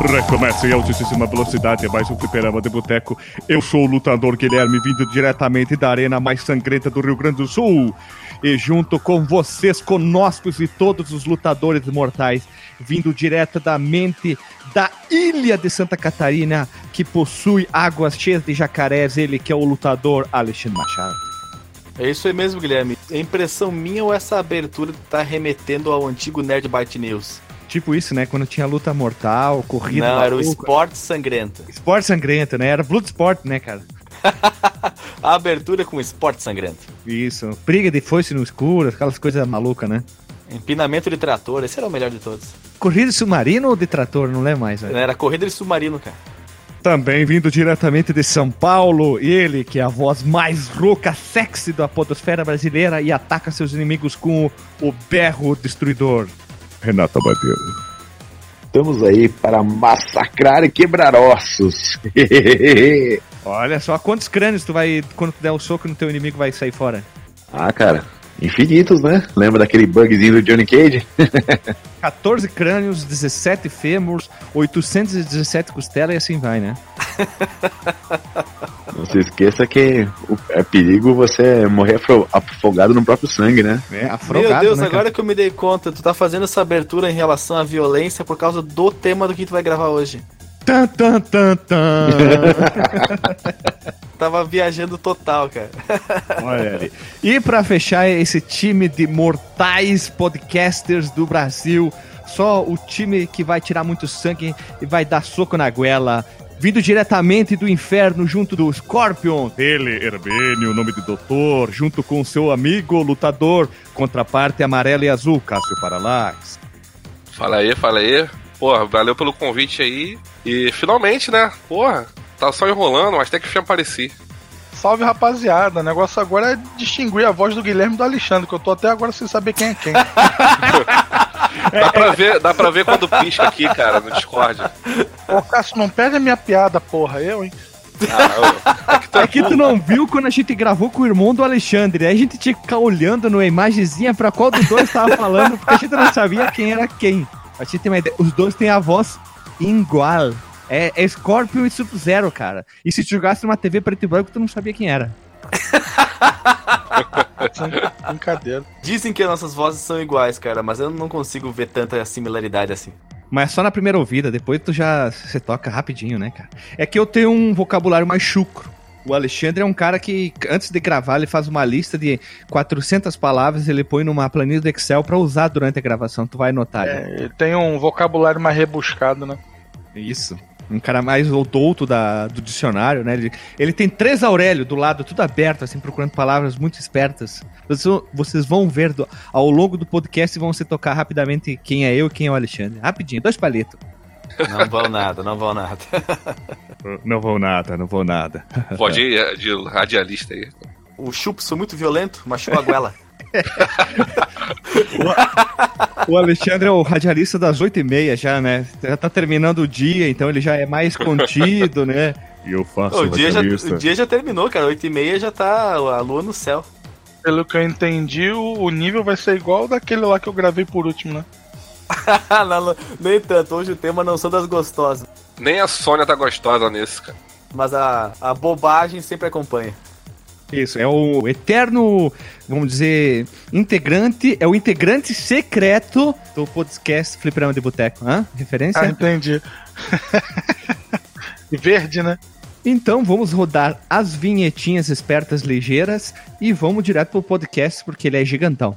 Recomeça em altíssima velocidade, mais um fliperama de boteco. Eu sou o lutador Guilherme, vindo diretamente da arena mais sangrenta do Rio Grande do Sul. E junto com vocês, conoscos e todos os lutadores mortais, vindo diretamente da ilha de Santa Catarina, que possui águas cheias de jacarés, ele que é o lutador Alexandre Machado. É isso aí mesmo, Guilherme. É impressão minha ou essa abertura tá remetendo ao antigo Nerd Byte News? Tipo isso, né? Quando tinha luta mortal, corrida. Não, era o esporte sangrento. Esporte sangrento, né? Era Bloodsport, né, cara? a abertura com esporte sangrento. Isso. Briga de foice no escuro, aquelas coisas malucas, né? Empinamento de trator, esse era o melhor de todos. Corrida de submarino ou de trator? Não lembro mais, velho. Era corrida de submarino, cara. Também vindo diretamente de São Paulo, ele que é a voz mais rouca, sexy da podosfera brasileira e ataca seus inimigos com o berro destruidor. Renata Madeira. Estamos aí para massacrar e quebrar ossos. Olha só, quantos crânios tu vai, quando tu der o um soco no teu inimigo, vai sair fora? Ah, cara, infinitos, né? Lembra daquele bugzinho do Johnny Cage? 14 crânios, 17 fêmurs, 817 costelas e assim vai, né? Não se esqueça que é perigo você morrer afogado no próprio sangue, né? É, afogado, Meu Deus, né, agora que eu me dei conta, tu tá fazendo essa abertura em relação à violência por causa do tema do que tu vai gravar hoje. Tan, tan, tan, tan. Tava viajando total, cara. Olha ali. E para fechar esse time de mortais podcasters do Brasil, só o time que vai tirar muito sangue e vai dar soco na goela. Vindo diretamente do inferno junto do Scorpion. Ele, Herbênio, nome de doutor, junto com seu amigo lutador, contraparte amarela e azul, Cássio Paralax. Fala aí, fala aí. Porra, valeu pelo convite aí. E finalmente, né? Porra, tá só enrolando, mas até que enfim apareci. Salve rapaziada, o negócio agora é distinguir a voz do Guilherme do Alexandre, que eu tô até agora sem saber quem é quem. dá, pra ver, dá pra ver quando pisca aqui, cara, no Discord. Ô Cássio, não perde a minha piada, porra, eu, hein? Ah, é, que é que tu não viu quando a gente gravou com o irmão do Alexandre. Aí a gente tinha que ficar olhando no imagenzinha pra qual dos dois tava falando, porque a gente não sabia quem era quem. A gente tem uma ideia. Os dois têm a voz igual. É, é Scorpion e Sub-Zero, cara. E se jogasse numa TV preto e branco, tu não sabia quem era. Brincadeira. Dizem que as nossas vozes são iguais, cara, mas eu não consigo ver tanta similaridade assim. Mas só na primeira ouvida, depois tu já se toca rapidinho, né, cara? É que eu tenho um vocabulário mais chucro. O Alexandre é um cara que, antes de gravar, ele faz uma lista de 400 palavras, ele põe numa planilha do Excel para usar durante a gravação. Tu vai notar. É, ele tem um vocabulário mais rebuscado, né? Isso um cara mais o douto da, do dicionário, né? Ele, ele tem três Aurélio do lado, tudo aberto, assim, procurando palavras muito espertas. Vocês, vocês vão ver do, ao longo do podcast vão se tocar rapidamente quem é eu e quem é o Alexandre. Rapidinho, dois palitos. Não vão nada, não vão nada. não vão nada, não vão nada. Pode ir de radialista aí. O chupo sou muito violento, machucou a goela. o, Alexandre é o radialista das oito e meia já, né? Já tá terminando o dia, então ele já é mais contido, né? E eu faço o dia, já, o dia já terminou, cara. Oito e meia já tá a lua no céu. Pelo que eu entendi, o, nível vai ser igual daquele lá que eu gravei por último, né? não, nem tanto, hoje o tema não são das gostosas. Nem a Sônia tá gostosa nesse, cara. Mas a, a bobagem sempre acompanha. Isso, é o eterno, vamos dizer, integrante, é o integrante secreto do podcast Fliperama de Boteco. Hã? Referência? Ah, entendi. Verde, né? Então vamos rodar as vinhetinhas espertas ligeiras e vamos direto pro podcast porque ele é gigantão.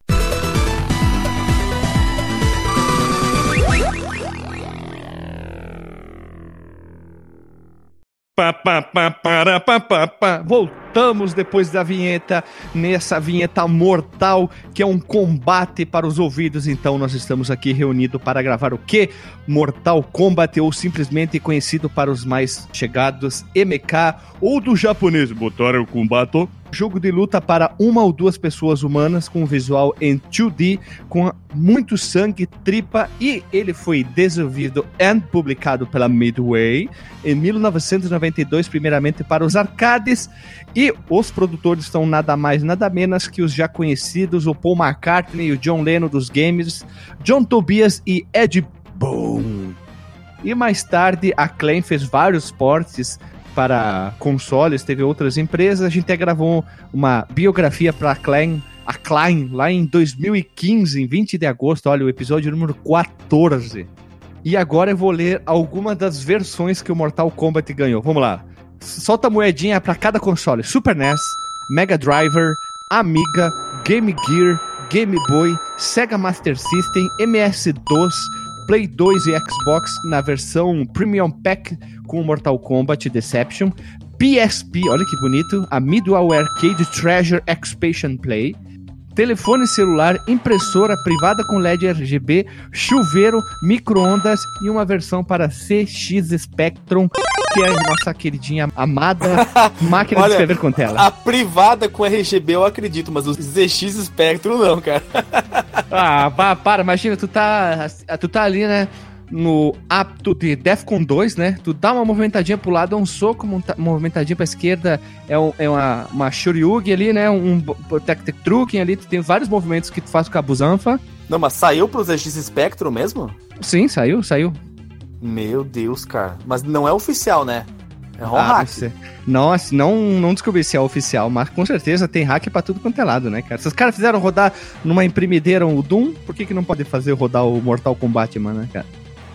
Pá, pá, para. Voltamos depois da vinheta, nessa vinheta mortal, que é um combate para os ouvidos. Então, nós estamos aqui reunidos para gravar o que? Mortal Kombat, ou simplesmente conhecido para os mais chegados, MK, ou do japonês, Botaram Kombato. Jogo de luta para uma ou duas pessoas humanas com visual em 2D, com muito sangue, tripa e ele foi desenvolvido e publicado pela Midway em 1992, primeiramente para os arcades. E os produtores são nada mais, nada menos que os já conhecidos, o Paul McCartney e o John Lennon dos games, John Tobias e Ed Boon. E mais tarde, a Clan fez vários portes para consoles, teve outras empresas. A gente até gravou uma biografia para a Klein, a Klein lá em 2015, em 20 de agosto. Olha, o episódio número 14. E agora eu vou ler algumas das versões que o Mortal Kombat ganhou. Vamos lá. Solta a moedinha para cada console: Super NES, Mega Driver, Amiga, Game Gear, Game Boy, Sega Master System, MS-DOS, Play 2 e Xbox na versão Premium Pack com Mortal Kombat Deception, PSP, olha que bonito, a Midway Arcade Treasure Expansion Play, telefone celular, impressora privada com LED RGB, chuveiro, micro-ondas e uma versão para CX Spectrum, que é a nossa queridinha amada máquina Olha, de escrever com tela. A privada com RGB eu acredito, mas o ZX Spectrum não, cara. Ah, vá, para, imagina, tu tá, tu tá ali, né? No apto de Defcon 2, né? Tu dá uma movimentadinha pro lado, é um soco, uma movimentadinha pra esquerda, é, um, é uma, uma Shoryugi ali, né? Um Protected Trucking ali, tu tem vários movimentos que tu faz com a Busanfa. Não, mas saiu pro ZX Spectrum mesmo? Sim, saiu, saiu. Meu Deus, cara. Mas não é oficial, né? É ROM Ah, hack. você- Nossa, não, não descobri se é oficial, mas com certeza tem hack pra tudo quanto é lado, né, cara? Se os caras fizeram rodar numa imprimideira o Doom, por que, que não pode fazer rodar o Mortal Kombat, mano, né, cara?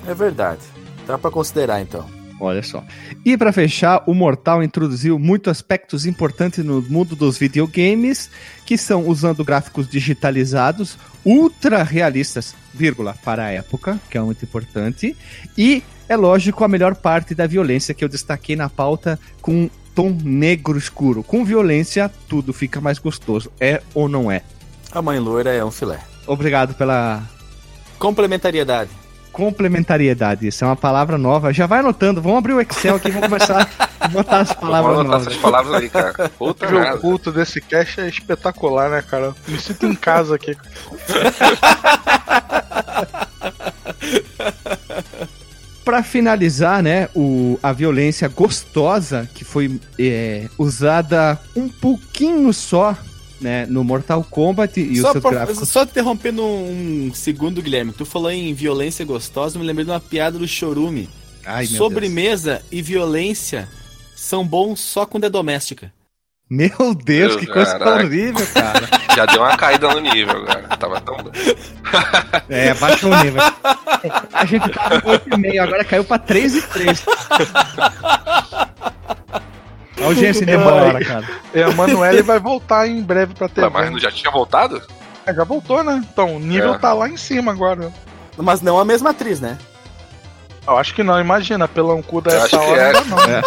É verdade. Dá pra considerar, então. Olha só. E pra fechar, o Mortal introduziu muitos aspectos importantes no mundo dos videogames, que são usando gráficos digitalizados, ultra realistas, vírgula, para a época, que é muito importante, e é lógico a melhor parte da violência que eu destaquei na pauta com um tom negro escuro. Com violência, tudo fica mais gostoso. É ou não é? A mãe loira é um filé. Obrigado pela Complementariedade. Complementariedade. Isso é uma palavra nova. Já vai anotando. Vamos abrir o Excel aqui e vamos começar a botar as palavras anotar novas. essas palavras aí, cara. Puta O culto desse cast é espetacular, né, cara? Me sinto em casa aqui. Pra finalizar, né, o, a violência gostosa que foi é, usada um pouquinho só, né, no Mortal Kombat e só os seus por, gráficos. Só interrompendo um segundo, Guilherme, tu falou em violência gostosa, me lembrei de uma piada do Chorume. Ai, Sobremesa Deus. e violência são bons só quando é doméstica. Meu Deus, que coisa tão horrível, cara. Já deu uma caída no nível, cara. Tava tão. É, baixou o nível. A gente tava com 8,5, agora caiu pra 3 e 3. A urgência demora, cara. E a Manuela vai voltar em breve pra ter. Mas não já tinha voltado? É, já voltou, né? Então, o nível é. tá lá em cima agora. Mas não a mesma atriz, né? Eu acho que não, imagina, pelão cu essa hora é. não. É.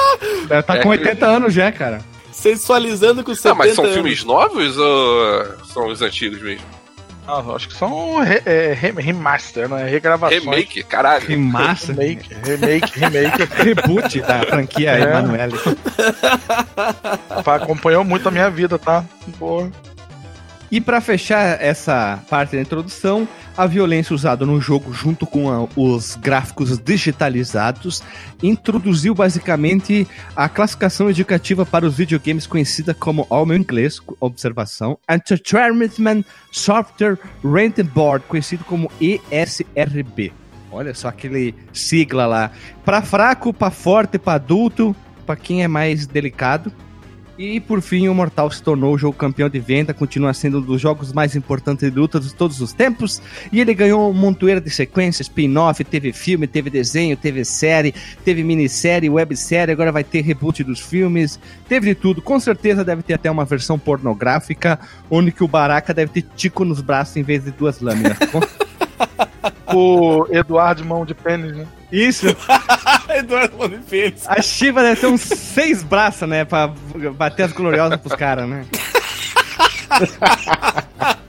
Ela tá é com 80 anos já, cara. Sensualizando com 70 anos. Ah, mas são anos. filmes novos ou são os antigos mesmo? Ah, eu acho que são re- é, re- remaster, né? Regravações. Remake? Caralho. Massa. Remake, remake, remake. Reboot da franquia É. Emanuele. Acompanhou muito a minha vida, tá? Pô. E pra fechar essa parte da introdução, a violência usada no jogo junto com a- os gráficos digitalizados introduziu basicamente a classificação indicativa para os videogames conhecida como, ao inglês, observação, Entertainment Software Rating Board, conhecido como ESRB. Olha só aquele sigla lá. Pra fraco, pra forte, pra adulto, pra quem é mais delicado. E por fim, o Mortal se tornou o jogo campeão de venda, continua sendo um dos jogos mais importantes de luta de todos os tempos. E ele ganhou um montoeira de sequências, spin-off, teve filme, teve desenho, teve série, teve minissérie, websérie, agora vai ter reboot dos filmes, teve de tudo. Com certeza deve ter até uma versão pornográfica, onde que o Baraka deve ter tico nos braços em vez de duas lâminas. Com- tipo Eduardo Mão de Pênis, né? Isso. Eduardo Bonifício. A Shiva deve ter uns seis braços, né? Pra bater as gloriosas pros caras, né?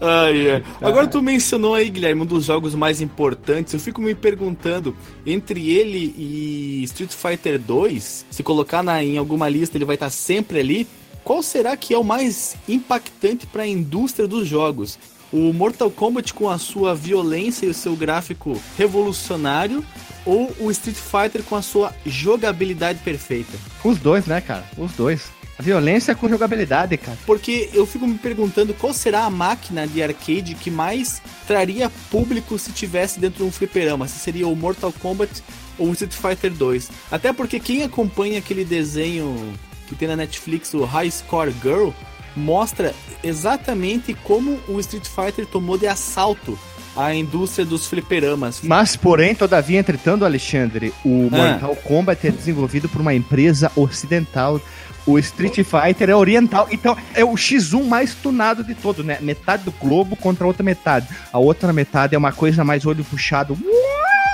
Ai, ai. Agora tu mencionou aí, Guilherme, um dos jogos mais importantes. Eu fico me perguntando, entre ele e Street Fighter 2, se colocar na, em alguma lista, ele vai estar sempre ali. Qual será que é o mais impactante para a indústria dos jogos? O Mortal Kombat com a sua violência e o seu gráfico revolucionário ou o Street Fighter com a sua jogabilidade perfeita? Os dois, né, cara? Os dois. A violência com jogabilidade, cara. Porque eu fico me perguntando qual será a máquina de arcade que mais traria público se tivesse dentro de um fliperama. Se seria o Mortal Kombat ou o Street Fighter 2. Até porque quem acompanha aquele desenho que tem na Netflix, o High Score Girl, mostra exatamente como o Street Fighter tomou de assalto a indústria dos fliperamas. Mas, porém, todavia, entretanto, Alexandre, o Ah. Mortal Kombat é desenvolvido por uma empresa ocidental. O Street Fighter é oriental. Então, é o X1 mais tunado de todo, né? Metade do globo contra a outra metade. A outra metade é uma coisa mais olho puxado.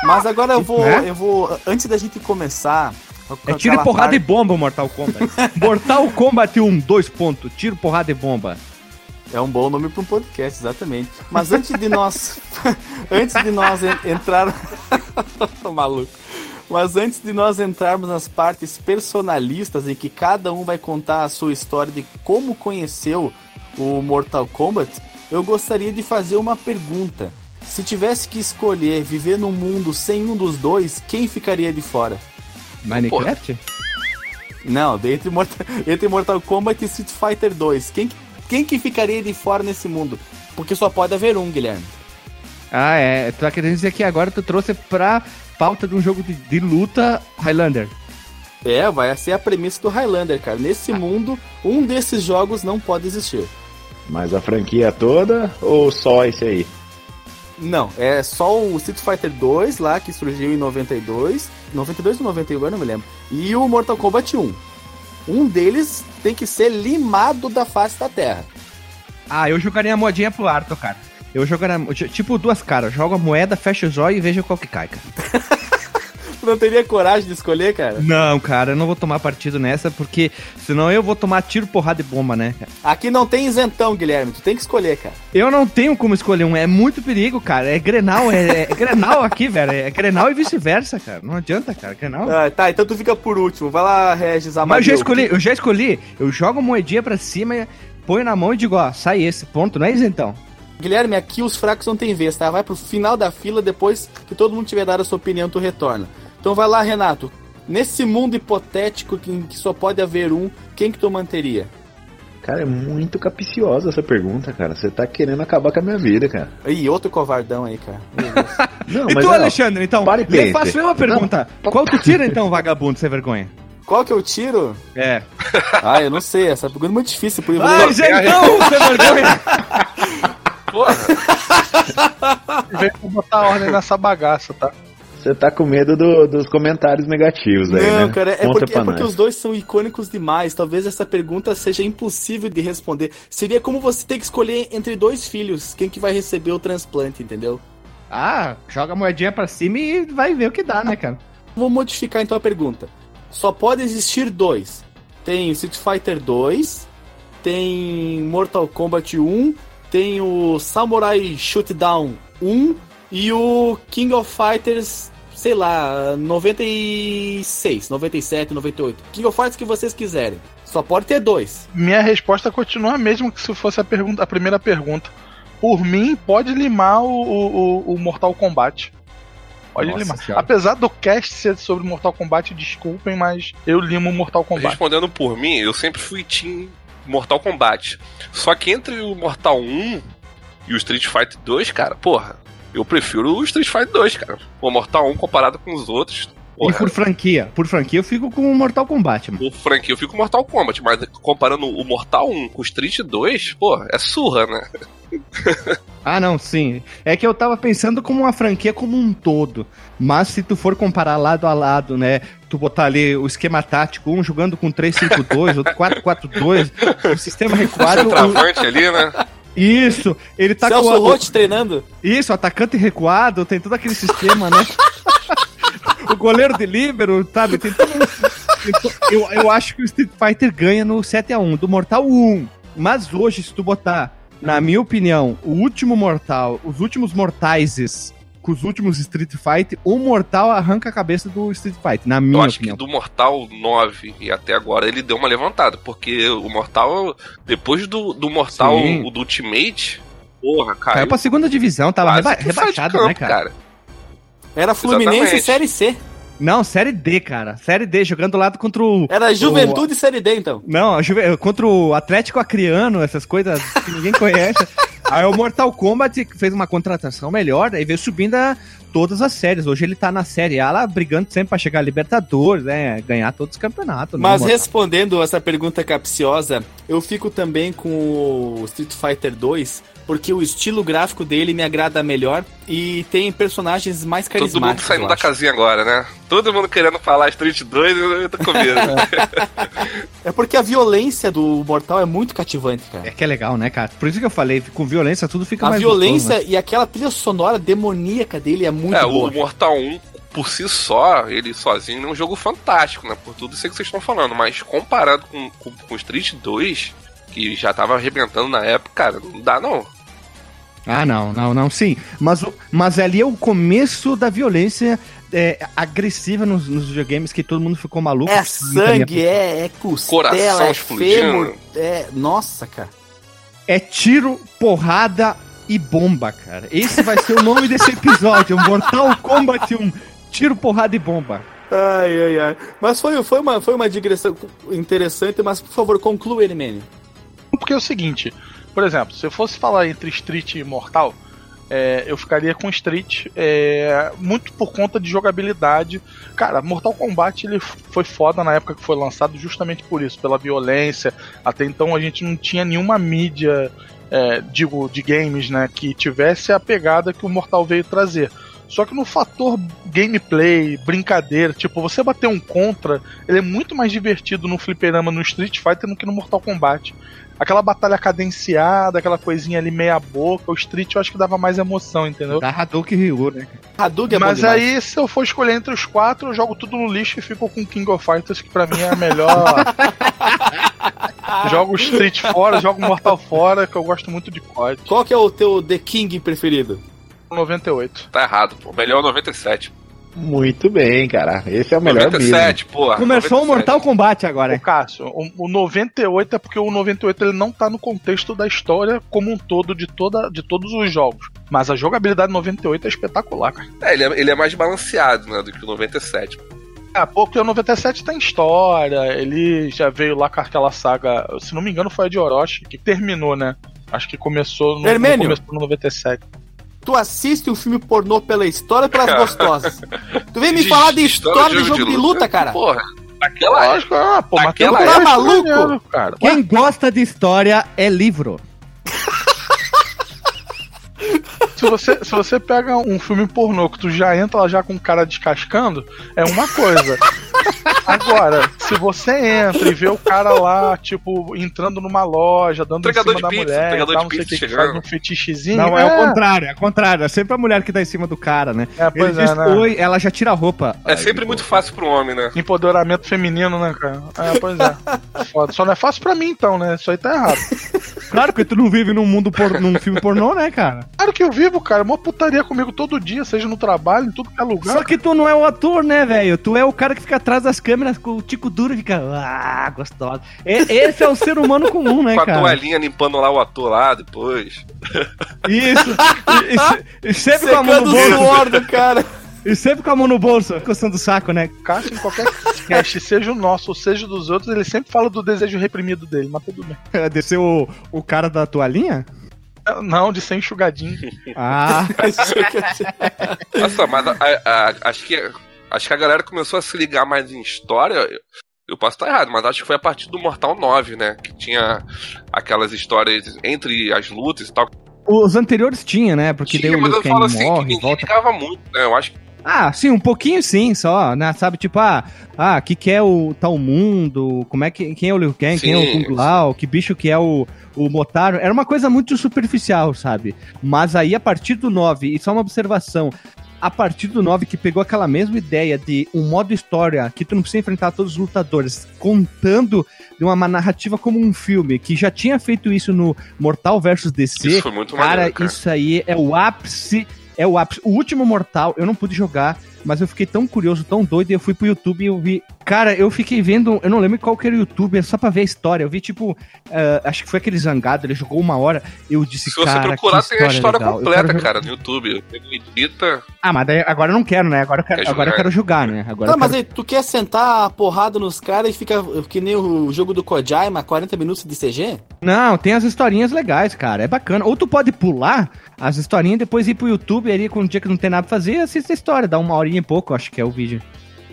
Mas agora eu vou, Né? eu vou, antes da gente começar, É tiro e porrada e bomba o Mortal Kombat. Mortal Kombat 1, dois pontos. Tiro, porrada e bomba. É um bom nome para um podcast, exatamente. Mas antes de nós. antes de nós en- entrar. Tô maluco. Mas antes de nós entrarmos nas partes personalistas, em que cada um vai contar a sua história de como conheceu o Mortal Kombat, eu gostaria de fazer uma pergunta. Se tivesse que escolher viver num mundo sem um dos dois, quem ficaria de fora? Minecraft? Não, entre Mortal, entre Mortal Kombat e Street Fighter 2. Quem, quem que ficaria de fora nesse mundo? Porque só pode haver um, Guilherme. Ah, é. Tu tá querendo dizer que agora tu trouxe pra pauta de um jogo de, de luta Highlander. É, vai ser a premissa do Highlander, cara. Nesse mundo, um desses jogos não pode existir. Mas a franquia toda ou só esse aí? Não, é só o Street Fighter 2 lá, que surgiu em 92. 92 ou 91, agora não me lembro. E o Mortal Kombat 1. Um deles tem que ser limado da face da Terra. Ah, eu jogaria a moedinha pro Arthur, cara. Eu jogaria. Tipo duas caras. Joga a moeda, fecha os olhos e veja qual que cai, cara. Tu não teria coragem de escolher, cara? Não, cara, eu não vou tomar partido nessa, porque senão eu vou tomar tiro, porrada e bomba, né, cara? Aqui não tem isentão, Guilherme. Tu tem que escolher, cara. Eu não tenho como escolher um, é muito perigo, cara. É Grenal, é, é Grenal aqui, velho. É Grenal e vice-versa, cara. Não adianta, cara. Grenal. Ah, tá, então tu fica por último. Vai lá, Regis, Mas eu já escolhi, eu já escolhi. Eu jogo a moedinha pra cima, ponho na mão e digo, ó, sai esse, ponto, não é isentão. Guilherme, aqui os fracos não tem vez, tá? Vai pro final da fila, depois que todo mundo tiver dado a sua opinião, tu retorna. Então vai lá, Renato. Nesse mundo hipotético que, em que só pode haver um, quem que tu manteria? Cara, é muito capiciosa essa pergunta, cara. Você tá querendo acabar com a minha vida, cara. Ih, outro covardão aí, cara. Não, E tu, Alexandre, então, para e lhe pense. faço eu uma pergunta. Qual tu tira, então, vagabundo, sem vergonha? Qual que eu tiro? É. Ah, eu não sei. Essa pergunta é muito difícil. Por Ah, isso. isentão, sem vergonha! Porra, Vem pra botar ordem nessa bagaça, tá? Você tá com medo do- dos comentários negativos aí, Não, né? cara, é porque, é porque os dois são icônicos demais. Talvez essa pergunta seja impossível de responder. Seria como você ter que escolher entre dois filhos, quem que vai receber o transplante, entendeu? Ah, joga a moedinha pra cima e vai ver o que dá, né, cara? Vou modificar então a pergunta. Só pode existir dois. Tem Street Fighter 2, tem Mortal Kombat 1, tem o Samurai Shootdown 1 e o King of Fighters, sei lá, 96, 97, 98. King of Fighters que vocês quiserem. Só pode ter dois. Minha resposta continua a mesma que se fosse a, pergunta, a primeira pergunta. Por mim, pode limar o, o, o- Mortal Kombat. Pode Nossa limar. Senhora. Apesar do cast ser sobre Mortal Kombat, desculpem, mas eu limo o Mortal Kombat. respondendo por mim, eu sempre fui Team Mortal Kombat. Só que entre o Mortal 1 e o Street Fighter 2, cara, porra, eu prefiro o Street Fighter 2, cara. O Mortal 1 comparado com os outros. E Porra, por franquia? Por franquia eu fico com o Mortal Kombat, mano. o franquia eu fico com Mortal Kombat, mas comparando o Mortal 1 com o Street 2, porra, é surra, né? Ah, não, sim. É que eu tava pensando como uma franquia como um todo. Mas se tu for comparar lado a lado, né? Tu botar ali o esquema tático, um jogando com 3-5-2, outro 4-4-2, o sistema recuado. o- Centroavante ali, né? Isso, ele tá Celso com o, Roth treinando. Isso, atacante recuado, tem todo aquele sistema, né? o goleiro de líbero, sabe? Tem todo um- eu, eu acho que o Street Fighter ganha no 7x1, do Mortal 1. Mas hoje, se tu botar, na minha opinião, o último Mortal, os últimos Mortaises com os últimos Street Fighter, o Mortal arranca a cabeça do Street Fighter, na Eu minha acho opinião. que do Mortal 9 e até agora ele deu uma levantada, porque o Mortal, depois do, do Mortal, Sim. o do Ultimate, porra, cara. Caiu pra segunda divisão, tava reba rebaixado, né, cara? Era Fluminense Exatamente. Série C. Não, Série D, cara. Série D, jogando lado contra o... Era Juventude Série D, então. Não, a Juve- contra o Atlético Acreano, essas coisas que ninguém conhece. Aí o Mortal Kombat fez uma contratação melhor, aí veio subindo a todas as séries. Hoje ele tá na Série A lá, brigando sempre pra chegar a Libertadores, né? Ganhar todos os campeonatos. né, Mas respondendo essa pergunta capciosa, eu fico também com o Street Fighter 2, porque o estilo gráfico dele me agrada melhor e tem personagens mais Todo mundo carismáticos. saindo da casinha agora, né? Todo mundo querendo falar Street 2, eu tô com medo. É porque a violência do Mortal é muito cativante, cara. É que é legal, né, cara? Por isso que eu falei, com violência tudo fica A mais violência gostoso, né? e aquela trilha sonora demoníaca dele é muito é, boa. o Mortal 1, por si só, ele sozinho é um jogo fantástico, né? Por tudo isso que vocês estão falando. Mas comparado com, com, com Street 2, que já tava arrebentando na época, cara, não dá não. Ah, não, não, não, sim. Mas, o- mas ali é o começo da violência é, agressiva nos, nos videogames que todo mundo ficou maluco. É sangue, é, é costela, Coração é explodindo. fêmur, é... Nossa, cara. É tiro, porrada e bomba, cara. Esse vai ser o nome desse episódio. Mortal Kombat 1. Tiro, porrada e bomba. Ai, ai, ai. Mas foi, foi, uma, foi uma digressão interessante, mas por favor, conclua ele, Manny. Porque é o seguinte, por exemplo, se eu fosse falar entre Street e Mortal, é, eu ficaria com Street é, muito por conta de jogabilidade. Cara, Mortal Kombat ele foi foda na época que foi lançado justamente por isso, pela violência. Até então a gente não tinha nenhuma mídia, é, digo, de games, né, que tivesse a pegada que o Mortal veio trazer. Só que no fator gameplay, brincadeira, tipo, você bater um contra, ele é muito mais divertido no fliperama no Street Fighter do que no Mortal Kombat. Aquela batalha cadenciada, aquela coisinha ali meia boca, o Street eu acho que dava mais emoção, entendeu? Da Hadouken Ryu, né? Hadouken é Mas aí, se eu for escolher entre os quatro, eu jogo tudo no lixo e fico com King of Fighters, que pra mim é a melhor. jogo Street fora, jogo Mortal fora, que eu gosto muito de COD. Qual que é o teu The King preferido? 98. Tá errado, pô. Melhor 97. Muito bem, cara. Esse é o melhor mesmo. 97, porra. Começou o 97. Mortal Kombat Ô, agora. Cássio, o, o 98 é porque o 98 ele não tá no contexto da história como um todo de, toda, de todos os jogos. Mas a jogabilidade 98 é espetacular, cara. É, ele é, ele é mais balanceado, né, do que o 97. É, porque o 97 tem história, ele já veio lá com aquela saga, se não me engano foi a de Orochi, que terminou, né? Acho que começou no, no, começou no 97. Tu assiste um filme pornô pela história ou pelas gostosas? Tu vem me De falar de história de jogo de luta, cara? Porra, naquela época. Lógico, ah, pô, Aquela cara época- maluco? cara. Quem gosta de história é livro. Se você, se você pega um filme pornô que tu já entra lá já com o cara descascando, é uma coisa. Agora, se você entra e vê o cara lá, tipo, entrando numa loja, dando Entregador em cima de da pizza, mulher, entregador tal, não sei o que, que faz um fetichezinho. Não, é, o contrário, é o contrário. É sempre a mulher que tá em cima do cara, né? É, pois Ele diz é, né? oi, ela já tira a roupa. É sempre muito fácil pro homem, né? Empoderamento feminino, né, cara? É, pois é. Foda. Só não é fácil pra mim, então, né? Isso aí tá errado. Claro que tu não vive num mundo por, num filme pornô, né, cara? Claro que eu vivo, cara. Uma putaria comigo todo dia, seja no trabalho, em tudo que é lugar. Só que tu não é o ator, né, velho? Tu é o cara que fica atrás das câmeras com o tico duro e fica. Ah, gostosa. Esse é o ser humano comum, né, Com a cara? toalhinha limpando lá o ator lá depois. Isso. E, e e sempre com a mão Secando no bolso. suor do cara. E sempre com a mão no bolso, coçando o saco, né? Cássio, em qualquer cast, seja o nosso ou seja dos outros, ele sempre fala do desejo reprimido dele, mas tudo bem. Desceu o, o cara da toalhinha? Não, de ser enxugadinho. Ah, Nossa, mas a- a- a- acho que acho que a galera começou a se ligar mais em história. Eu, eu posso estar errado, mas acho que foi a partir do Mortal 9, né? Que tinha aquelas histórias entre as lutas e tal. os anteriores tinha, né? Porque Tinha, o mas eu falo assim, que morre, ninguém volta. ligava muito, né? Eu acho que Ah, sim, um pouquinho sim, só, né? Sabe, tipo, ah, ah, que que é o tal mundo, como é que, quem é o Liu Kang, quem é o Sim, Kung Lao, que bicho que é o, o Motaro, era uma coisa muito superficial, sabe? Mas aí, a partir do 9, e só uma observação, a partir do 9 que pegou aquela mesma ideia de um modo história que tu não precisa enfrentar todos os lutadores, contando de uma narrativa como um filme, que já tinha feito isso no Mortal vs DC, Isso foi muito cara, maneiro, cara. isso aí é o ápice, é o ápice. O último Mortal eu não pude jogar, mas eu fiquei tão curioso, tão doido, e eu fui pro YouTube e eu vi. Cara, eu fiquei vendo, eu não lembro qual que era o YouTube, só pra ver a história. Eu vi, tipo, ah, acho que foi aquele zangado, ele jogou uma hora. Eu disse, Se você cara, procurar, que tem a história legal. Completa, quero cara, no YouTube. Edita. Ah, mas daí, agora eu não quero, né? Agora eu quero, Quer agora eu jogar. quero jogar, né? Agora Tá, eu mas quero... aí tu quer sentar a porrada nos caras e fica que nem o jogo do Kojima, 40 minutos de CG? Não, tem as historinhas legais, cara. É bacana. Ou tu pode pular as historinhas e depois ir pro YouTube ali com um dia que não tem nada pra fazer, assiste a história. Dá uma horinha e pouco, acho que é o vídeo.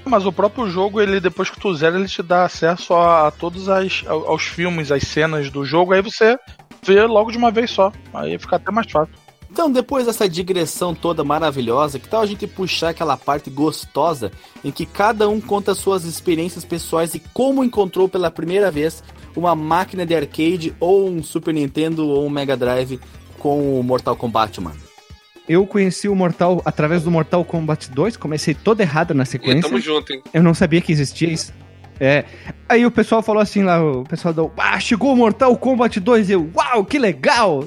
Mas o próprio jogo, ele depois que tu zera, ele te dá acesso a, a todos as, ao- aos filmes, as cenas do jogo, aí você vê logo de uma vez só. Aí fica até mais fácil. Então, depois dessa digressão toda maravilhosa, que tal a gente puxar aquela parte gostosa em que cada um conta suas experiências pessoais e como encontrou pela primeira vez uma máquina de arcade ou um Super Nintendo ou um Mega Drive com o Mortal Kombat, mano? Eu conheci o Mortal através do Mortal Kombat 2, comecei todo errado na E sequência. tamo junto, hein? Eu não sabia que existia isso. É. Aí o pessoal falou assim lá, o pessoal do. Ah, chegou o Mortal Kombat 2. Eu, uau, que legal!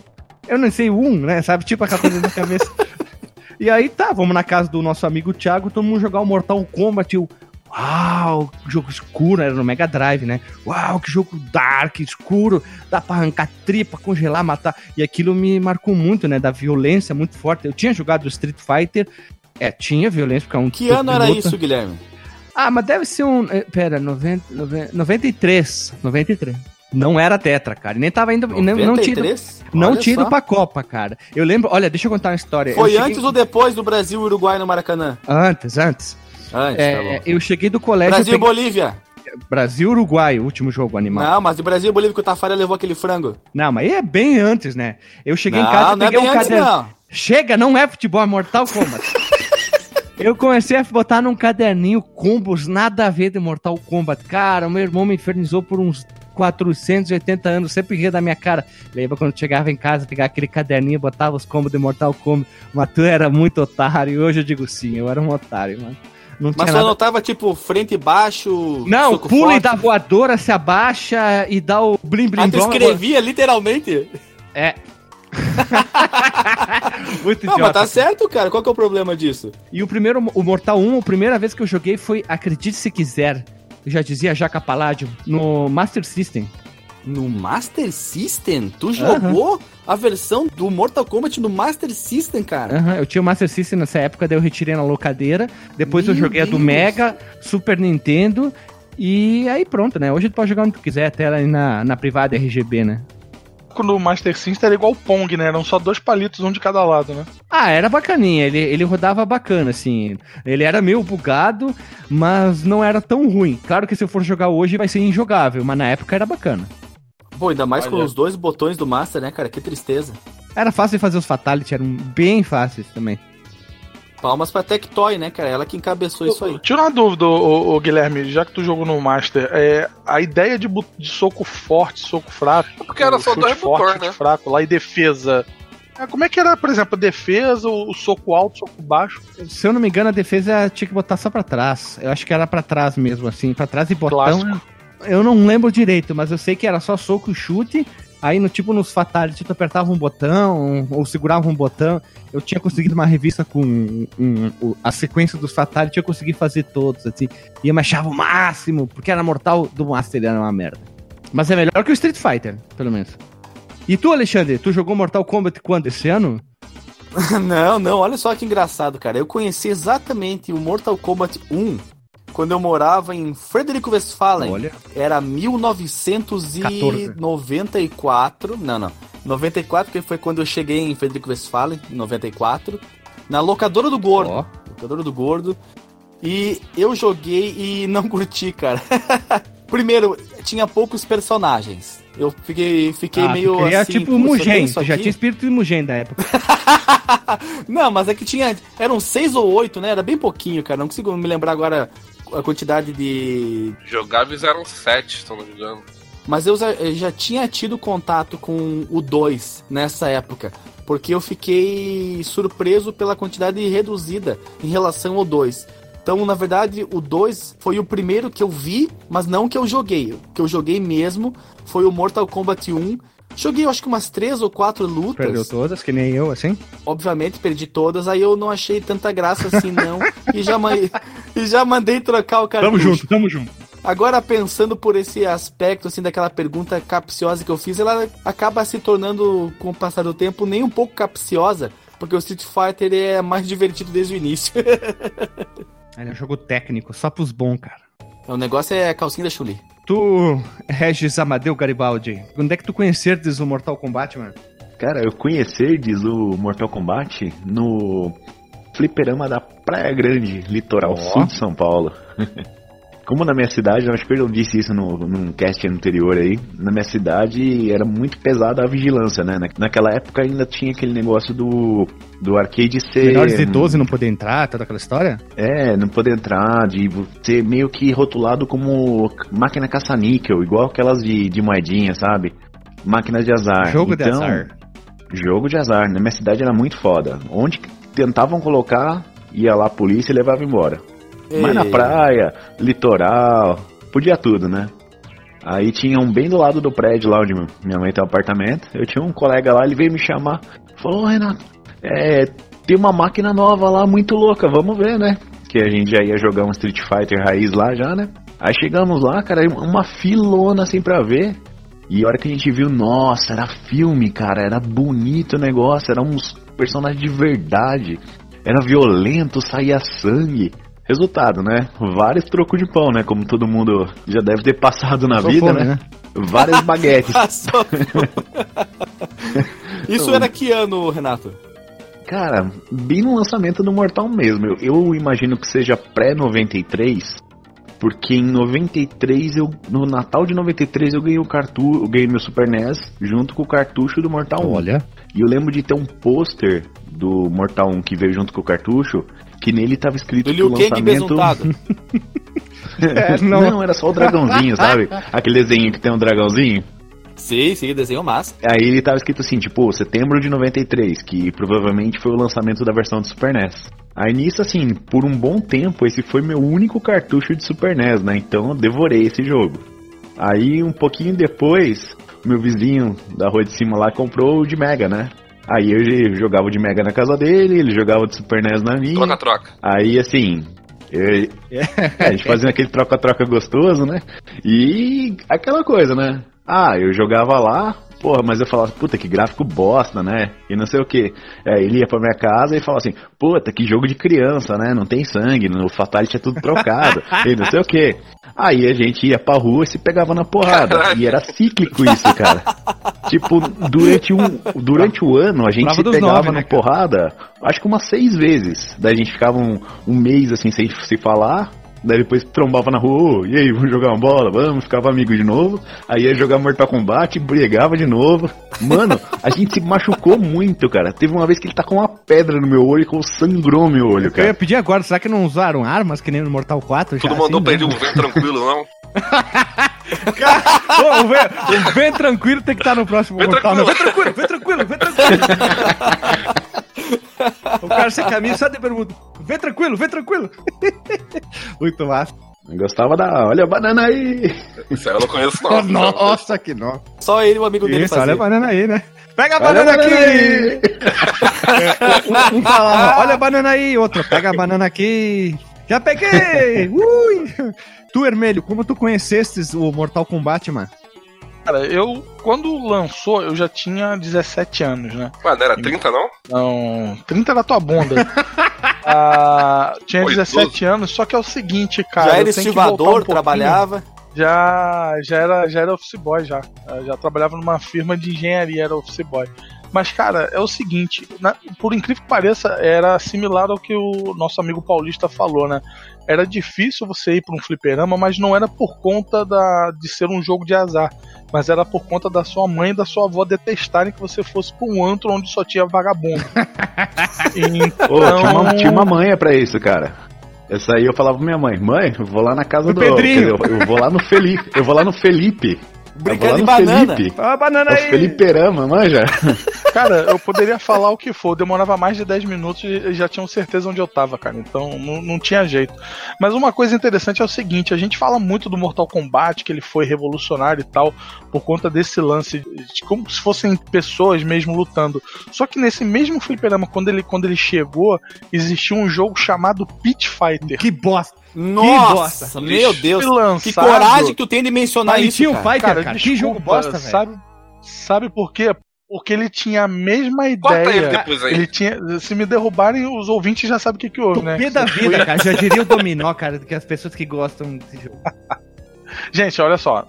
Eu não sei o 1, né? Sabe? Tipo aquela coisa na cabeça. e aí tá, vamos na casa do nosso amigo Thiago, todo mundo jogar o Mortal Kombat. Eu, uau, que jogo escuro, era no Mega Drive, né? Uau, que jogo dark, escuro, dá pra arrancar tripa, congelar, matar. E aquilo me marcou muito, né? Da violência muito forte. Eu tinha jogado Street Fighter. É, tinha violência, porque é um Que ano era luta. isso, Guilherme? Ah, mas deve ser um. eh, Pera, 90, 90, 93. 93. Não era Tetra, cara. Nem tava indo. e Não, não tinha, 93? não tinha ido pra Copa, cara. Eu lembro. Olha, deixa eu contar uma história. Foi cheguei- antes ou depois do Brasil e Uruguai no Maracanã? Antes, antes. Antes, É, tá eu cheguei do colégio. Brasil e peguei- Bolívia. Brasil Uruguai, o último jogo animal. Não. Não, mas o Brasil e Bolívia que o Tafarel levou aquele frango. mas aí é bem antes, né? Eu cheguei não, em casa, não é peguei um antes, caderno. não. Chega, não é futebol, é Mortal Kombat. Eu comecei a botar num caderninho combos nada a ver de Mortal Kombat. Cara, o meu irmão me infernizou por uns 480 anos, sempre ria da minha cara. Lembra quando chegava em casa, pegava aquele caderninho, botava os combos de Mortal Kombat. Mas tu era muito otário, e hoje eu digo sim, eu era um otário, mano. Não Mas só nada... anotava, tipo, frente e baixo. Não, pula e forte. dá voadora, se abaixa e dá o blim blim Ah, tu escrevia literalmente? É. Muito Não, mas tá certo, cara. Qual que é o problema disso? E o primeiro, o Mortal 1, a primeira vez que eu joguei foi, acredite se quiser, eu já dizia Jaca Paládio, no Master System. No Master System? Tu jogou a versão do Mortal Kombat no Master System, cara? Aham, eu tinha o Master System nessa época, daí eu retirei na locadeira. Depois eu Meu joguei a do Deus. Mega, Super Nintendo. E aí pronto, né? Hoje tu pode jogar onde tu quiser, até lá na, na privada RGB, né? No Master System era igual o Pong, né? Eram só dois palitos, um de cada lado, né? Ah, era bacaninha, ele, ele rodava bacana, assim. Ele era meio bugado, mas não era tão ruim. Claro que se eu for jogar hoje vai ser injogável, mas na época era bacana. Pô, ainda mais com Olha. os dois botões do Master, né, cara? Que tristeza. Era fácil de fazer os Fatality, eram bem fáceis também. Palmas pra Tectoy, né, cara? Ela que encabeçou isso aí. Tira uma dúvida, ô, ô, Guilherme, já que tu jogou no Master, é, a ideia de, de soco forte, soco fraco. Porque era só dois forte, botões, né? fraco lá e defesa. É, como é que era, por exemplo, a defesa, o, o soco alto, o soco baixo? Se eu não me engano, a defesa tinha que botar só pra trás. Eu acho que era pra trás mesmo, assim, pra trás e botão. Clássico. Eu não lembro direito, mas eu sei que era só soco e chute. Aí, no tipo, nos Fatality, tu apertava um botão ou segurava um botão. Eu tinha conseguido uma revista com um, o- a sequência dos Fatality, eu consegui fazer todos, assim. E eu me achava o máximo, porque era mortal do Master, era uma merda. Mas é melhor que o Street Fighter, pelo menos. E tu, Alexandre, tu jogou Mortal Kombat quando? Esse ano? não, não, olha só que engraçado, cara. Eu conheci exatamente o Mortal Kombat 1 quando eu morava em Frederico Westphalen. Olha. Era 1994. Não, não. 94, que foi quando eu cheguei em Frederico Westphalen, em 94. Na locadora do Gordo. Ó. Locadora do Gordo. E eu joguei e não curti, cara. Primeiro, tinha poucos personagens. Eu fiquei, fiquei Ah, meio queria assim. tipo "Putz, eu Mugen, já aqui?" tinha espírito de Mugen da época. Não, mas é que tinha. Eram seis ou oito, né? Era bem pouquinho, cara. Não consigo me lembrar agora a quantidade de. Jogáveis eram 7, se não me engano. Mas eu já, eu já tinha tido contato com o 2 nessa época. Porque eu fiquei surpreso pela quantidade reduzida em relação ao 2. Então, na verdade, o 2 foi o primeiro que eu vi, mas não que eu joguei. O que eu joguei mesmo foi o Mortal Kombat 1. Joguei, eu acho que umas três ou quatro lutas. Perdeu todas, que nem eu, assim. Obviamente, perdi todas, aí eu não achei tanta graça assim, não. e, já ma- e já mandei trocar o cartucho. Tamo junto, tamo junto. Agora, pensando por esse aspecto, assim, daquela pergunta capciosa que eu fiz, ela acaba se tornando, com o passar do tempo, nem um pouco capciosa, porque o Street Fighter é mais divertido desde o início. Ele é um jogo técnico, só pros bons, cara. o negócio é a calcinha da Chuli. Tu, Regis Amadeu Garibaldi, onde é que tu conhecerdes o Mortal Kombat, mano? Cara, eu conheci, diz o Mortal Kombat, no fliperama da Praia Grande, litoral Ó. sul de São Paulo. Como na minha cidade, eu acho que eu disse isso no, num cast anterior aí, na minha cidade era muito pesada a vigilância, né? Na- Naquela época ainda tinha aquele negócio do, do arcade ser... Menores de 12 não poder entrar, toda aquela história? É, não poder entrar, de ser meio que rotulado como máquina caça-níquel, igual aquelas de, de moedinha, sabe? Máquinas de azar. Jogo de Então, azar. Jogo de azar. Na minha cidade era muito foda. Onde tentavam colocar, ia lá a polícia e levava embora. Mas na praia, litoral, podia tudo, né? Aí tinha um bem do lado do prédio lá onde minha mãe tem um apartamento. Eu tinha um colega lá, ele veio me chamar. Falou, "Ô, Renato, é, tem uma máquina nova lá, muito louca, vamos ver, né? Que a gente já ia jogar um Street Fighter raiz lá já, né? Aí chegamos lá, cara, uma filona assim pra ver. E a hora que a gente viu, nossa, era filme, cara, era bonito o negócio, eram uns personagens de verdade. Era violento, saía sangue. Resultado, né? Vários trocos de pão, né? Como todo mundo já deve ter passado na Sou vida, fome, né? Várias baguetes. Passou. Isso era que ano, Renato? Cara, bem no lançamento do Mortal mesmo. Eu, eu imagino que seja pré-93, porque em 93, eu, no Natal de 93, eu ganhei o cartucho, eu ganhei meu Super NES junto com o cartucho do Mortal 1. Olha. E eu lembro de ter um pôster do Mortal 1 que veio junto com o cartucho, que nele tava escrito que o lançamento... É, não. não. era só o dragãozinho, sabe? Aquele desenho que tem um dragãozinho. Sim, sim, desenho massa. Aí ele tava escrito assim, tipo, setembro de 93, que provavelmente foi o lançamento da versão do Super NES. Aí nisso, assim, por um bom tempo, esse foi meu único cartucho de Super NES, né? Então eu devorei esse jogo. Aí um pouquinho depois, meu vizinho da rua de cima lá comprou o de Mega, né? Aí eu jogava de Mega na casa dele, ele jogava de Super NES na minha. Troca-troca. Aí assim, eu- é, a gente fazia aquele troca-troca gostoso, né? E aquela coisa, né? Ah, eu jogava lá, porra, mas eu falava, puta, que gráfico bosta, né? E não sei o que. Aí ele ia pra minha casa e falava assim, puta, que jogo de criança, né? Não tem sangue, no Fatality é tudo trocado, e não sei o que. Aí a gente ia pra rua e se pegava na porrada. Caraca. E era cíclico isso, cara. tipo, durante, um, durante o ano a gente se pegava nove, na né, cara? porrada, acho que umas seis vezes. Daí a gente ficava um, um mês assim sem se falar. Daí depois trombava na rua, "Ô, e aí, vamos jogar uma bola? Vamos, ficava amigo de novo. Aí ia jogar Mortal Kombat, brigava de novo. Mano, a gente se machucou muito, cara. Teve uma vez que ele tacou uma pedra no meu olho e sangrou meu olho, Eu ia cara. pedir agora, será que não usaram armas que nem no Mortal 4? Tu já, não mandou assim, pra ele né? um vem tranquilo, não? Ô, o, vem, o vem tranquilo tem que estar no próximo Vem Mortal. tranquilo. Não, vem tranquilo, vem tranquilo, vem tranquilo. o cara sem camisa só te pergunta, vem tranquilo, vem tranquilo. Muito massa. Eu gostava da. Olha a banana aí! Isso aí eu não conheço, não. Nossa, que nó. Só ele e o amigo dele Isso, olha a fazia. banana aí, né? Pega a Olha a banana banana aqui! aí! Um, um falava, olha a banana aí, outro, pega a banana aqui. Já peguei! Ui! Tu, Hermelho, como tu conhecestes o Mortal Kombat, mano? Cara, eu, quando lançou, eu já tinha 17 anos, né? Ué, não era 30, não? Não, 30 da tua bunda. Ah, tinha Oi, 17 anos, só que é o seguinte, cara. já eu era tenho que voltar um estivador, pouquinho. trabalhava. Já, já, era, já era office boy já. Eu já trabalhava numa firma de engenharia, era office boy. Mas, cara, é o seguinte, na- por incrível que pareça, era similar ao que o nosso amigo paulista falou, né? Era difícil você ir para um fliperama, mas não era por conta da, de ser um jogo de azar. Mas era por conta da sua mãe e da sua avó detestarem que você fosse para um antro onde só tinha vagabundo. então, tinha, uma, tinha uma manha pra isso, cara. Essa aí eu falava pra minha mãe, mãe, eu vou lá na casa Do do. Pedrinho. dizer, eu, eu vou lá no Felipe. Eu vou lá no Felipe. Brincando eu de banana. Felipe. Fala a banana É o aí. Feliperama, manja? Cara, eu poderia falar o que for, demorava mais de 10 minutos e já tinham certeza onde eu tava, cara. Então não, não tinha jeito. Mas uma coisa interessante é o seguinte: a gente fala muito do Mortal Kombat, que ele foi revolucionário e tal, por conta desse lance de como se fossem pessoas mesmo lutando. Só que nesse mesmo fliperama, quando ele, quando ele chegou, existia um jogo chamado Pit Fighter. Que bosta. Nossa, bosta. meu Deus. Lançado- Que coragem que tu tem de mencionar Aí isso, tinha o cara. Fighter, cara. Cara, Que jogo desculpa, bosta, velho. Sabe, sabe por quê? Porque ele tinha a mesma Corta ele ideia. depois aí. Ele tinha. Se me derrubarem, os ouvintes já sabem o que, que houve, né? Tupê da vida, cara. Já diria o Dominó, cara, que as pessoas que gostam desse jogo. Gente, olha só.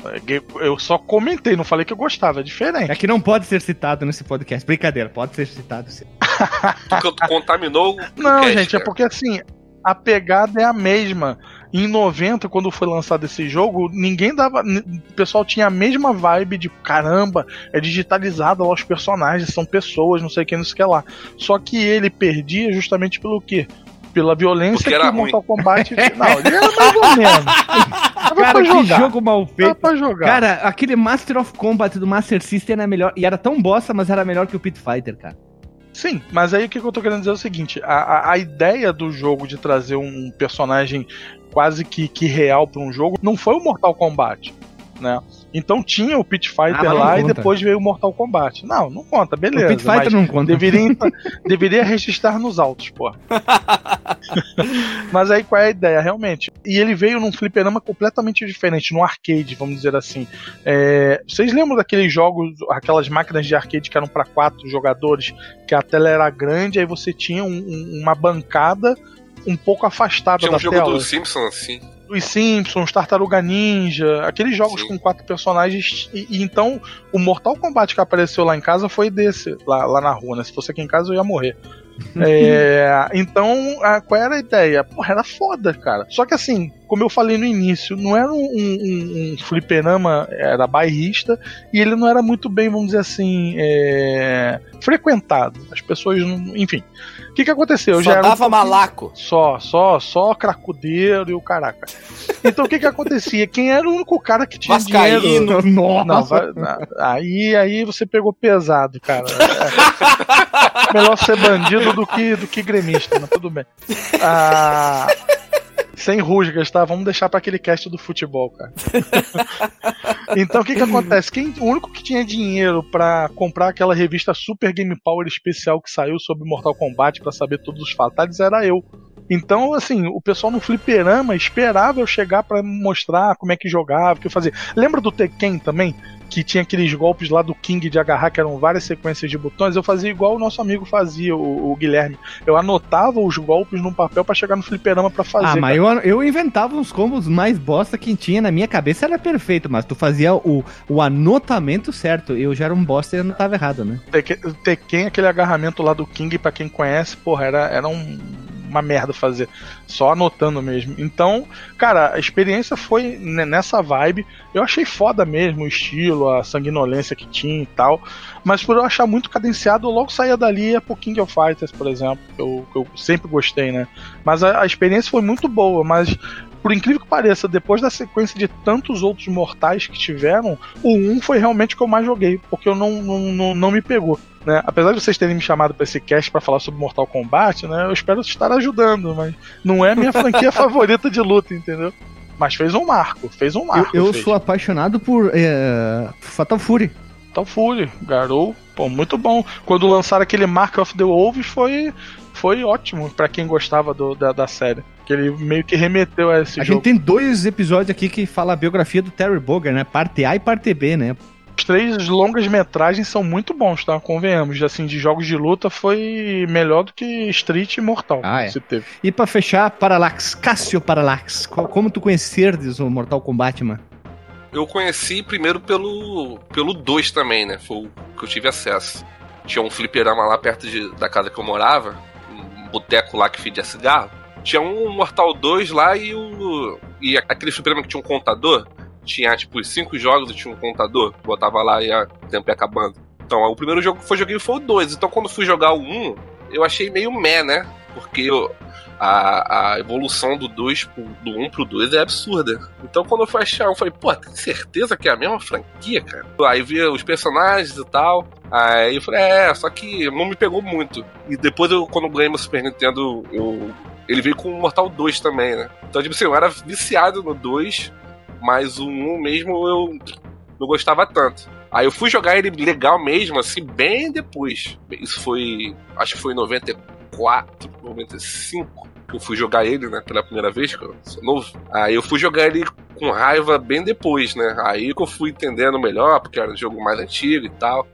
Eu só comentei, não falei que eu gostava, é diferente. É que não pode ser citado nesse podcast. Brincadeira, pode ser citado sim. Contaminou o Não, cast, gente, é cara. porque assim, a pegada é a mesma. Em 90, quando foi lançado esse jogo, ninguém dava. O pessoal tinha a mesma vibe de caramba, é digitalizado lá os personagens, são pessoas, não sei o que, não sei o que lá. Só que ele perdia justamente pelo quê? Pela violência que o Mortal Kombat. Não, ele era mais ou menos. Dava Cara, pra que jogar. jogo mal Dava feito. pra jogar. Cara, aquele Master of Combat do Master System era melhor. E era tão bosta, mas era melhor que o Pit Fighter, cara. Sim, mas aí o que eu tô querendo dizer é o seguinte: a, a, a ideia do jogo de trazer um personagem quase que, que real pra um jogo não foi o Mortal Kombat, né? Então tinha o Pit Fighter Ah, lá e depois veio o Mortal Kombat. Não, não conta, beleza. o Pit Fighter não conta. deveria, deveria registrar nos autos, pô. Mas aí qual é a ideia, realmente? E ele veio num fliperama completamente diferente, num arcade, vamos dizer assim. É, vocês lembram daqueles jogos, aquelas máquinas de arcade que eram para quatro jogadores, que a tela era grande, aí você tinha um- um- uma bancada um pouco afastada Tinha da um jogo tela. do Simpson assim. Os Simpsons, Tartaruga Ninja, aqueles jogos Sim. com quatro personagens. E, e então, o Mortal Kombat que apareceu lá em casa foi desse, lá, lá na rua, né? Se fosse aqui em casa eu ia morrer. É, então, a- qual era a ideia? Porra, era foda, cara. Só que assim, como eu falei no início, não era um, um, um fliperama, era bairrista, e ele não era muito bem, vamos dizer assim, é, frequentado. As pessoas, não, enfim. O que que aconteceu? Eu Só já era um dava pouquinho- malaco. só, só, só cracudeiro e o caraca. Então o que que acontecia? Quem era o único cara que tinha Vascaíno. dinheiro? Nossa. Não, aí, aí você pegou pesado, cara. É. Melhor ser bandido do que, do que gremista, mas tudo bem. Ah, sem rusgas, tá? Vamos deixar pra aquele cast do futebol, cara. então o que que acontece? Quem, o único que tinha dinheiro pra comprar aquela revista Super Game Power especial que saiu sobre Mortal Kombat pra saber todos os fatales era eu. Então, assim, o pessoal no fliperama esperava eu chegar pra mostrar como é que jogava, o que eu fazia. Lembra do Tekken também? Que tinha aqueles golpes lá do King de agarrar, que eram várias sequências de botões. Eu fazia igual o nosso amigo fazia, o, o Guilherme. Eu anotava os golpes num papel pra chegar no fliperama pra fazer. Ah, mas eu, eu inventava uns combos mais bosta que tinha na minha cabeça, era perfeito, mas tu fazia o, o anotamento certo. Eu já era um bosta e anotava errado, né? Tekken, Tekken, aquele agarramento lá do King, pra quem conhece, porra, era, era um- uma merda fazer. Só anotando mesmo. Então, cara, a experiência foi ne- nessa vibe. Eu achei foda mesmo o estilo, a sanguinolência que tinha e tal. Mas por eu achar muito cadenciado, eu logo saía dali e ia pro King of Fighters, por exemplo. Que eu, que eu sempre gostei, né? Mas a, a experiência foi muito boa, mas. Por incrível que pareça, depois da sequência de tantos outros mortais que tiveram, o 1 foi realmente o que eu mais joguei, porque eu não, não, não, não me pegou. Né? Apesar de vocês terem me chamado para esse cast para falar sobre Mortal Kombat, né? Eu espero estar ajudando, mas não é a minha franquia favorita de luta, entendeu? Mas fez um marco, fez um Eu, marco. eu fez. sou apaixonado por é, Fatal Fury. Tal Fury, Garou, pô, muito bom. Quando lançaram aquele Mark of the Wolves foi, foi ótimo para quem gostava do, da, da série. Que ele meio que remeteu a esse a jogo. gente tem dois episódios aqui que fala a biografia do Terry Bogard, né? Parte A e parte B, né? Os três longas metragens são muito bons, tá? Convenhamos. Assim, de jogos de luta foi melhor do que Street e Mortal. Ah, é. Se teve. E pra fechar, Parallax, Cássio Parallax. Co- Como tu conhecerdes o Mortal Kombat, mano? Eu conheci primeiro pelo pelo 2 também, né? Foi o que eu tive acesso. tinha um fliperama lá perto de, da casa que eu morava, boteco lá que fedia cigarro. Tinha um Mortal 2 lá e o. E aquele fliperama que tinha um contador. Tinha tipo cinco jogos e tinha um contador. Botava lá e o tempo ia acabando. Então, o primeiro jogo que eu joguei foi o 2. Então, quando fui jogar o 1, eu achei meio meh, né? Porque a, a evolução do 2 do 1 um pro 2 é absurda. Então quando eu fui achar, eu falei, pô, tem certeza que é a mesma franquia, cara? Aí vi os personagens e tal. Aí eu falei, é, só que não me pegou muito. E depois eu, quando eu ganhei meu Super Nintendo, eu. Ele veio com o Mortal 2 também, né? Então, tipo assim, eu era viciado no 2, mas o 1 mesmo eu não gostava tanto. Aí eu fui jogar ele legal mesmo, assim, bem depois. Isso foi. Acho que foi em 94, 95 que eu fui jogar ele, né, pela primeira vez, que eu sou novo. Aí eu fui jogar ele com raiva bem depois, né? Aí que eu fui entendendo melhor, porque era um jogo mais antigo e tal.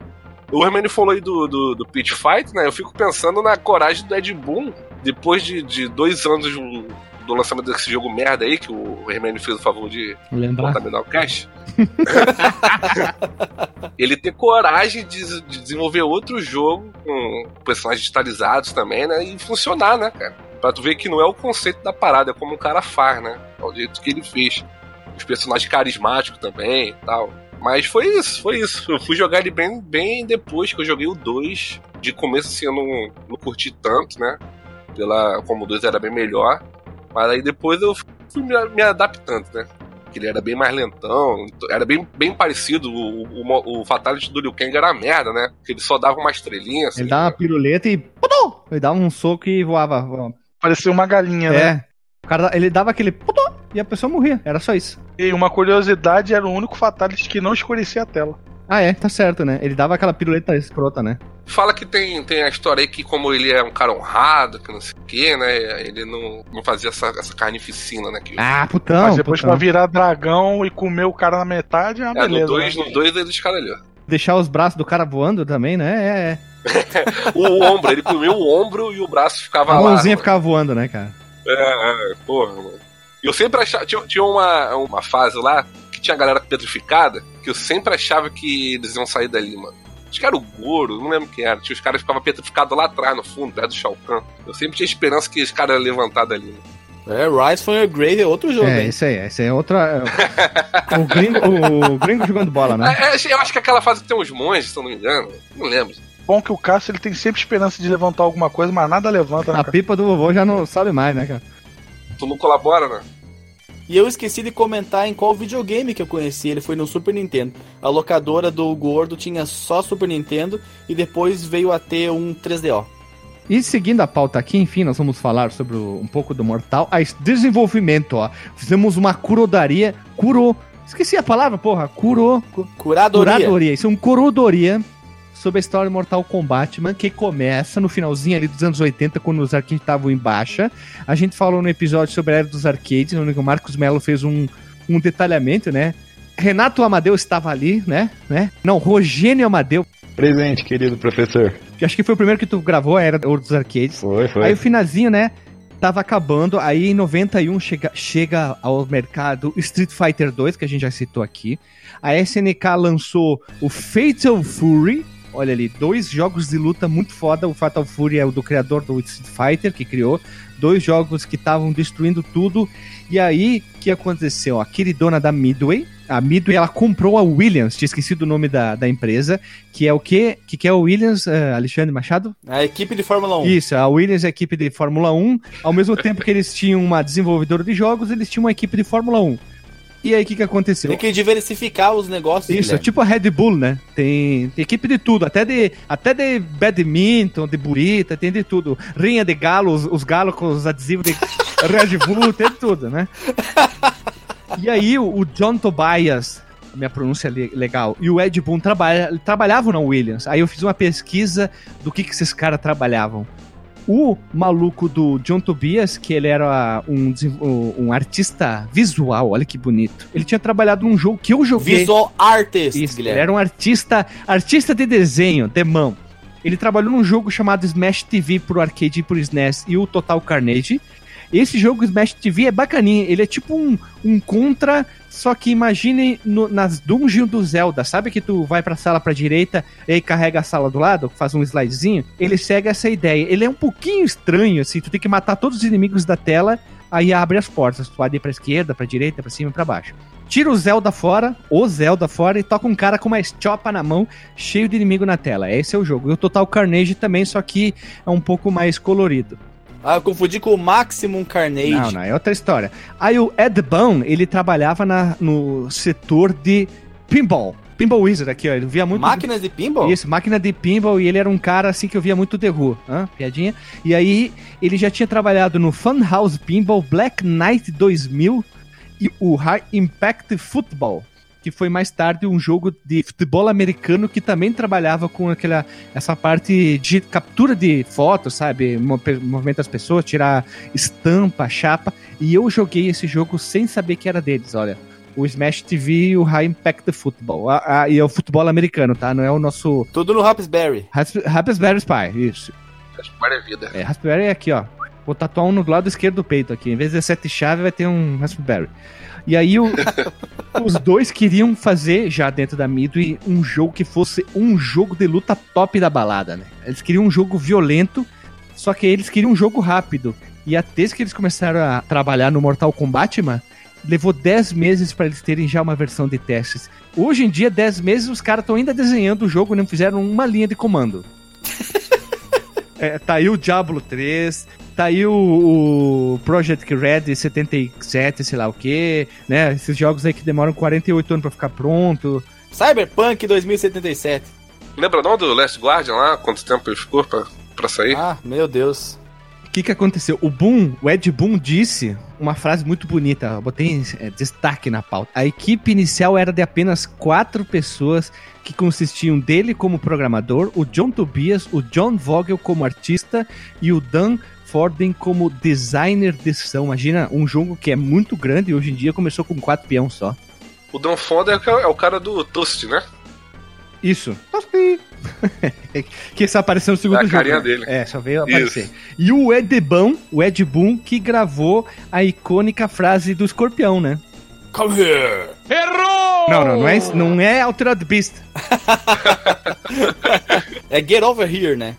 O Hermene falou aí do, do, do Pit Fight, né? Eu fico pensando na coragem do Ed Boon, depois de, de dois anos do, lançamento desse jogo merda aí, que o Hermene fez o favor de Lembrar. contaminar o cash. ele ter coragem de, de desenvolver outro jogo com personagens digitalizados também, né? E funcionar, né, cara? Pra tu ver que não é o conceito da parada, é como o cara faz, né? É o jeito que ele fez. Os personagens carismáticos também e tal. Mas foi isso, foi isso. Eu fui jogar ele bem, bem depois que eu joguei o 2. De começo, assim, eu não, não curti tanto, né? Pela, como o 2 era bem melhor. Mas aí depois eu fui me, me adaptando, né? Que ele era bem mais lentão, era bem, bem parecido. O, o, o Fatality do Liu Kang era uma merda, né? Que ele só dava uma estrelinha. Assim, Ele dava uma piruleta e. Pudum! Ele dava um soco e voava. voava. Parecia uma galinha, né? É. O cara, ele dava aquele. Pudum! E a pessoa morria. Era só isso. E uma curiosidade, era o único Fatality que não escurecia a tela. Ah, é, tá certo, né? Ele dava aquela piruleta escrota, né? Fala que tem, tem a história aí que, como ele é um cara honrado, que não sei o quê, né? Ele não, não fazia essa, essa carnificina, né? Que, Ah, putão. Mas depois putão. pra virar dragão e comer o cara na metade, é uma é, beleza. no 2 né? no dois ele escaralhou. Deixar os braços do cara voando também, né? É, é. O ombro, ele comeu o ombro e o braço ficava A lá. mãozinha né? ficava voando, né, cara? É, é, porra, mano. Eu sempre achava. Tinha, tinha uma, uma fase lá que tinha a galera petrificada, que eu sempre achava que eles iam sair dali, mano. Acho que era o Goro, não lembro quem era. Tinha os caras que ficavam petrificados lá atrás, no fundo, perto do Shao Kahn. Eu sempre tinha esperança que os caras iam levantar dali. Né? É, Rise from Your Grave é outro jogo, É, hein? isso aí. Esse é outra. o, gringo, o gringo jogando bola, né? É, é, eu acho que aquela fase tem uns monges, se eu não me engano. Não lembro. Bom que o Cássio ele tem sempre esperança de levantar alguma coisa, mas nada levanta, né, A cara? pipa do vovô já não sabe mais, né, cara? Tu não colabora, né? E eu esqueci de comentar em qual videogame que eu conheci. Ele foi no Super Nintendo. A locadora do Gordo tinha só Super Nintendo e depois veio a ter um 3DO. E seguindo a pauta aqui, enfim, nós vamos falar sobre o- um pouco do Mortal. A desenvolvimento, ó. Fizemos uma curodaria. Curo. Esqueci a palavra, porra. Curo. cu- Curadoria. Curadoria. Isso é um corodoria sobre a história de Mortal Kombat, man, que começa no finalzinho ali dos anos 80, quando os arcades estavam em baixa. A gente falou no episódio sobre a era dos arcades, onde o Marcos Mello fez um, um detalhamento, né? Renato Amadeu estava ali, né? né? Não, Rogênio Amadeu, Presente, querido professor. acho que foi o primeiro que tu gravou, a era dos arcades. Foi, foi. Aí o finalzinho, né? Tava acabando, aí em 91 chega, chega ao mercado Street Fighter 2, que a gente já citou aqui. A SNK lançou o Fatal Fury. Olha ali, dois jogos de luta muito foda. O Fatal Fury é o do criador do Street Fighter, que criou. Dois jogos que estavam destruindo tudo. E aí, o que aconteceu? A queridona da Midway, a Midway, ela comprou a Williams, tinha esquecido o nome da, da empresa, que é o quê? Que, que é a Williams, eh, Alexandre Machado? A equipe de Fórmula 1. Isso, a Williams é a equipe de Fórmula 1. Ao mesmo tempo que eles tinham uma desenvolvedora de jogos, eles tinham uma equipe de Fórmula 1. E aí, o que, que aconteceu? Tem que diversificar os negócios. Isso, é Guilherme. tipo a Red Bull, né? Tem, tem equipe de tudo, até de, até de badminton, de burita, tem de tudo. Rinha de galo, os, os galos com os adesivos de Red Bull, tem de tudo, né? E aí, o, o John Tobias, minha pronúncia é le- legal, e o Ed Boon trabalha, trabalhavam na Williams. Aí eu fiz uma pesquisa do que, que esses caras trabalhavam. O maluco do John Tobias, que ele era um, um, artista visual, olha que bonito. Ele tinha trabalhado num jogo que eu joguei. Visual Artist, Isso, ele Guilherme. era um artista, artista de desenho, de mão. Ele trabalhou num jogo chamado Smash TV pro arcade e pro SNES e o Total Carnage. Esse jogo Smash TV é bacaninha. Ele é tipo um, um contra, só que imagine no- nas dungeons do Zelda. Sabe que tu vai pra sala pra direita e aí carrega a sala do lado, faz um slidezinho? Ele segue essa ideia. Ele é um pouquinho estranho, assim. Tu tem que matar todos os inimigos da tela, aí abre as portas. Tu ir pra esquerda, pra direita, pra cima e pra baixo. Tira o Zelda fora, o Zelda fora, e toca um cara com uma chopa na mão, cheio de inimigo na tela. Esse é o jogo. E o Total Carnage também, só que é um pouco mais colorido. Ah, eu confundi com o Maximum Carnage. Não, não, é outra história. Aí o Ed Boon, ele trabalhava na- no setor de pinball. Pinball Wizard aqui, ó. Ele via muito. Máquinas de pinball? Isso, máquina de pinball, e ele era um cara assim que eu via muito The Who, hã? piadinha. E aí, ele já tinha trabalhado no Funhouse Pinball, Black Knight 2000 e o High Impact Football, que foi mais tarde um jogo de futebol americano que também trabalhava com aquela essa parte de captura de fotos, sabe? Mo- Movimento das pessoas, tirar estampa, chapa. E eu joguei esse jogo sem saber que era deles, olha. O Smash TV e o High Impact Football. Ah, ah, e é o futebol americano, tá? Não é o nosso Tudo no Raspberry. Rasp- Raspberry Pi, isso. Raspberry é vida. É, Raspberry é aqui, ó. Vou tatuar um no lado esquerdo do peito aqui. Em vez de sete chaves, vai ter um Raspberry. E aí o- os dois queriam fazer, já dentro da Midway, um jogo que fosse um jogo de luta top da balada, né? Eles queriam um jogo violento, só que eles queriam um jogo rápido. E até que eles começaram a trabalhar no Mortal Kombat, mano, levou 10 meses pra eles terem já uma versão de testes. Hoje em dia, 10 meses, os caras estão ainda desenhando o jogo, não fizeram uma linha de comando. É, tá aí o Diablo 3, tá aí o, o Project Red 77, sei lá o que, né? Esses jogos aí que demoram 48 anos pra ficar pronto. Cyberpunk 2077. Lembra não do Last Guardian lá? Quanto tempo ele ficou pra, pra sair? Ah, meu Deus. O que que aconteceu? O Boom, o Ed Boon disse uma frase muito bonita, eu botei é, destaque na pauta. A equipe inicial era de apenas quatro pessoas que consistiam dele como programador, o John Tobias, o John Vogel como artista e o Dan Forden como designer de som. Imagina um jogo que é muito grande e hoje em dia começou com quatro peão só. O Dan o- é o cara do Toast, né? Isso. que só apareceu no segundo É a jogo. carinha né? dele. É, só veio aparecer. E o Ed Boon, o Ed Boon, que gravou a icônica frase do escorpião, né? Come here. Não, não, não é, isso- não é Altered Beast. É Get Over Here, né?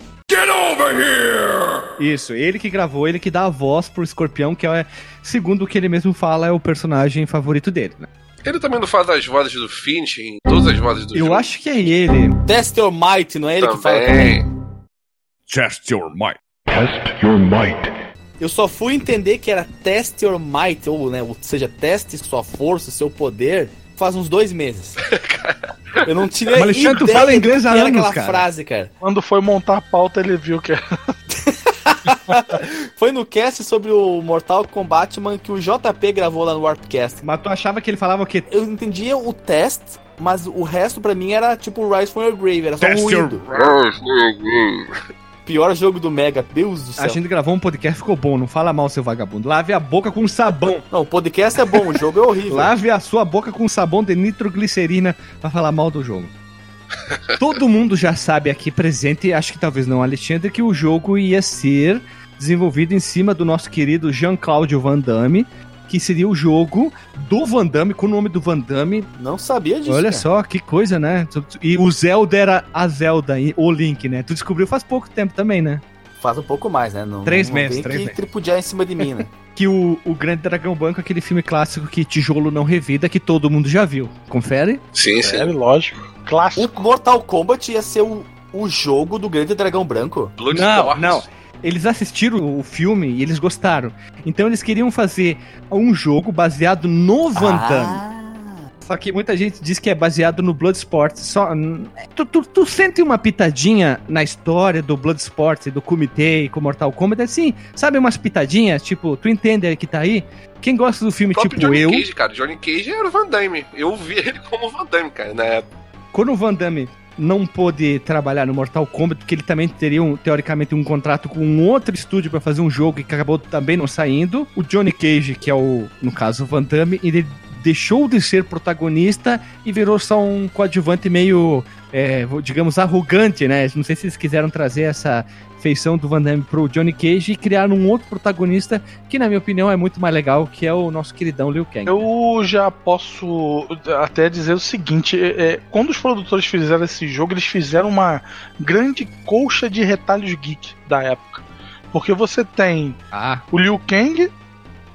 Isso, ele que gravou, ele que dá a voz pro escorpião, que é, segundo o que ele mesmo fala, é o personagem favorito dele. né? Ele também não faz as vozes do Finch em todas as vozes do Eu jogo. acho que é ele. Test Your Might, não é ele que fala também? também. Test your might. Test your might. Eu só fui entender que era Test Your Might, ou, né, ou seja, teste sua força, seu poder, faz uns dois meses. Eu não tinha Mas, Alexandre, tu ideia fala inglês há era anos, aquela cara. frase, cara. Quando foi montar a pauta, ele viu que Foi no cast sobre o Mortal Kombat Man que o JP gravou lá no Warpcast. Mas tu achava que ele falava o quê? Eu entendia o test, mas o resto pra mim era tipo Rise from Your Grave, era só Test um your-. Pior jogo do Mega, Deus do céu. A gente gravou um podcast, ficou bom, não fala mal, seu vagabundo. Lave a boca com sabão. Não, o podcast é bom, o jogo é horrível. Lave a sua boca com sabão de nitroglicerina pra falar mal do jogo. Todo mundo já sabe aqui presente, acho que talvez não Alexandre, que o jogo ia ser desenvolvido em cima do nosso querido Jean-Claude Van Damme, que seria o jogo do Van Damme, com o nome do Van Damme. Não sabia disso. Olha cara. só, que coisa, né? E o Zelda era a Zelda, o Link, né? Tu descobriu faz pouco tempo também, né? Faz um pouco mais, né? Não, Três não meses, três que meses. tripudiar em cima de mim, né? Que o, o Grande Dragão Branco, aquele filme clássico que tijolo não revida, que todo mundo já viu. Confere? Sim, sim. é lógico. Clássico. o Mortal Kombat ia ser o, o jogo do Grande Dragão Branco? Não, Bloodsport. não. Eles assistiram o filme e eles gostaram. Então eles queriam fazer um jogo baseado no Van Damme. Ah, Só que muita gente diz que é baseado no Bloodsport. Só, tu, tu, tu sente uma pitadinha na história do Bloodsport, do Kumite e com Mortal Kombat, assim, sabe umas pitadinhas? Tipo, tu entende aí que tá aí? Quem gosta do filme tipo Johnny eu, Cage, cara. Johnny Cage era o Van Damme. Eu vi ele como Van Damme, cara, na época. quando o Van Damme não pôde trabalhar no Mortal Kombat, porque ele também teria, um, teoricamente, um contrato com um outro estúdio pra fazer um jogo que acabou também não saindo, o Johnny Cage, que é o, no caso, o Van Damme, ele deixou de ser protagonista e virou só um coadjuvante meio, é, digamos, arrogante, né? Não sei se eles quiseram trazer essa feição do Van Damme pro Johnny Cage e criar um outro protagonista que, na minha opinião, é muito mais legal, que é o nosso queridão Liu Kang. Eu já posso até dizer o seguinte: é, é, quando os produtores fizeram esse jogo, eles fizeram uma grande colcha de retalhos geek da época. Porque você tem Ah, o Liu Kang,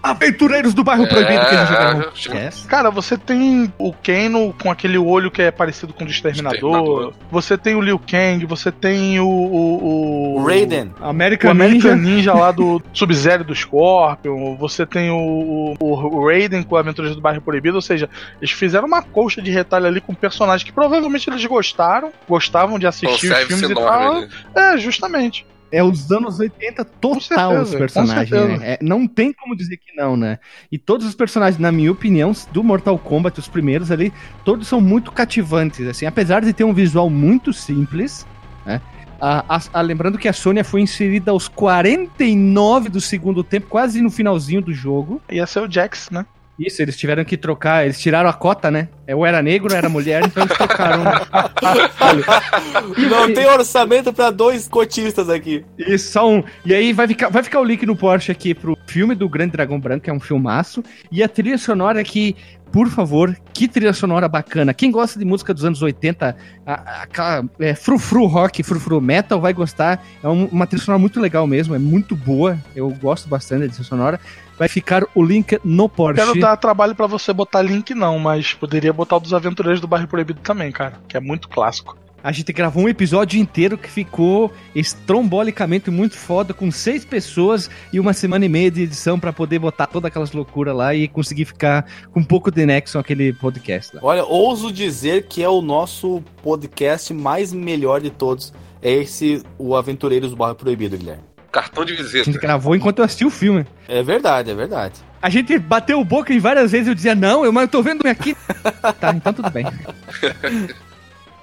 Aventureiros do Bairro Proibido que a gente É, Yes. cara, você tem o Kano com aquele olho que é parecido com o do Exterminador, Exterminador. você tem o Liu Kang, você tem o. O, O Raiden. O American, American Ninja. Ninja lá do Sub-Zero do Scorpion, você tem o, o, o Raiden com Aventuras do Bairro Proibido, ou seja, eles fizeram uma colcha de retalho ali com personagens que provavelmente eles gostaram, gostavam de assistir os filmes e tal. né? É, justamente. É os anos 80 total os personagens, né? É, não tem como dizer que não, né? E todos os personagens, na minha opinião, do Mortal Kombat, os primeiros ali, todos são muito cativantes, assim, apesar de ter um visual muito simples, né? A, a- a- lembrando que a Sônia foi inserida aos 49 do segundo tempo, quase no finalzinho do jogo. Ia ser o Jax, né? Isso, eles tiveram que trocar, eles tiraram a cota, né? Ou era negro ou era mulher, então eles trocaram. Não tem orçamento pra dois cotistas aqui. E só um. E aí vai ficar, vai ficar o link no Porsche aqui pro filme do Grande Dragão Branco, que é um filmaço. E a trilha sonora aqui, por favor, que trilha sonora bacana. Quem gosta de música dos anos 80, a- a- aquela é, frufru rock, frufru metal, vai gostar. É um- uma trilha sonora muito legal mesmo, é muito boa. Eu gosto bastante da trilha sonora. Vai ficar o link no Porsche. Quero dar trabalho pra você botar link, não, mas poderia botar o dos Aventureiros do Bairro Proibido também, cara, que é muito clássico. A gente gravou um episódio inteiro que ficou estrombolicamente muito foda, com seis pessoas e uma semana e meia de edição pra poder botar todas aquelas loucuras lá e conseguir ficar com um pouco de nexo aquele podcast lá. Olha, ouso dizer que é o nosso podcast mais melhor de todos. É esse, o Aventureiros do Bairro Proibido, Guilherme. Cartão de A gente visita. gravou enquanto eu assisti o filme. É verdade, é verdade. A gente bateu boca em várias vezes eu dizia, não, eu, mas eu tô vendo aqui. tá, então tudo bem.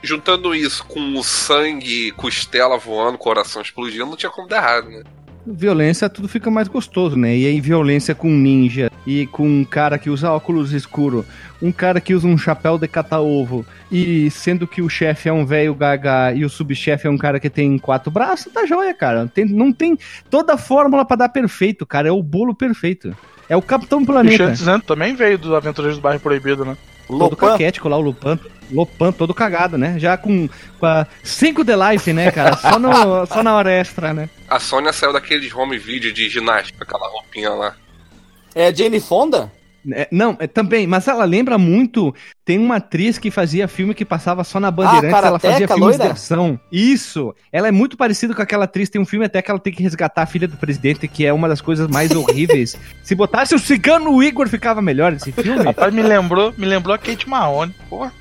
Juntando isso com o sangue, costela voando, coração explodindo, não tinha como dar errado, né? Violência, tudo fica mais gostoso, né? E aí, violência com ninja, e com um cara que usa óculos escuro, um cara que usa um chapéu de cata-ovo, e sendo que o chefe é um velho gaga e o subchefe é um cara que tem quatro braços, tá joia, cara. Tem- não tem toda a fórmula pra dar perfeito, cara. É o bolo perfeito. É o Capitão E o Planeta. Shantzan também veio dos Aventureiros do Bairro Proibido, né? Todo Lopan, caquético lá, o Lupan. Lopan todo cagado, né? Já com, com a 5 de life, né, cara? Só, no, só na hora extra, né? A Sônia saiu daqueles home video de ginástica, aquela roupinha lá. é Jane Fonda? É, não, é, também, mas ela lembra muito. Tem uma atriz que fazia filme que passava só na Bandeirantes, ela Karateca, fazia filmes de loira? ação. Isso! Ela é muito parecida com aquela atriz. Tem um filme até que ela tem que resgatar a filha do presidente, que é uma das coisas mais horríveis. Se botasse o cigano o Igor, ficava melhor esse filme. Rapaz, me lembrou, me lembrou a Kate Mahoney. Porra.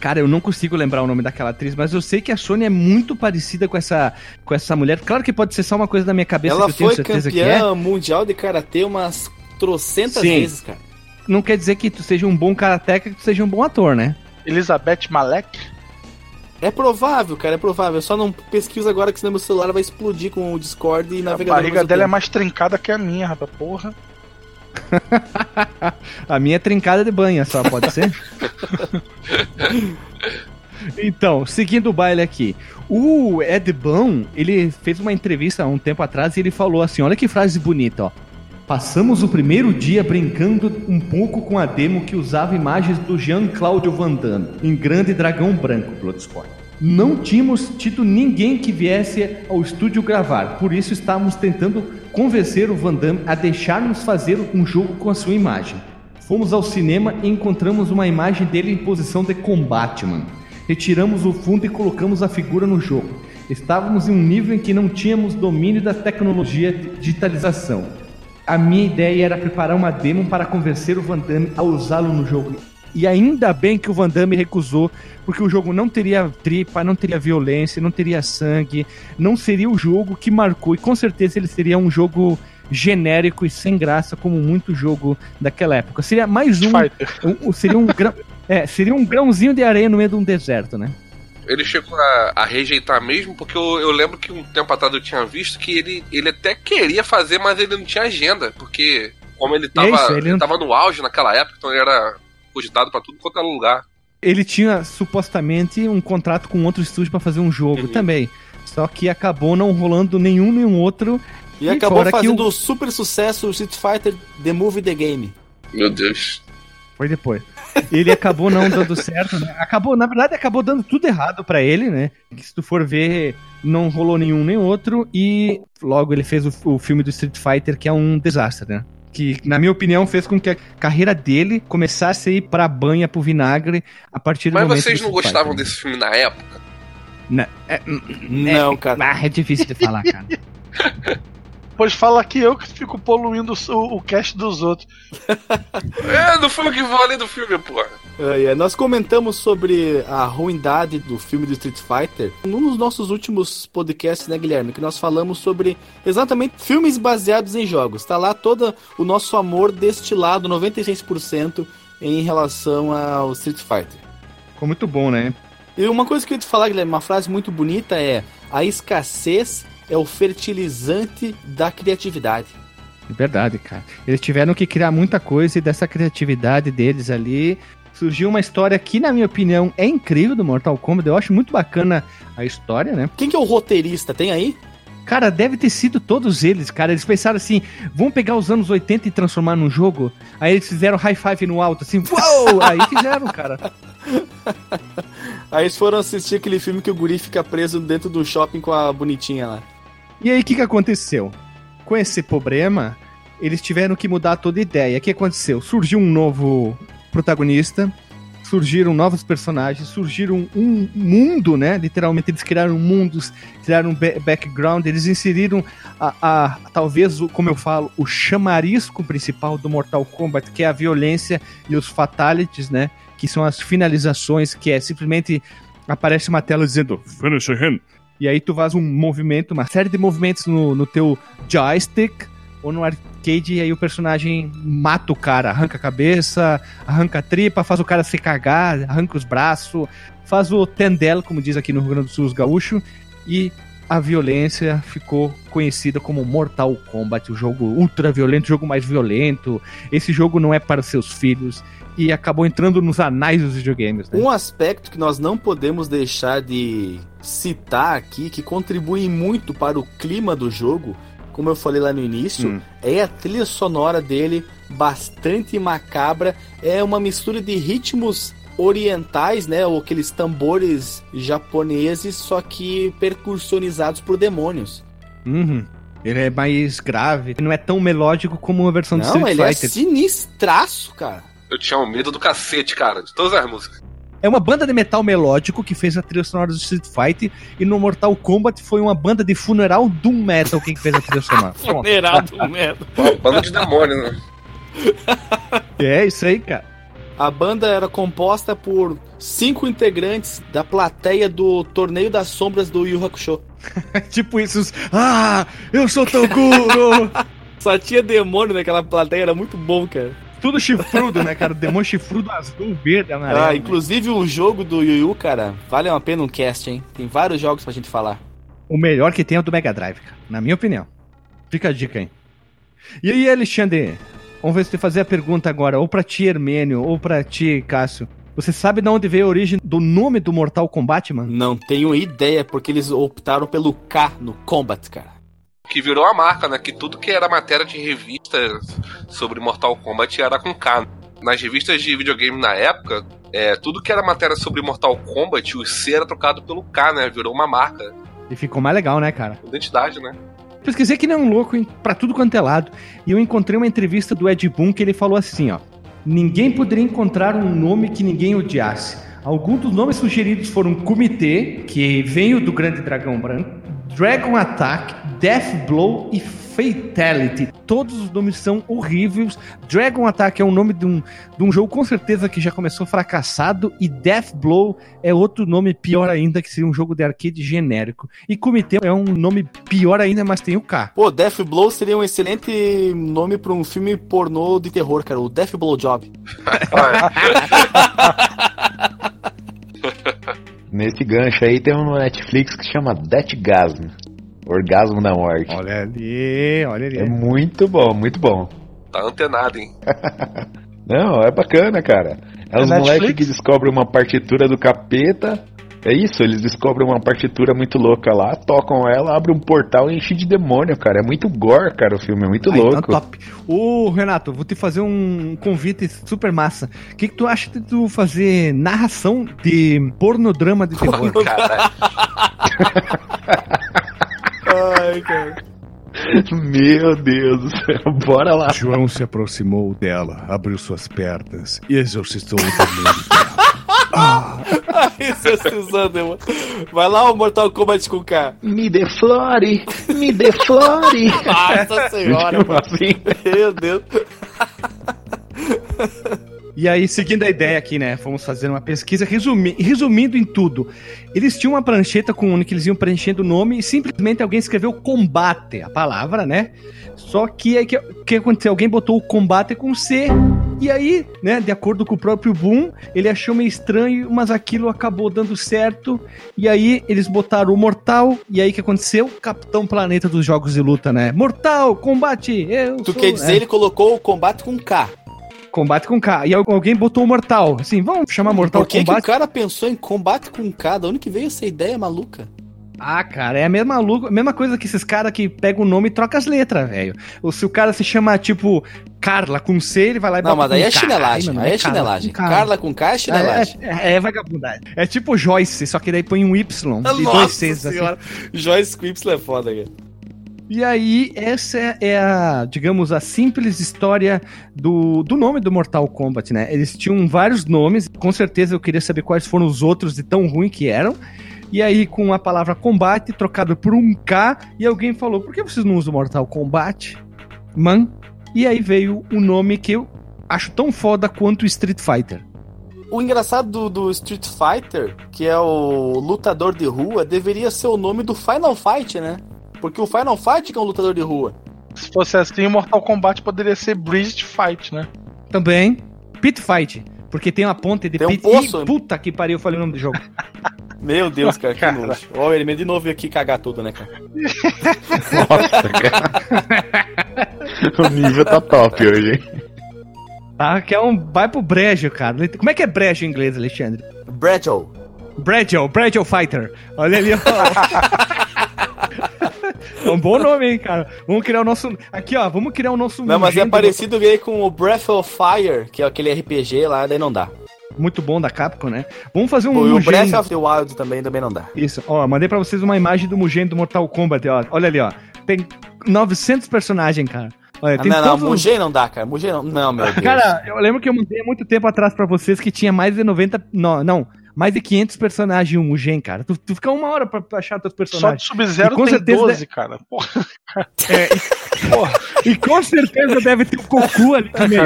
Cara, eu não consigo lembrar o nome daquela atriz, mas eu sei que a Sônia é muito parecida com essa, com essa mulher. Claro que pode ser só uma coisa da minha cabeça Ela que eu tenho foi certeza que é. campeã mundial de karatê umas trocentas Sim. vezes, cara. Não quer dizer que tu seja um bom karateca, que tu seja um bom ator, né? Elizabeth Malek. É provável, cara, é provável. Eu só não pesquiso agora que senão meu celular vai explodir com o Discord e A navegador. ao barriga dela é tempo. mais trincada que a minha, rapaz. Porra. A minha é trincada de banha só, pode ser? então, seguindo o baile aqui. O Ed Boon, ele fez uma entrevista há um tempo atrás e ele falou assim, olha que frase bonita, ó. Passamos o primeiro dia brincando um pouco com a demo que usava imagens do Jean-Claude Van Damme em Grande Dragão Branco, Bloodsport. Não tínhamos tido ninguém que viesse ao estúdio gravar, por isso estávamos tentando convencer o Van Damme a deixar-nos fazer um jogo com a sua imagem. Fomos ao cinema e encontramos uma imagem dele em posição de combate, mano. Retiramos o fundo e colocamos a figura no jogo. Estávamos em um nível em que não tínhamos domínio da tecnologia de digitalização. A minha ideia era preparar uma demo para convencer o Van Damme a usá-lo no jogo. E ainda bem que o Van Damme recusou, porque o jogo não teria tripa, não teria violência, não teria sangue, não seria o jogo que marcou. E com certeza ele seria um jogo genérico e sem graça, como muito jogo daquela época. Seria mais um. Um- seria um grão. É, seria um grãozinho de areia no meio de um deserto, né? Ele chegou a, a rejeitar mesmo, porque eu, eu lembro que um tempo atrás eu tinha visto que ele, ele até queria fazer, mas ele não tinha agenda, porque como ele tava, isso, ele ele não- tava no auge naquela época, então ele era cogitado pra tudo quanto é lugar. Ele tinha supostamente um contrato com outro estúdio pra fazer um jogo Uhum. também. Só que acabou não rolando nenhum nem outro. E, E acabou fazendo o- super sucesso o Street Fighter The Movie The Game. Meu Deus. Foi depois. Ele acabou não dando certo, né? Acabou, na verdade, acabou dando tudo errado pra ele, né? Que se tu for ver, não rolou nenhum nem outro. E logo ele fez o, o filme do Street Fighter, que é um desastre, né? Que, na minha opinião, fez com que a carreira dele começasse a ir pra banha, pro vinagre, a partir do Mas momento vocês do não gostavam desse filme na época? Não, é, Não, cara. ah, é difícil de falar, cara. Pois fala que eu que fico poluindo o, o cast dos outros. É, não foi o que falei do filme, porra. É, é, nós comentamos sobre a ruindade do filme do Street Fighter num dos nossos últimos podcasts, né, Guilherme? Que nós falamos sobre exatamente filmes baseados em jogos. Tá lá todo o nosso amor destilado, 96% em relação ao Street Fighter. Ficou muito bom, né? E uma coisa que eu ia te falar, Guilherme, uma frase muito bonita é: a escassez é o fertilizante da criatividade. É Verdade, cara. Eles tiveram que criar muita coisa e dessa criatividade deles ali surgiu uma história que, na minha opinião, é incrível do Mortal Kombat. Eu acho muito bacana a história, né? Quem que é o roteirista? Tem aí? Cara, deve ter sido todos eles, cara. Eles pensaram assim: vamos pegar os anos 80 e transformar num jogo? Aí eles fizeram high five no alto, assim, uou! Aí fizeram, cara. Aí eles foram assistir aquele filme que o guri fica preso dentro do shopping com a bonitinha lá. E aí, o que, que aconteceu? Com esse problema, eles tiveram que mudar toda a ideia. O que aconteceu? Surgiu um novo protagonista, surgiram novos personagens, surgiram um mundo, né? Literalmente, eles criaram mundos, criaram ba- background, eles inseriram a, a- talvez, como eu falo, o chamarisco principal do Mortal Kombat, que é a violência e os fatalities, né? Que são as finalizações, que é simplesmente aparece uma tela dizendo Finish him. E aí tu faz um movimento, uma série de movimentos no, no teu joystick ou no arcade, e aí o personagem mata o cara, arranca a cabeça, arranca a tripa, faz o cara se cagar, arranca os braços, faz o tendel, como diz aqui no Rio Grande do Sul os e a violência ficou conhecida como Mortal Kombat, o jogo ultra violento, o jogo mais violento. Esse jogo não é para seus filhos e acabou entrando nos anais dos videogames. Né? Um aspecto que nós não podemos deixar de citar aqui, que contribui muito para o clima do jogo, como eu falei lá no início, Hum. é a trilha sonora dele, bastante macabra. É uma mistura de ritmos orientais, né? Ou aqueles tambores japoneses, só que percussionizados por demônios. Uhum. Ele é mais grave, não é tão melódico como a versão do Não, Street ele é Fighter. sinistraço, cara. Eu tinha um medo do cacete, cara, de todas as músicas. É uma banda de metal melódico que fez a trilha sonora do Street Fighter e no Mortal Kombat foi uma banda de funeral doom metal quem fez a trilha sonora. Funerado, merda. Uma banda de demônio, né? É isso aí, cara. A banda era composta por cinco integrantes da plateia do Torneio das Sombras do Yu Hakusho. tipo isso. os, Ah, eu sou Toguro! Só tinha demônio naquela plateia, era muito bom, cara. Tudo chifrudo, né, cara? Demônio chifrudo azul, verde, amarelo. Ah, inclusive o jogo do Yu Yu, cara, vale a pena um cast, hein? Tem vários jogos pra gente falar. O melhor que tem é o do Mega Drive, cara. Na minha opinião. Fica a dica aí. E aí, Alexandre? Vamos ver se tu fazer a pergunta agora, ou pra ti, Hermênio, ou pra ti, Cássio. Você sabe de onde veio a origem do nome do Mortal Kombat, mano? Não tenho ideia porque eles optaram pelo K no Combat, cara. Que virou a marca, né? Que tudo que era matéria de revista sobre Mortal Kombat era com K. Nas revistas de videogame na época, é, tudo que era matéria sobre Mortal Kombat, o C era trocado pelo K, né? Virou uma marca, E ficou mais legal, né, cara? identidade, né? Pesquisei que nem um louco pra tudo quanto é lado. E eu encontrei uma entrevista do Ed Boon que ele falou assim, ó. Ninguém poderia encontrar um nome que ninguém odiasse. Alguns dos nomes sugeridos foram Comitê, que veio do Grande Dragão Branco, Dragon Attack, Death Blow e Fatality. Todos os nomes são horríveis. Dragon Attack é um nome de um, de um jogo com certeza que já começou fracassado. E Death Blow é outro nome pior ainda, que seria um jogo de arcade genérico. E Comitê é um nome pior ainda, mas tem o K. Pô, Death Blow seria um excelente nome pra um filme pornô de terror, cara. O Death Blow Job. Nesse gancho aí tem um no Netflix que chama Deathgasm. Orgasmo da morte. Olha ali, olha ali. É muito bom, muito bom. Tá antenado, hein? Não, é bacana, cara. É os É moleques Netflix? que descobrem uma partitura do capeta. É isso, eles descobrem uma partitura muito louca lá, tocam ela, abrem um portal e enche de demônio, cara. É muito gore, cara, o filme, é muito Ah, então louco. top. Ô, Renato, vou te fazer um convite super massa. O que, que tu acha de tu fazer narração de pornodrama de terror? Caralho. Ai, cara. Meu Deus do céu, bora lá. João se aproximou dela, abriu suas pernas e exorcizou o demônio dela. Exorcizando, mano. Vai lá o Mortal Kombat com K. Me deflore, me deflore. Nossa senhora, mano. assim. Meu Deus. E aí, seguindo a ideia aqui, né? Fomos fazer uma pesquisa, resumi resumindo em tudo. Eles tinham uma prancheta com onde eles iam preenchendo o nome e simplesmente alguém escreveu combate, a palavra, né? Só que aí que, que aconteceu? Alguém botou o combate com C. E aí, né, de acordo com o próprio Boom, ele achou meio estranho, mas aquilo acabou dando certo. E aí eles botaram o Mortal. E aí o que aconteceu? Capitão Planeta dos Jogos de Luta, né? Mortal, combate! Eu Tu sou- quer dizer, é. ele colocou o combate com K. Combate com K. E al- alguém botou o Mortal. Assim, vamos chamar Mortal Por que, que o Kombat? cara pensou em combate com K? Da onde que veio essa ideia maluca? Ah, cara, é a mesma, a mesma coisa que esses caras que pegam o nome e trocam as letras, velho. Ou se o cara se chama, tipo, Carla com C, ele vai lá e Não, bota mas aí com é K. chinelagem. Aí é Carla chinelagem. com. Carla com K é chinelagem. É, é, é vagabundagem. É tipo Joyce, só que daí põe um Y e dois Cs. Assim. Joyce Quipsel é foda, cara. E aí, essa é- a, digamos, a simples história do, do nome do Mortal Kombat, né? Eles tinham vários nomes, com certeza eu queria saber quais foram os outros de tão ruim que eram. E aí, com a palavra combate trocado por um K, e alguém falou: por que vocês não usam Mortal Kombat? Man. E aí veio um nome que eu acho tão foda quanto Street Fighter. O engraçado do, do Street Fighter, que é o lutador de rua, deveria ser o nome do Final Fight, né? Porque o Final Fight que é um lutador de rua. Se fosse assim, o Mortal Kombat poderia ser Bridge Fight, né? Também, Pit Fight. Porque tem uma ponte de Tem um pit. poço. Ih, puta que pariu, eu falei o nome do jogo. Meu Deus, cara, que Cara. nojo. Ó, ele de novo veio aqui cagar tudo, né, cara? Nossa, cara. o nível tá top hoje, hein? Tá? Que é um. Vai pro brejo, cara. Como é que é brejo em inglês, Alexandre? Bradgel. Brejo, Brejo Fighter. Olha ali, ó. É um bom nome, hein, cara. Vamos criar o nosso. Aqui, ó. Vamos criar o nosso. Não, mas é parecido aí com o Breath of Fire, que é aquele RPG lá, daí não dá. Muito bom da Capcom, né? Vamos fazer um. e o. Breath of the Wild também, também não dá. Isso, ó. Mandei pra vocês uma imagem do Mugen do Mortal Kombat, ó. Olha ali, ó. Tem 900 personagens, cara. Olha, Ah, não, não, os- Mugen não dá, cara. Mugen não. Não, meu Deus. Cara, eu lembro que eu mandei há muito tempo atrás pra vocês que tinha mais de 90. Não, não. Mais de 500 personagens em um Mugen, cara. Tu, tu fica uma hora pra, pra achar teus Só de personagens. Sub-Zero E com tem certeza 12, cara. Porra, Porra. E com certeza deve ter o Goku ali também.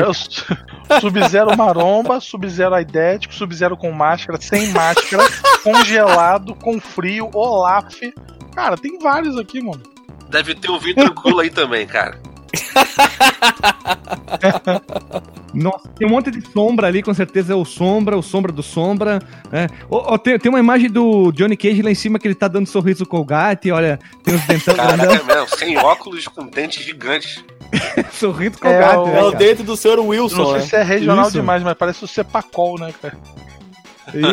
Sub-Zero maromba, Sub-Zero aidético, Sub-Zero com máscara, sem máscara, congelado, com frio, Olaf. Cara, tem vários aqui, mano. Deve ter o Vitor Gula aí também, cara. Nossa, tem um monte de sombra ali, com certeza é o Sombra, o Sombra do Sombra. Né? Ó, ó, tem, tem uma imagem do Johnny Cage lá em cima que ele tá dando sorriso Colgate, olha, tem os dentão Caraca, mesmo, sem óculos com dentes gigantes. sorriso É, Colgate. o- né, É o dente do senhor Wilson, não sei né? se é regional Isso. demais, mas parece o Cepacol, né, cara?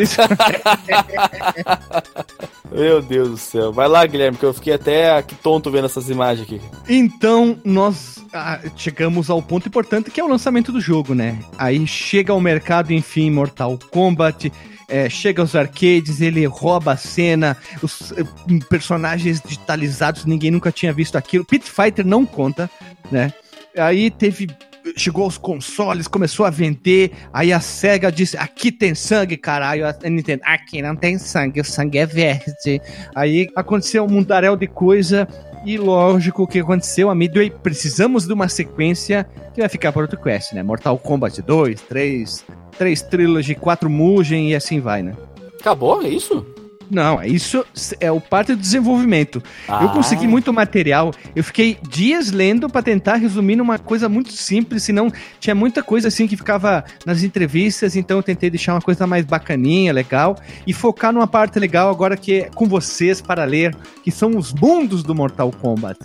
Isso. Meu Deus do céu. Vai lá, Guilherme, que eu fiquei até aqui tonto vendo essas imagens aqui. Então, nós ah, chegamos ao ponto importante que é o lançamento do jogo, né? Aí chega ao mercado, enfim, Mortal Kombat. é, chega aos arcades, ele rouba a cena, os eh, personagens digitalizados, ninguém nunca tinha visto aquilo. Pit Fighter não conta, né? Aí teve. Chegou aos consoles, começou a vender. Aí a SEGA disse: Aqui tem sangue, caralho. A Nintendo: Aqui não tem sangue, o sangue é verde. Aí aconteceu um mundaréu de coisa. E lógico o que aconteceu, a Midway, precisamos de uma sequência que vai ficar para outro quest, né? Mortal Kombat 2, 3, 3 Trilogy, 4 Mugen e assim vai, né? Acabou? É isso? Não, isso é o parte do desenvolvimento. Eu Ah. consegui muito material, eu fiquei dias lendo para tentar resumir numa coisa muito simples, senão tinha muita coisa assim que ficava nas entrevistas, então eu tentei deixar uma coisa mais bacaninha, legal, e focar numa parte legal agora que é com vocês para ler, que são os mundos do Mortal Kombat.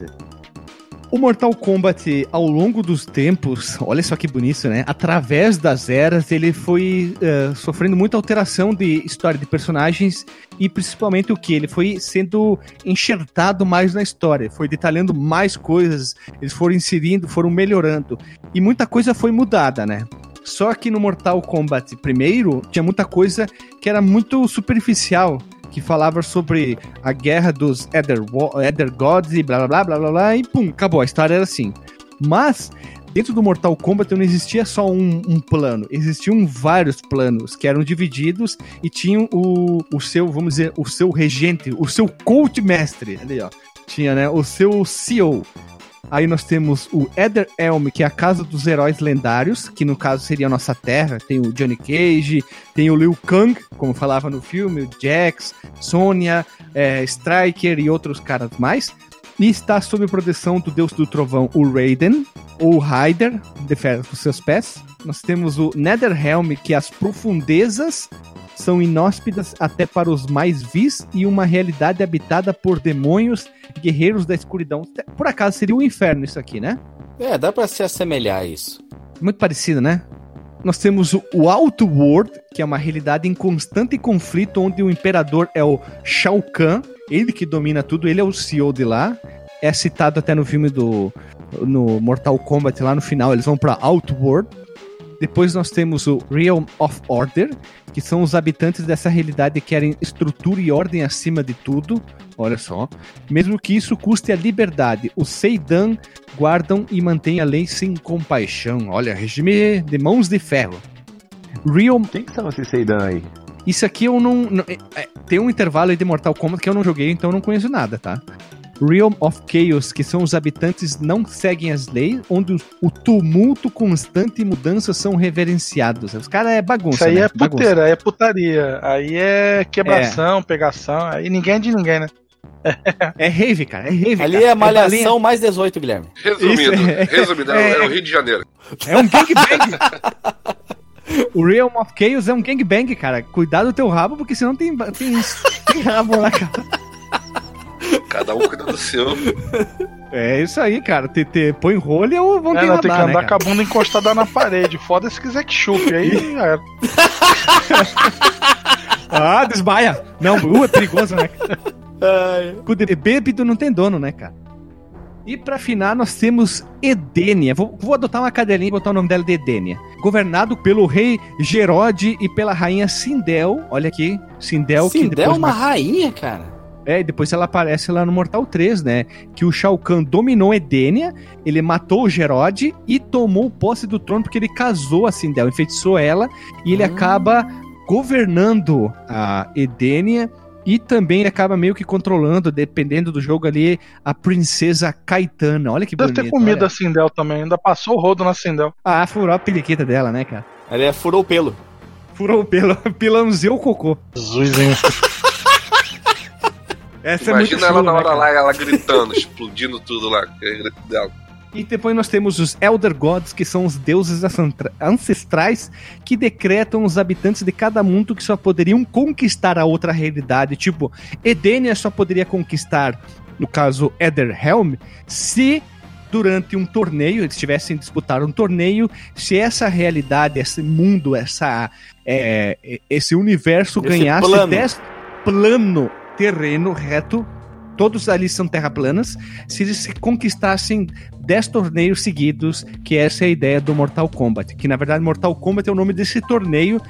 O Mortal Kombat, ao longo dos tempos, olha só que bonito, né? Através das eras, ele foi uh, sofrendo muita alteração de história de personagens e principalmente o que? Ele foi sendo enxertado mais na história, foi detalhando mais coisas, eles foram inserindo, foram melhorando. E muita coisa foi mudada, né? Só que no Mortal Kombat primeiro, tinha muita coisa que era muito superficial que falava sobre a guerra dos Ether, Gods e blá blá blá blá blá blá, e pum, acabou. A história era assim. Mas, dentro do Mortal Kombat não existia só um, um, plano, existiam vários planos que eram divididos e tinham o, o seu, vamos dizer, o seu regente, o seu coach mestre, ali ó. Tinha, né, o seu CEO, Aí nós temos o Ether Elm, que é a casa dos heróis lendários, que no caso seria a nossa terra. Tem o Johnny Cage, tem o Liu Kang, como falava no filme, o Jax, Sonya, é, Striker e outros caras mais. E está sob proteção do deus do trovão, o Raiden, ou Ryder, de ferro os seus pés. Nós temos o Netherrealm, que as profundezas são inóspitas até para os mais vis e uma realidade habitada por demônios guerreiros da escuridão. Por acaso seria o um inferno isso aqui, né? É, dá para se assemelhar a isso. Muito parecido, né? Nós temos o Outworld, que é uma realidade em constante conflito, onde o imperador é o Shao Kahn, ele que domina tudo, ele é o CEO de lá. É citado até no filme do no Mortal Kombat lá no final, eles vão para Outworld. Depois nós temos o Realm of Order, que são os habitantes dessa realidade que querem estrutura e ordem acima de tudo. Olha só. Mesmo que isso custe a liberdade, os Seidan guardam e mantêm a lei sem compaixão. Olha, regime de mãos de ferro. Realm. Quem que são esses Seidan aí? Isso aqui eu não. não é, é, tem um intervalo aí de Mortal Kombat que eu não joguei, então eu não conheço nada, tá? Realm of Chaos, que são os habitantes não seguem as leis, onde o tumulto constante e mudanças são reverenciados. Os caras é bagunça. Isso aí né? é puteira, bagunça. é putaria. Aí é quebração, é. pegação, aí ninguém é de ninguém, né? É rave, cara. É rave. Ali cara. é malhação é mais 18, Guilherme. Resumindo, é, resumindo, é, é, o Rio de Janeiro. É um gangbang. o Realm of Chaos é um gangbang, cara. Cuidado do teu rabo, porque senão tem, tem, tem rabo lá, cara. Cada um cuida do seu. É isso aí, cara. TT põe rolha ou vão é, ter não, tem que andar né, com a bunda encostada na parede. Foda se quiser que chupe. Aí é. ah, desmaia. Não, uh, é perigoso, né? Com bêbado não tem dono, né, cara? E para afinar, nós temos Edênia. Vou, vou, adotar uma cadelinha e botar o nome dela de Edênia. Governado pelo rei Gerode e pela rainha Sindel. Olha aqui, Sindel. Sindel é uma rainha, cara. É, e depois ela aparece lá no Mortal 3, né? Que o Shao Kahn dominou Edenia, ele matou o Gerode e tomou posse do trono porque ele casou a Sindel, enfeitiçou ela e ele hum. acaba governando a Edenia e também ele acaba meio que controlando, dependendo do jogo ali, a princesa Caetana. Olha que Deve bonito. ter comido olha. a Sindel também, ainda passou o rodo na Sindel. Ah, furou a periquita dela, né, cara? Ela é, furou o pelo. Furou o pelo, pilãozeu o cocô. Jesus, hein? Essa é Imagina é ela na hora né, lá, ela gritando, explodindo tudo lá. E depois nós temos os Elder Gods, que são os deuses ancestrais que decretam os habitantes de cada mundo que só poderiam conquistar a outra realidade. Tipo, Edenia só poderia conquistar, no caso, Etherhelm, se durante um torneio, eles tivessem disputado um torneio, se essa realidade, esse mundo, essa, é, esse universo esse ganhasse plano. 10 plano terreno reto, todos ali são terraplanas, se eles conquistassem 10 torneios seguidos, que essa é a ideia do Mortal Kombat. Que na verdade Mortal Kombat é o nome desse torneio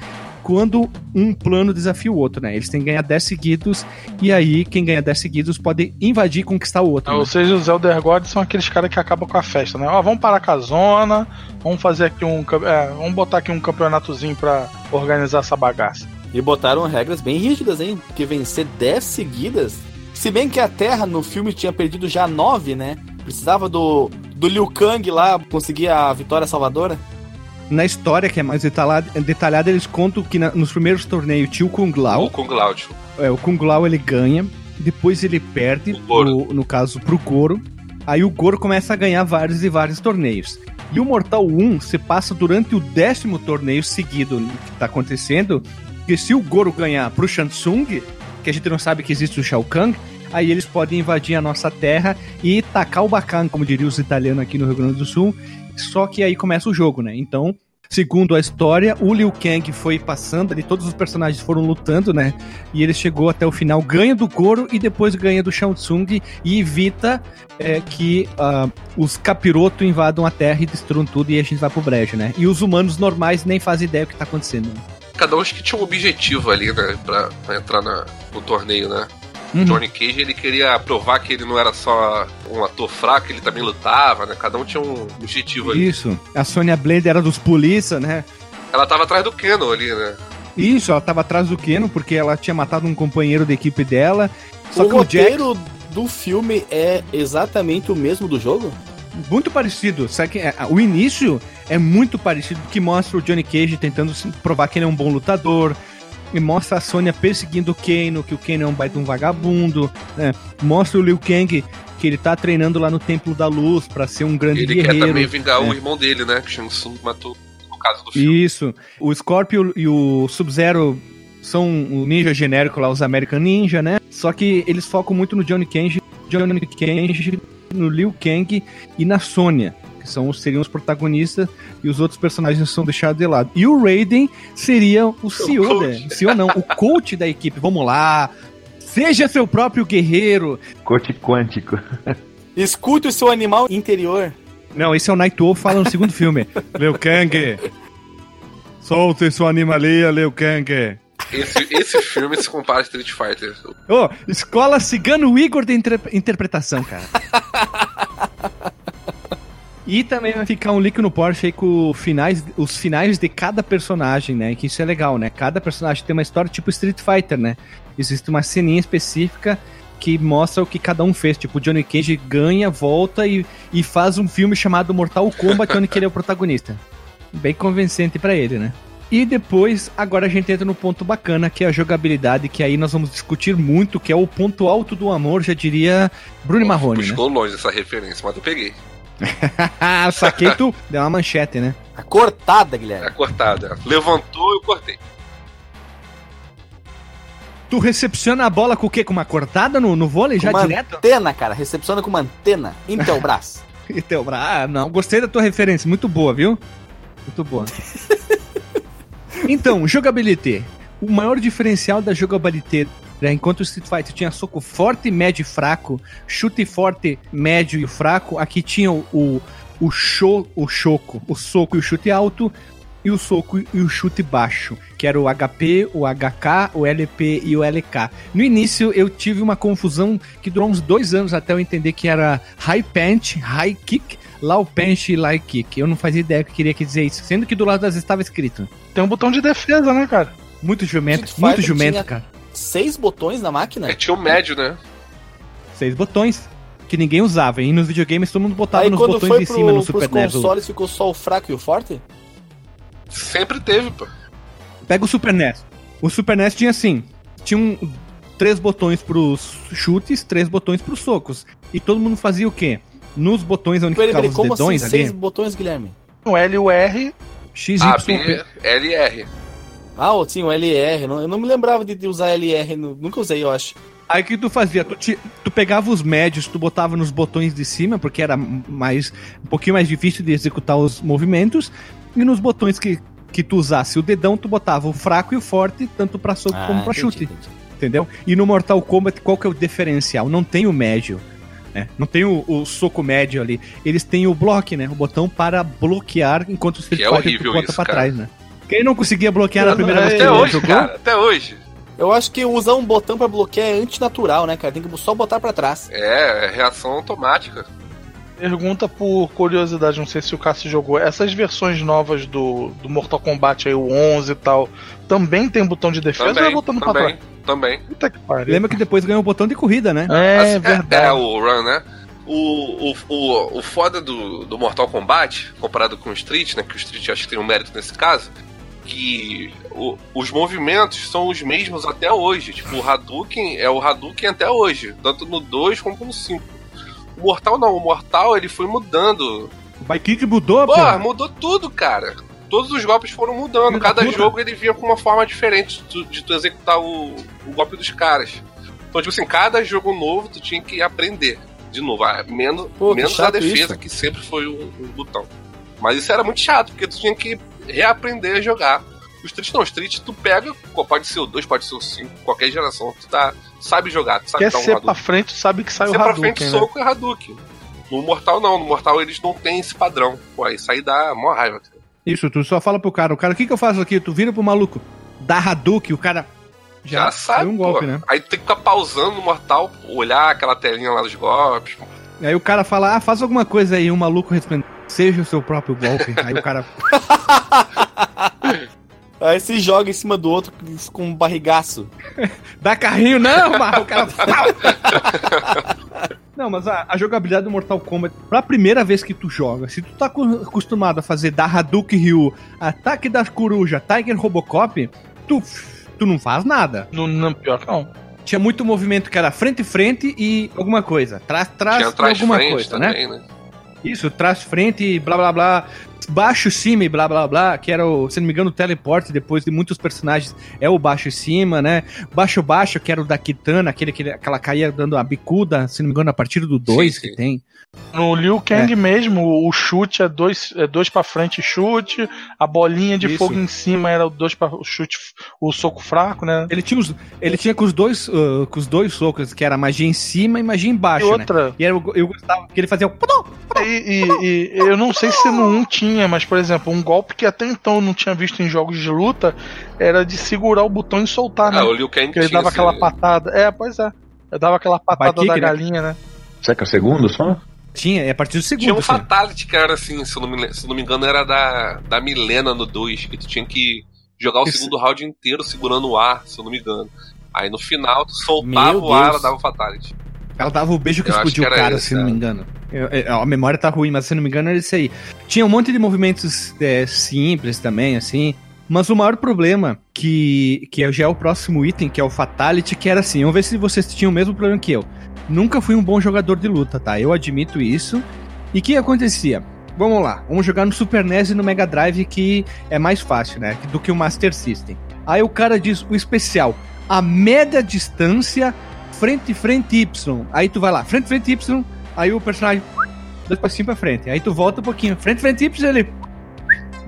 quando um plano desafia o outro, né? Eles têm que ganhar 10 seguidos, e aí quem ganha 10 seguidos pode invadir e conquistar o outro. Ou né? seja, os Elder Gods são aqueles caras que acabam com a festa, né? Ó, vamos parar com a zona, vamos fazer aqui um. É, vamos botar aqui um campeonatozinho pra organizar essa bagaça. E botaram regras bem rígidas, hein? Porque vencer 10 seguidas. Se bem que a Terra no filme tinha perdido já 9, né? Precisava do, do Liu Kang lá conseguir a vitória salvadora. Na história, que é mais detalhada, detalhada eles contam que na, nos primeiros torneios tinha o Kung Lao. O Kung Lao, tio. É, o Kung Lao ele ganha, depois ele perde, no, no caso, pro Goro. Aí o Goro começa a ganhar vários e vários torneios. E o Mortal 1 se passa durante o décimo torneio seguido que tá acontecendo, porque se o Goro ganhar pro Shansung, que a gente não sabe que existe o Shao Kahn, aí eles podem invadir a nossa terra e tacar o bacana, como diriam os italianos aqui no Rio Grande do Sul. Só que aí começa o jogo, né? Então, segundo a história, o Liu Kang foi passando ali, todos os personagens foram lutando, né? E ele chegou até o final, ganha do Goro e depois ganha do Shang Tsung e evita é, que ah, os capiroto invadam a Terra e destruam tudo e a gente vai pro brejo, né? E os humanos normais nem fazem ideia do que tá acontecendo. né? Cada um acho que tinha um objetivo ali, né? Pra, pra entrar na- no torneio, né? Uhum. Johnny Cage ele queria provar que ele não era só um ator fraco, ele também lutava, né? Cada um tinha um objetivo ali. Isso. A Sonya Blade era dos polícia, né? Ela tava atrás do Keno ali, né? Isso, ela tava atrás do Keno porque ela tinha matado um companheiro da equipe dela. Só o que o Jack roteiro do filme é exatamente o mesmo do jogo? Muito parecido. Sabe que, é, o início é muito parecido, que mostra o Johnny Cage tentando provar que ele é um bom lutador. E mostra a Sonya perseguindo o Kano, que o Kano é um baita um vagabundo. né? Mostra o Liu Kang, que ele tá treinando lá no Templo da Luz pra ser um grande Ele guerreiro. quer também vingar o irmão dele, né? Que Shang Tsung matou no caso do filme. Isso. O Scorpio e o Sub-Zero são o ninja genérico lá, os American Ninja, né? Só que eles focam muito no Johnny Cage, Johnny Cage, no Liu Kang e na Sonya, que são, seriam os protagonistas e os outros personagens são deixados de lado. E o Raiden seria o CEO, coach. né? CEO não, o coach da equipe. Vamos lá, seja seu próprio guerreiro. Corte quântico. Escute o seu animal interior. Não, esse é o Night Wolf fala no segundo filme. Liu Kang, solte sua animalia, Liu Kang. Esse, esse filme se compara a Street Fighter. Ô, escola Cigano Igor de inter- interpretação, cara. e também vai ficar um link no Porsche aí com finais, os finais de cada personagem, né? Que isso é legal, né? Cada personagem tem uma história tipo Street Fighter, né? Existe uma ceninha específica que mostra o que cada um fez. Tipo, o Johnny Cage ganha, volta e, e faz um filme chamado Mortal Kombat, onde ele é o protagonista. Bem convincente pra ele, né? E depois, agora a gente entra no ponto bacana, que é a jogabilidade, que aí nós vamos discutir muito, que é o ponto alto do amor, já diria Bruno Marrone, né? Buscou longe essa referência, mas eu peguei. Saquei tu, deu uma manchete, né? A cortada, É Guilherme. cortada. Levantou eu cortei. Tu recepciona a bola com o quê? Com uma cortada no, no vôlei já uma direto? antena, cara. Recepciona com uma antena em teu braço. E teu bra... Ah, não, gostei da tua referência, muito boa, viu? Muito boa. então, jogabilidade. O maior diferencial da jogabilidade, né, enquanto o Street Fighter tinha soco forte, médio e fraco, chute forte, médio e fraco, aqui tinha o, o, o, o choco, o soco e o chute alto, e o soco e o chute baixo, que era o HP, o HK, o LP e o LK. No início eu tive uma confusão que durou uns dois anos até eu entender que era high punch, high kick, low punch e low kick. Eu não fazia ideia que queria dizer isso, sendo que do lado das estava escrito. Tem um botão de defesa, né, cara? Muito jumento, Street muito Fighter jumento, tinha- cara. Seis botões na máquina? É, tinha o médio, né? Seis botões que ninguém usava. E nos videogames todo mundo botava Aí nos quando botões foi de pro, cima no Super NES. consoles ficou só o fraco e o forte? Sempre teve, pô. Pega o Super NES. O Super NES tinha assim: tinha um, três botões pros chutes, três botões pros socos. E todo mundo fazia o quê? Nos botões onde Peraí, ficavam peraí, os como assim dedões seis ali, botões, Guilherme? O L e o R. X, A, Y, B. L e R. Ah, sim, o LR. não- Eu não me lembrava de de usar LR. nu- Nunca usei, eu acho. Aí o que tu fazia? Tu, te- tu pegava os médios, tu botava nos botões de cima, porque era mais um pouquinho mais difícil de executar os movimentos, e nos botões que, que tu usasse o dedão, tu botava o fraco e o forte, tanto pra soco como pra Ah, entendi, chute. entendi. entendeu? E no Mortal Kombat, qual que é o diferencial? Não tem o médio, né? Não tem o, o soco médio ali. Eles têm o block, né? O botão para bloquear enquanto o Street Que é Fighter tu bota isso, pra cara. trás, né? Quem não conseguia bloquear na primeira não, vez que Até ele hoje, jogou? cara. Até hoje. Eu acho que usar um botão pra bloquear é antinatural, né, cara? Tem que só botar pra trás. É, é reação automática. Pergunta por curiosidade, não sei se o Cássio jogou. Essas versões novas do, do Mortal Kombat aí, o 11 e tal, também tem botão de defesa ou é Também, botando pra também, trás? também. Puta que pariu. Lembra que depois ganhou o botão de corrida, né? É, Assim, verdade. É, o Run, né? O, o, o, o foda do, do Mortal Kombat, comparado com o Street, né? Que o Street acho que tem um mérito nesse caso, que o- os movimentos são os mesmos até hoje. Tipo, o Hadouken é o Hadouken até hoje, tanto no 2 como no 5. O Mortal não, o Mortal ele foi mudando. O Kick mudou, pô. Porra, mudou tudo, cara. Todos os golpes foram mudando. Cada puta. jogo ele vinha com uma forma diferente de tu, de tu executar o, o golpe dos caras. Então, tipo assim, cada jogo novo tu tinha que aprender de novo. Ah, menos Pô, que menos a defesa, isso. que sempre foi o, o botão. Mas isso era muito chato, porque tu tinha que reaprender a jogar. O Street não, o Street tu pega, pode ser o 2, pode ser o 5, qualquer geração, tu tá, sabe jogar, tu sabe Quer dar um ser pra Hadouken. frente, sabe que sai Ser o pra Hadouken, frente, né? soco e Hadouken. No Mortal não, no Mortal eles não têm esse padrão. Pô, isso aí dá mó raiva. cara. Isso, tu só fala pro cara, o cara, o que que eu faço aqui? Tu vira pro maluco, dá Hadouken, o cara já, Já, sabe, um golpe, pô. né? Aí tu tem que ficar pausando no Mortal, olhar aquela telinha lá dos golpes. Aí o cara fala, ah, faz alguma coisa aí, o maluco responde, seja o seu próprio golpe. aí o cara, Aí se joga em cima do outro com um barrigaço. dá carrinho, não, mas o cara... Não, mas a, a jogabilidade do Mortal Kombat, pra primeira vez que tu joga, se tu tá acostumado a fazer da Hadouken Ryu, ataque das coruja, Tiger Robocop, tu, tu não faz nada. No, não, pior que não. Tinha muito movimento que era frente frente e alguma coisa. Trás, trás Tinha e alguma frente coisa, né? também, né? Isso, trás frente e blá blá blá. Baixo cima e blá blá blá, que era o, se não me engano, o teleporte depois de muitos personagens é o baixo e cima, né? Baixo baixo, que era o da Kitana, aquele que aquela caía dando a bicuda, se não me engano, a partir do 2 Sim, que sim. tem. No Liu Kang mesmo, o chute é dois, é dois pra frente chute, a bolinha de Isso. fogo em cima era o dois para o chute, o soco fraco, né? Ele tinha, os, ele tinha com os dois uh, com os dois socos, que era magia em cima e magia E embaixo, né? outra, E eu, eu gostava que ele fazia o e, e- e eu não sei se no 1 tinha, mas por exemplo, um golpe que até então eu não tinha visto em jogos de luta era de segurar o botão e soltar, né? Ah, o Liu Kang Que ele dava aquela patada. É, pois é. Ele dava aquela patada kick, da né? galinha, né? Será que é o segundo só? Tinha, é a partir do segundo. Tinha um assim. Fatality que era assim, se eu não me, se não me engano, era da, da Milena no 2, que tu tinha que jogar o Isso. segundo round inteiro segurando o ar, se eu não me engano. Aí no final tu soltava Meu o ar, Deus. ela dava o Fatality. Ela dava o beijo que Eu explodiu que o cara, esse, se não me é. engano. Eu- eu- a memória tá ruim, mas se não me engano era isso aí. Tinha um monte de movimentos é, simples também, assim. Mas o maior problema, que, que já é o próximo item, que é o Fatality, que era assim, vamos ver se vocês tinham o mesmo problema que eu. Nunca fui um bom jogador de luta, tá? Eu admito isso. E o que acontecia? Vamos lá, vamos jogar no Super NES e no Mega Drive, que é mais fácil, né? Do que o Master System. Aí o cara diz o especial, a média distância frente, frente, Y. Aí tu vai lá, frente, frente, Y. Aí o personagem, dois passinhos pra frente. Aí tu volta um pouquinho, frente, frente, Y, ele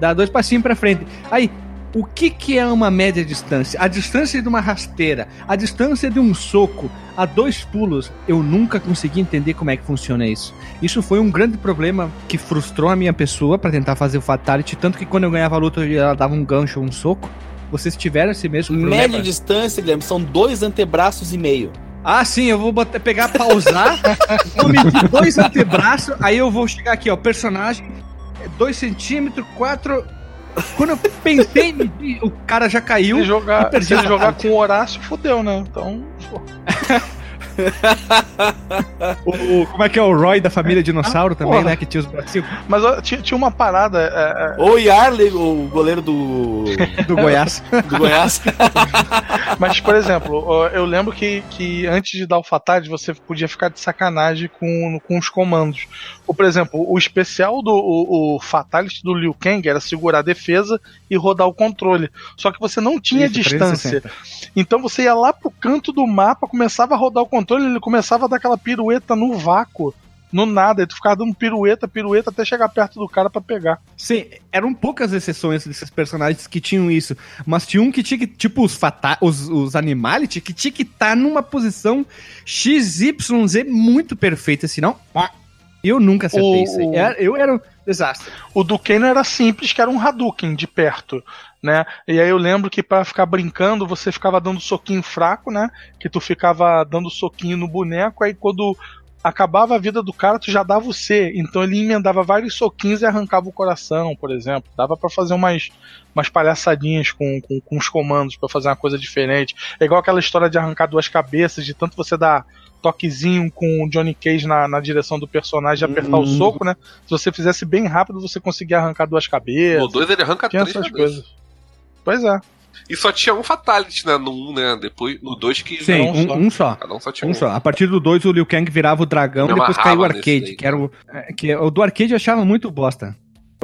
dá dois passinhos pra frente. Aí, o que que é uma média distância? A distância de uma rasteira, a distância de um soco, a dois pulos. Eu nunca consegui entender como é que funciona isso. Isso foi um grande problema que frustrou a minha pessoa pra tentar fazer o Fatality, tanto que quando eu ganhava a luta ela dava um gancho, um soco. Vocês tiveram esse mesmo problema? Média distância, Guilherme, são dois antebraços e meio. Ah, sim, eu vou botar, pegar, pausar, vou medir dois antebraços, aí eu vou chegar aqui, ó, personagem, 2 centímetros, 4... Quando eu pensei em medir, o cara já caiu. Se jogar, se jogar com o Horácio, fodeu, né? Então, pô. O, o- como é que é o Roy da família Dinossauro também, porra. né? Que tinha os bracinhos Mas ó, tinha, tinha uma parada. é, é, Ou Yarley, o goleiro do, do Goiás. do Goiás. Mas, por exemplo, eu lembro que, que antes de dar o Fatality, você podia ficar de sacanagem com, com os comandos. Ou, por exemplo, o especial do o, o Fatality do Liu Kang era segurar a defesa e rodar o controle. Só que você não tinha Isso, distância. 360. Então você ia lá pro canto do mapa, começava a rodar o controle, ele começava a dar aquela pirueta no vácuo. No nada, e tu ficava dando pirueta, pirueta até chegar perto do cara pra pegar. Sim, eram poucas exceções desses personagens que tinham isso. Mas tinha um que tinha que, tipo, os, fata os, os Animality, que tinha que estar numa posição XYZ muito perfeita, senão. Eu nunca acertei O- isso aí. Era- Eu era um desastre. O do Kano era simples, que era um Hadouken de perto, né? E aí eu lembro que pra ficar brincando, você ficava dando soquinho fraco, né? Que tu ficava dando soquinho no boneco, aí quando acabava a vida do cara, tu já dava o C. Então ele emendava vários soquinhos e arrancava o coração, por exemplo. Dava pra fazer umas, umas palhaçadinhas com, com, com os comandos pra fazer uma coisa diferente. É igual aquela história de arrancar duas cabeças, de tanto você dar toquezinho com o Johnny Cage na, na direção do personagem e apertar o Hum. soco, né? Se você fizesse bem rápido, você conseguia arrancar duas cabeças. No 2 ele arranca três essas cabeças. coisas. Pois é. E só tinha um Fatality, né? No 1, um, né? Depois, no 2 que. Sim, um um, só. um só. Cada um só tinha Um um. só. A partir do 2, o Liu Kang virava o dragão, Me depois caiu o arcade, daí, que era o. é, Que, o do arcade eu achava muito bosta.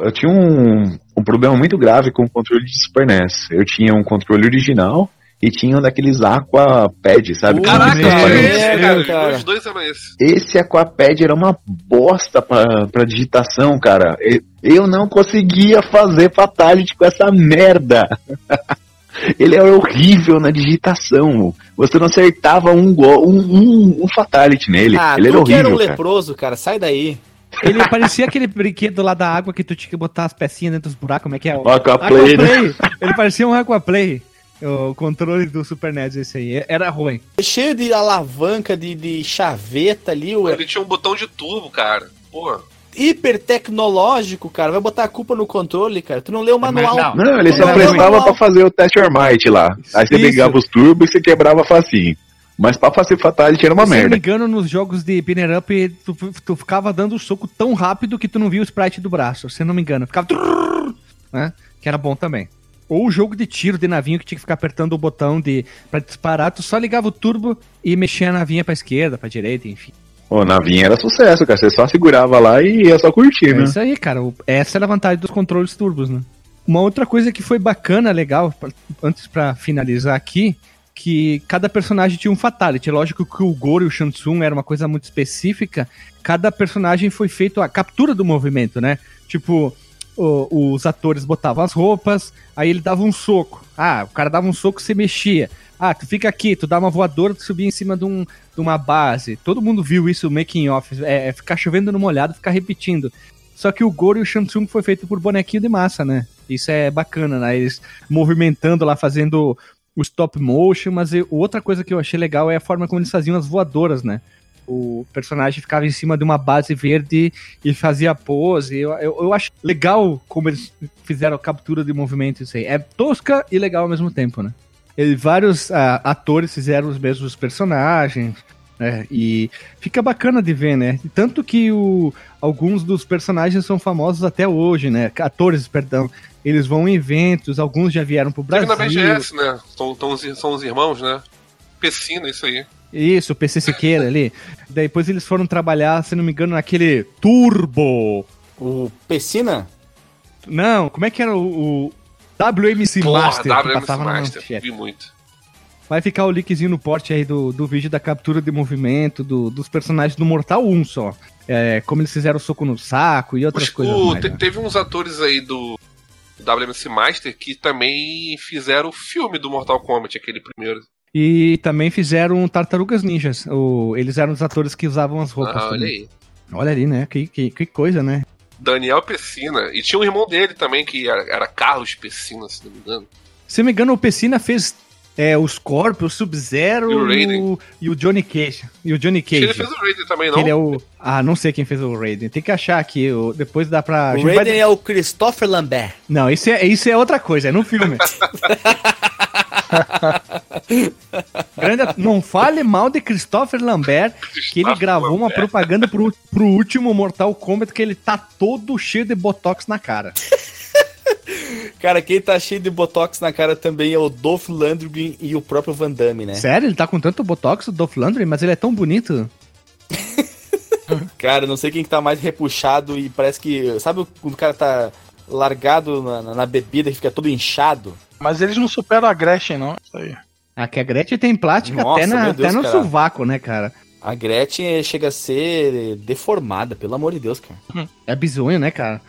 Eu tinha um, um problema muito grave com o controle de Super NES. Eu tinha um controle original e tinha um daqueles Aquapad, sabe? Caraca, esse, cara. cara. Os dois eram esse. Esse Aquapad era uma bosta pra, pra digitação, cara. Eu não conseguia fazer Fatality com essa merda. Ele era horrível na digitação. Você não acertava um, um, um, um Fatality nele. Ah, Ele era tu que era um horrível, cara. leproso, cara, sai daí. Ele parecia aquele brinquedo lá da água que tu tinha que botar as pecinhas dentro dos buracos, como é que é? O Aquaplay, né? Aquaplay. Ele parecia um Aquaplay. O controle do Super NES esse aí. Era ruim. Cheio de alavanca, de, de chaveta ali, ué. Ele tinha um botão de turbo, cara. Pô. hiper tecnológico, cara. Vai botar a culpa no controle, cara. Tu não leu o manual. Não. Não, ele só prestava pra fazer o Test Your Might lá. Aí você Isso. ligava os turbos e você quebrava facinho. Mas pra fazer Fatality era uma Se eu não me merda. engano, nos jogos de Binner Up, tu, tu ficava dando o soco tão rápido que tu não via o sprite do braço. Se não me engano. Ficava. Né? Que era bom também. Ou o jogo de tiro de navinho que tinha que ficar apertando o botão de para disparar, tu só ligava o turbo e mexia a navinha pra esquerda, pra direita, enfim. Pô, navinha era sucesso, cara. Você só segurava lá e ia só curtir, É né? isso aí, cara. O- Essa era a vantagem dos controles turbos, né? Uma outra coisa que foi bacana, legal, pra- antes pra finalizar aqui, que cada personagem tinha um fatality. Lógico que o Goro e o Shansung era uma coisa muito específica. Cada personagem foi feito a captura do movimento, né? Tipo, o- os atores botavam as roupas, aí ele dava um soco. Ah, o cara dava um soco, você mexia. Ah, tu fica aqui, tu dá uma voadora, tu subia em cima de, um, de uma base. Todo mundo viu isso, making off. É, é ficar chovendo no molhado, ficar repetindo. Só que o Goro e o Shansung foi feito por bonequinho de massa, né? Isso é bacana, né? Eles movimentando lá, fazendo o stop motion, mas outra coisa que eu achei legal é a forma como eles faziam as voadoras, né? O personagem ficava em cima de uma base verde e fazia pose. Eu, eu, eu acho legal como eles fizeram a captura de movimento isso aí. É tosca e legal ao mesmo tempo, né? E vários ah, atores fizeram os mesmos personagens, né? E fica bacana de ver, né? Tanto que o, alguns dos personagens são famosos até hoje, né? Atores, perdão. Eles vão em eventos, alguns já vieram pro Teve Brasil. na BGS, né? São, tão os- são os irmãos, né? Pessina, isso aí. Isso, o PC Siqueira ali. Depois eles foram trabalhar, se não me engano, naquele Turbo. O Pessina? Não, como é que era o, o WMC Porra, Master que WMC passava na Master. manchete? Vi muito. Vai ficar o linkzinho no porte aí do, do vídeo da captura de movimento do- dos personagens do Mortal 1 só. É, como eles fizeram soco no saco e outras coisas o- mais. te- né? Teve uns atores aí do WMC Master que também fizeram o filme do Mortal Kombat, aquele primeiro. E também fizeram Tartarugas Ninjas. O, eles eram os atores que usavam as roupas. Ah, olha também. aí. Olha ali, né? Que, que, que coisa, né? Daniel Pessina. E tinha um irmão dele também, que era, era Carlos Pessina, se não me engano. Se não me engano, o Pessina fez é, o Scorpio, o Sub-Zero E o e, Raiden. o, e o Johnny Cage. E o Johnny Cage. ele fez o Raiden também, não? ele é o. Ah, não sei quem fez o Raiden. Tem que achar aqui. o- Depois dá pra. o gente vai- Raiden é o Christopher Lambert. Não, isso é, isso é outra coisa, é no filme. Grande- não fale mal de Christopher Lambert, que ele gravou uma propaganda pro, pro último Mortal Kombat que ele tá todo cheio de botox na cara. Cara, quem tá cheio de botox na cara também é o Dolph Lundgren e o próprio Van Damme, né? Sério? Ele tá com tanto botox, o Dolph Lundgren, mas ele é tão bonito. Cara, não sei quem que tá mais repuxado e parece que. Sabe quando o cara tá largado na, na- bebida que fica todo inchado? Mas eles não superam a Gretchen, não. Isso aí. Ah, que a Gretchen tem plástica Nossa, até, na, Deus, até no cara. sovaco, né, cara? A Gretchen chega a ser deformada, pelo amor de Deus, cara. É bizonho, né, cara?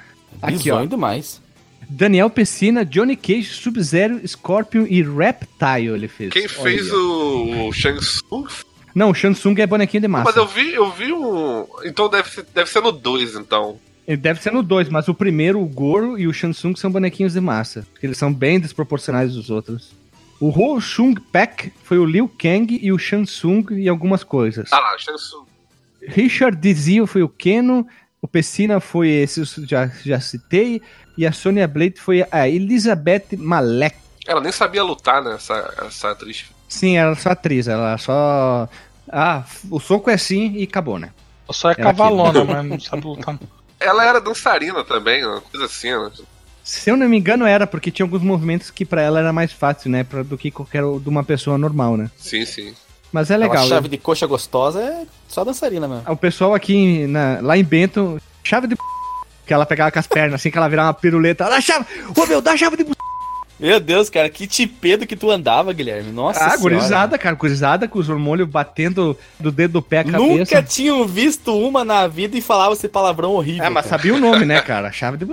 Aqui, Bizonho ó. demais. Daniel Pessina, Johnny Cage, Sub-Zero, Scorpion e Reptile ele fez. Quem Olha fez o, o Shang Tsung? Não, o Shansung é bonequinho de massa. Mas eu vi, eu vi um. Então deve ser, deve ser no 2, então. Ele deve ser no 2, mas o primeiro, o Goro e o Shansung são bonequinhos de massa. Porque eles são bem desproporcionais dos outros. O Ho Shung Pak foi o Liu Kang e o Shansung e algumas coisas. Ah Tsung. Richard Dizio foi o Keno, o Pessina foi esse, eu já, já citei, e a Sonya Blade foi a Elizabeth Malek. Ela nem sabia lutar, né? Essa, essa atriz. Sim, ela é só atriz, ela só. Ah, o soco é assim e acabou, né? Só é Ela cavalona, mas não sabe lutar. Ela era dançarina também, uma coisa assim, né? Se eu não me engano, era, porque tinha alguns movimentos que pra ela era mais fácil, né? Pra, do que qualquer de uma pessoa normal, né? Sim, sim. Mas é legal. chave de coxa gostosa é só dançarina mesmo. O pessoal aqui na- lá em Bento, chave de p... que ela pegava com as pernas, assim que ela virava uma piruleta. Dá chave! Ô meu, dá chave de p... Meu Deus, cara, que tipedo que tu andava, Guilherme. Nossa ah, senhora. gurizada, cara, gurizada com os hormônios batendo do dedo do pé à cabeça. Nunca tinham visto uma na vida e falava esse palavrão horrível. É, mas cara. sabia o nome, né, cara? A chave de...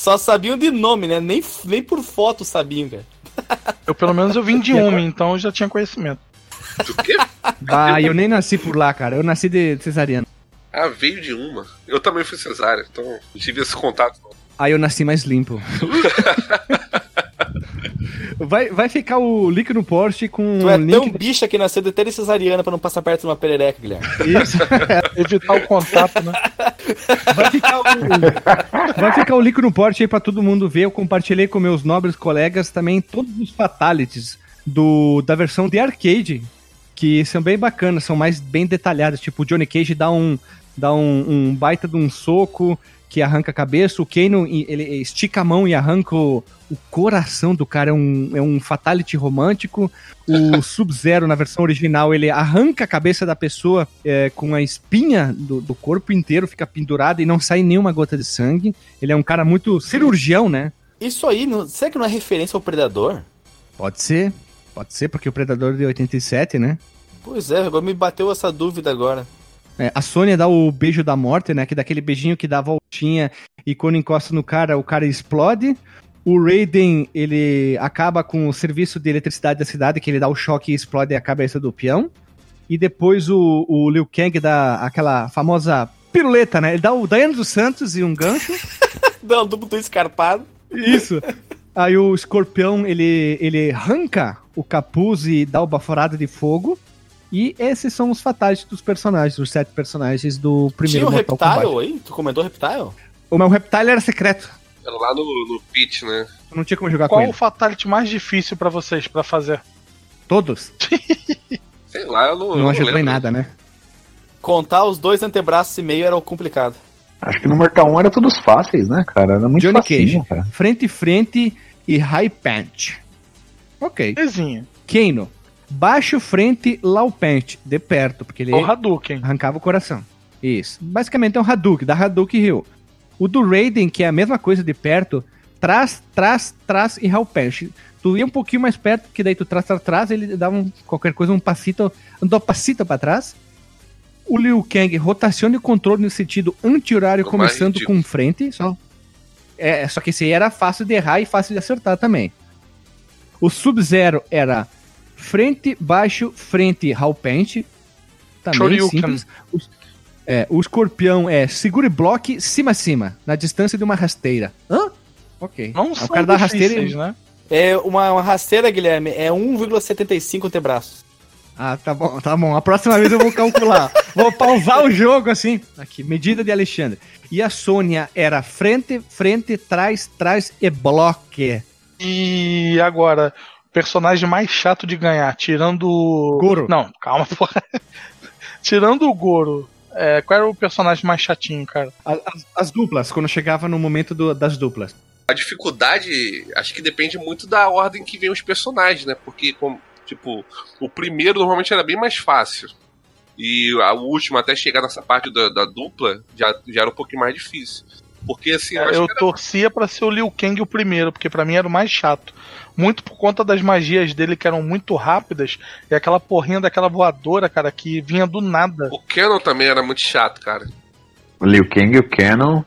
Só sabiam de nome, né? Nem, nem por foto sabiam, cara. Eu, pelo menos, eu vim de uma, então eu já tinha conhecimento. Do quê? Ah, eu nem nasci por lá, cara. Eu nasci de cesariana. Ah, veio de uma. Eu também fui cesárea, então não tive esse contato. não. Aí eu nasci mais limpo. vai, vai ficar o link no Porsche com Tu é o link. tão bicha que nasceu de ter cesariana pra não passar perto de uma perereca, Guilherme. Isso. Evitar o contato, né? Vai ficar, o... vai ficar o link no Porsche aí pra todo mundo ver. Eu compartilhei com meus nobres colegas também todos os fatalities do, da versão de arcade, que são bem bacanas, são mais bem detalhadas. Tipo, o Johnny Cage dá um, dá um, um baita de um soco que arranca a cabeça, o Kano ele estica a mão e arranca o, o coração do cara, é um, é um fatality romântico. O Sub-Zero, na versão original, ele arranca a cabeça da pessoa é, com a espinha do, do corpo inteiro, fica pendurada e não sai nenhuma gota de sangue. Ele é um cara muito cirurgião, né? Isso aí, não, será que não é referência ao Predador? Pode ser, pode ser, porque o Predador de 87, né? Pois é, agora me bateu essa dúvida agora. É, a Sônia dá o beijo da morte, né? Que dá aquele beijinho que dá a voltinha e quando encosta no cara, o cara explode. O Raiden, ele acaba com o serviço de eletricidade da cidade, que ele dá o choque e explode a cabeça do peão. E depois o, o Liu Kang dá aquela famosa piruleta, né? Ele dá o Daiane dos Santos e um gancho. Dá um duplo escarpado. Isso. Aí o escorpião, ele, ele arranca o capuz e dá o baforado de fogo. E esses são os fatais dos personagens, os sete personagens do primeiro Tinha o Mortal Reptile Kombat. aí? Tu comentou Reptile? O meu Reptile era secreto. Era lá no, no pitch, né? Eu não tinha como jogar Qual com o ele. fatality mais difícil pra vocês pra fazer? Todos. Sei lá, eu não. eu Não ajudou em nada, né? Contar os dois antebraços e meio era o complicado. Acho que no Mortal 1 era todos fáceis, né, cara? Era muito Johnny facinho, Cage. cara. Frente e frente e high punch. Ok. Desenho. Kano. Baixo, frente, punch. De perto, porque ele O Hadouken. arrancava o coração. Isso. Basicamente é um Hadouken, da Hadouken Hill. O do Raiden, que é a mesma coisa de perto, trás, trás, trás e Punch. Tu ia um pouquinho mais perto, que daí tu trás, trás, trás, ele dava um, qualquer coisa, um passito, um do passito pra trás. O Liu Kang rotaciona o controle no sentido anti-horário, começando com frente, só. É, só que esse aí era fácil de errar e fácil de acertar também. O Sub-Zero era frente, baixo, frente, Punch. Também Shoryuken. simples. O, é, o escorpião é segure bloque, cima, cima, na distância de uma rasteira. Hã? Ok. Não o são cara da rasteira. e- né? É uma, uma rasteira, Guilherme, é 1,75 antebraços. Ah, tá bom, tá bom. A próxima vez eu vou calcular. vou pausar o jogo assim. Aqui, medida de Alexandre. E a Sônia era frente, frente, trás, trás e bloque. E agora, personagem mais chato de ganhar, tirando. o- Goro. Não, calma, porra. tirando o Goro. é, qual era o personagem mais chatinho, cara? As, as duplas, quando chegava no momento do- das duplas. A dificuldade, acho que depende muito da ordem que vem os personagens, né? Porque, como, tipo, o primeiro normalmente era bem mais fácil. E a- o último, até chegar nessa parte da, da dupla, já, já era um pouquinho mais difícil. Porque, assim, eu acho Eu era- torcia pra ser o Liu Kang o primeiro, porque pra mim era o mais chato. Muito por conta das magias dele que eram muito rápidas e aquela porrinha daquela voadora, cara, que vinha do nada. o Canon também era muito chato, cara. O Liu Kang e o Canon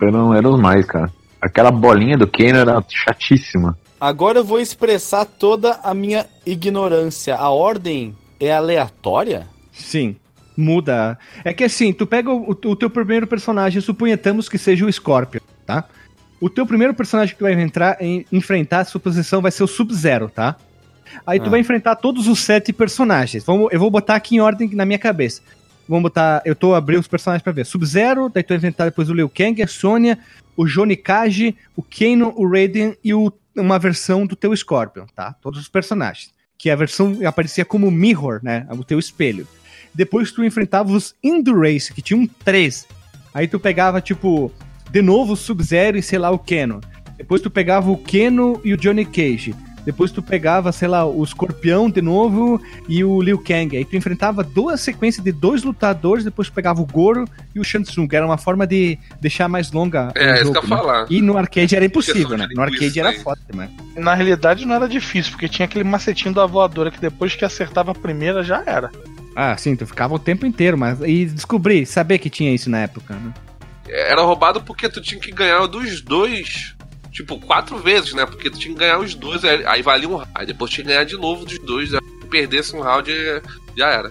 eram, eram os mais, cara. Aquela bolinha do Canon era chatíssima. Agora eu vou expressar toda a minha ignorância. A ordem é aleatória? Sim. Muda. É que assim, tu pega o, o teu primeiro personagem, suponhamos que seja o Scorpion, tá? O teu primeiro personagem que tu vai entrar, em, enfrentar, a suposição vai ser o Sub-Zero, tá? Aí tu Ah. vai enfrentar todos os sete personagens. Vamos, eu vou botar aqui em ordem na minha cabeça. Vamos botar. Eu tô abrindo os personagens pra ver. Sub-Zero, daí tu vai enfrentar depois o Liu Kang, a Sônia, o Johnny Cage, o Kano, o Raiden e o- uma versão do teu Scorpion, tá? Todos os personagens. Que a versão aparecia como mirror, né? O teu espelho. Depois tu enfrentava os Endurace, que tinham três. Aí tu pegava, tipo, de novo o Sub-Zero e sei lá o Keno. Depois tu pegava o Keno e o Johnny Cage. depois tu pegava, sei lá, o Escorpião de novo e o Liu Kang. Aí tu enfrentava duas sequências de dois lutadores, depois tu pegava o Goro e o Shang Tsung. Era uma forma de deixar mais longa É, isso que eu ia né? falar. E no arcade era impossível, né? No arcade era foda demais. Na realidade não era difícil, porque tinha aquele macetinho da voadora que depois que acertava a primeira já era. Ah, sim, tu ficava o tempo inteiro, mas. E descobri, saber que tinha isso na época, né? Era roubado porque tu tinha que ganhar dos dois. Tipo, quatro vezes, né? Porque tu tinha que ganhar os dois, aí aí valia um round. Aí depois tinha que ganhar de novo dos dois. Aí Se perdesse um round, já era.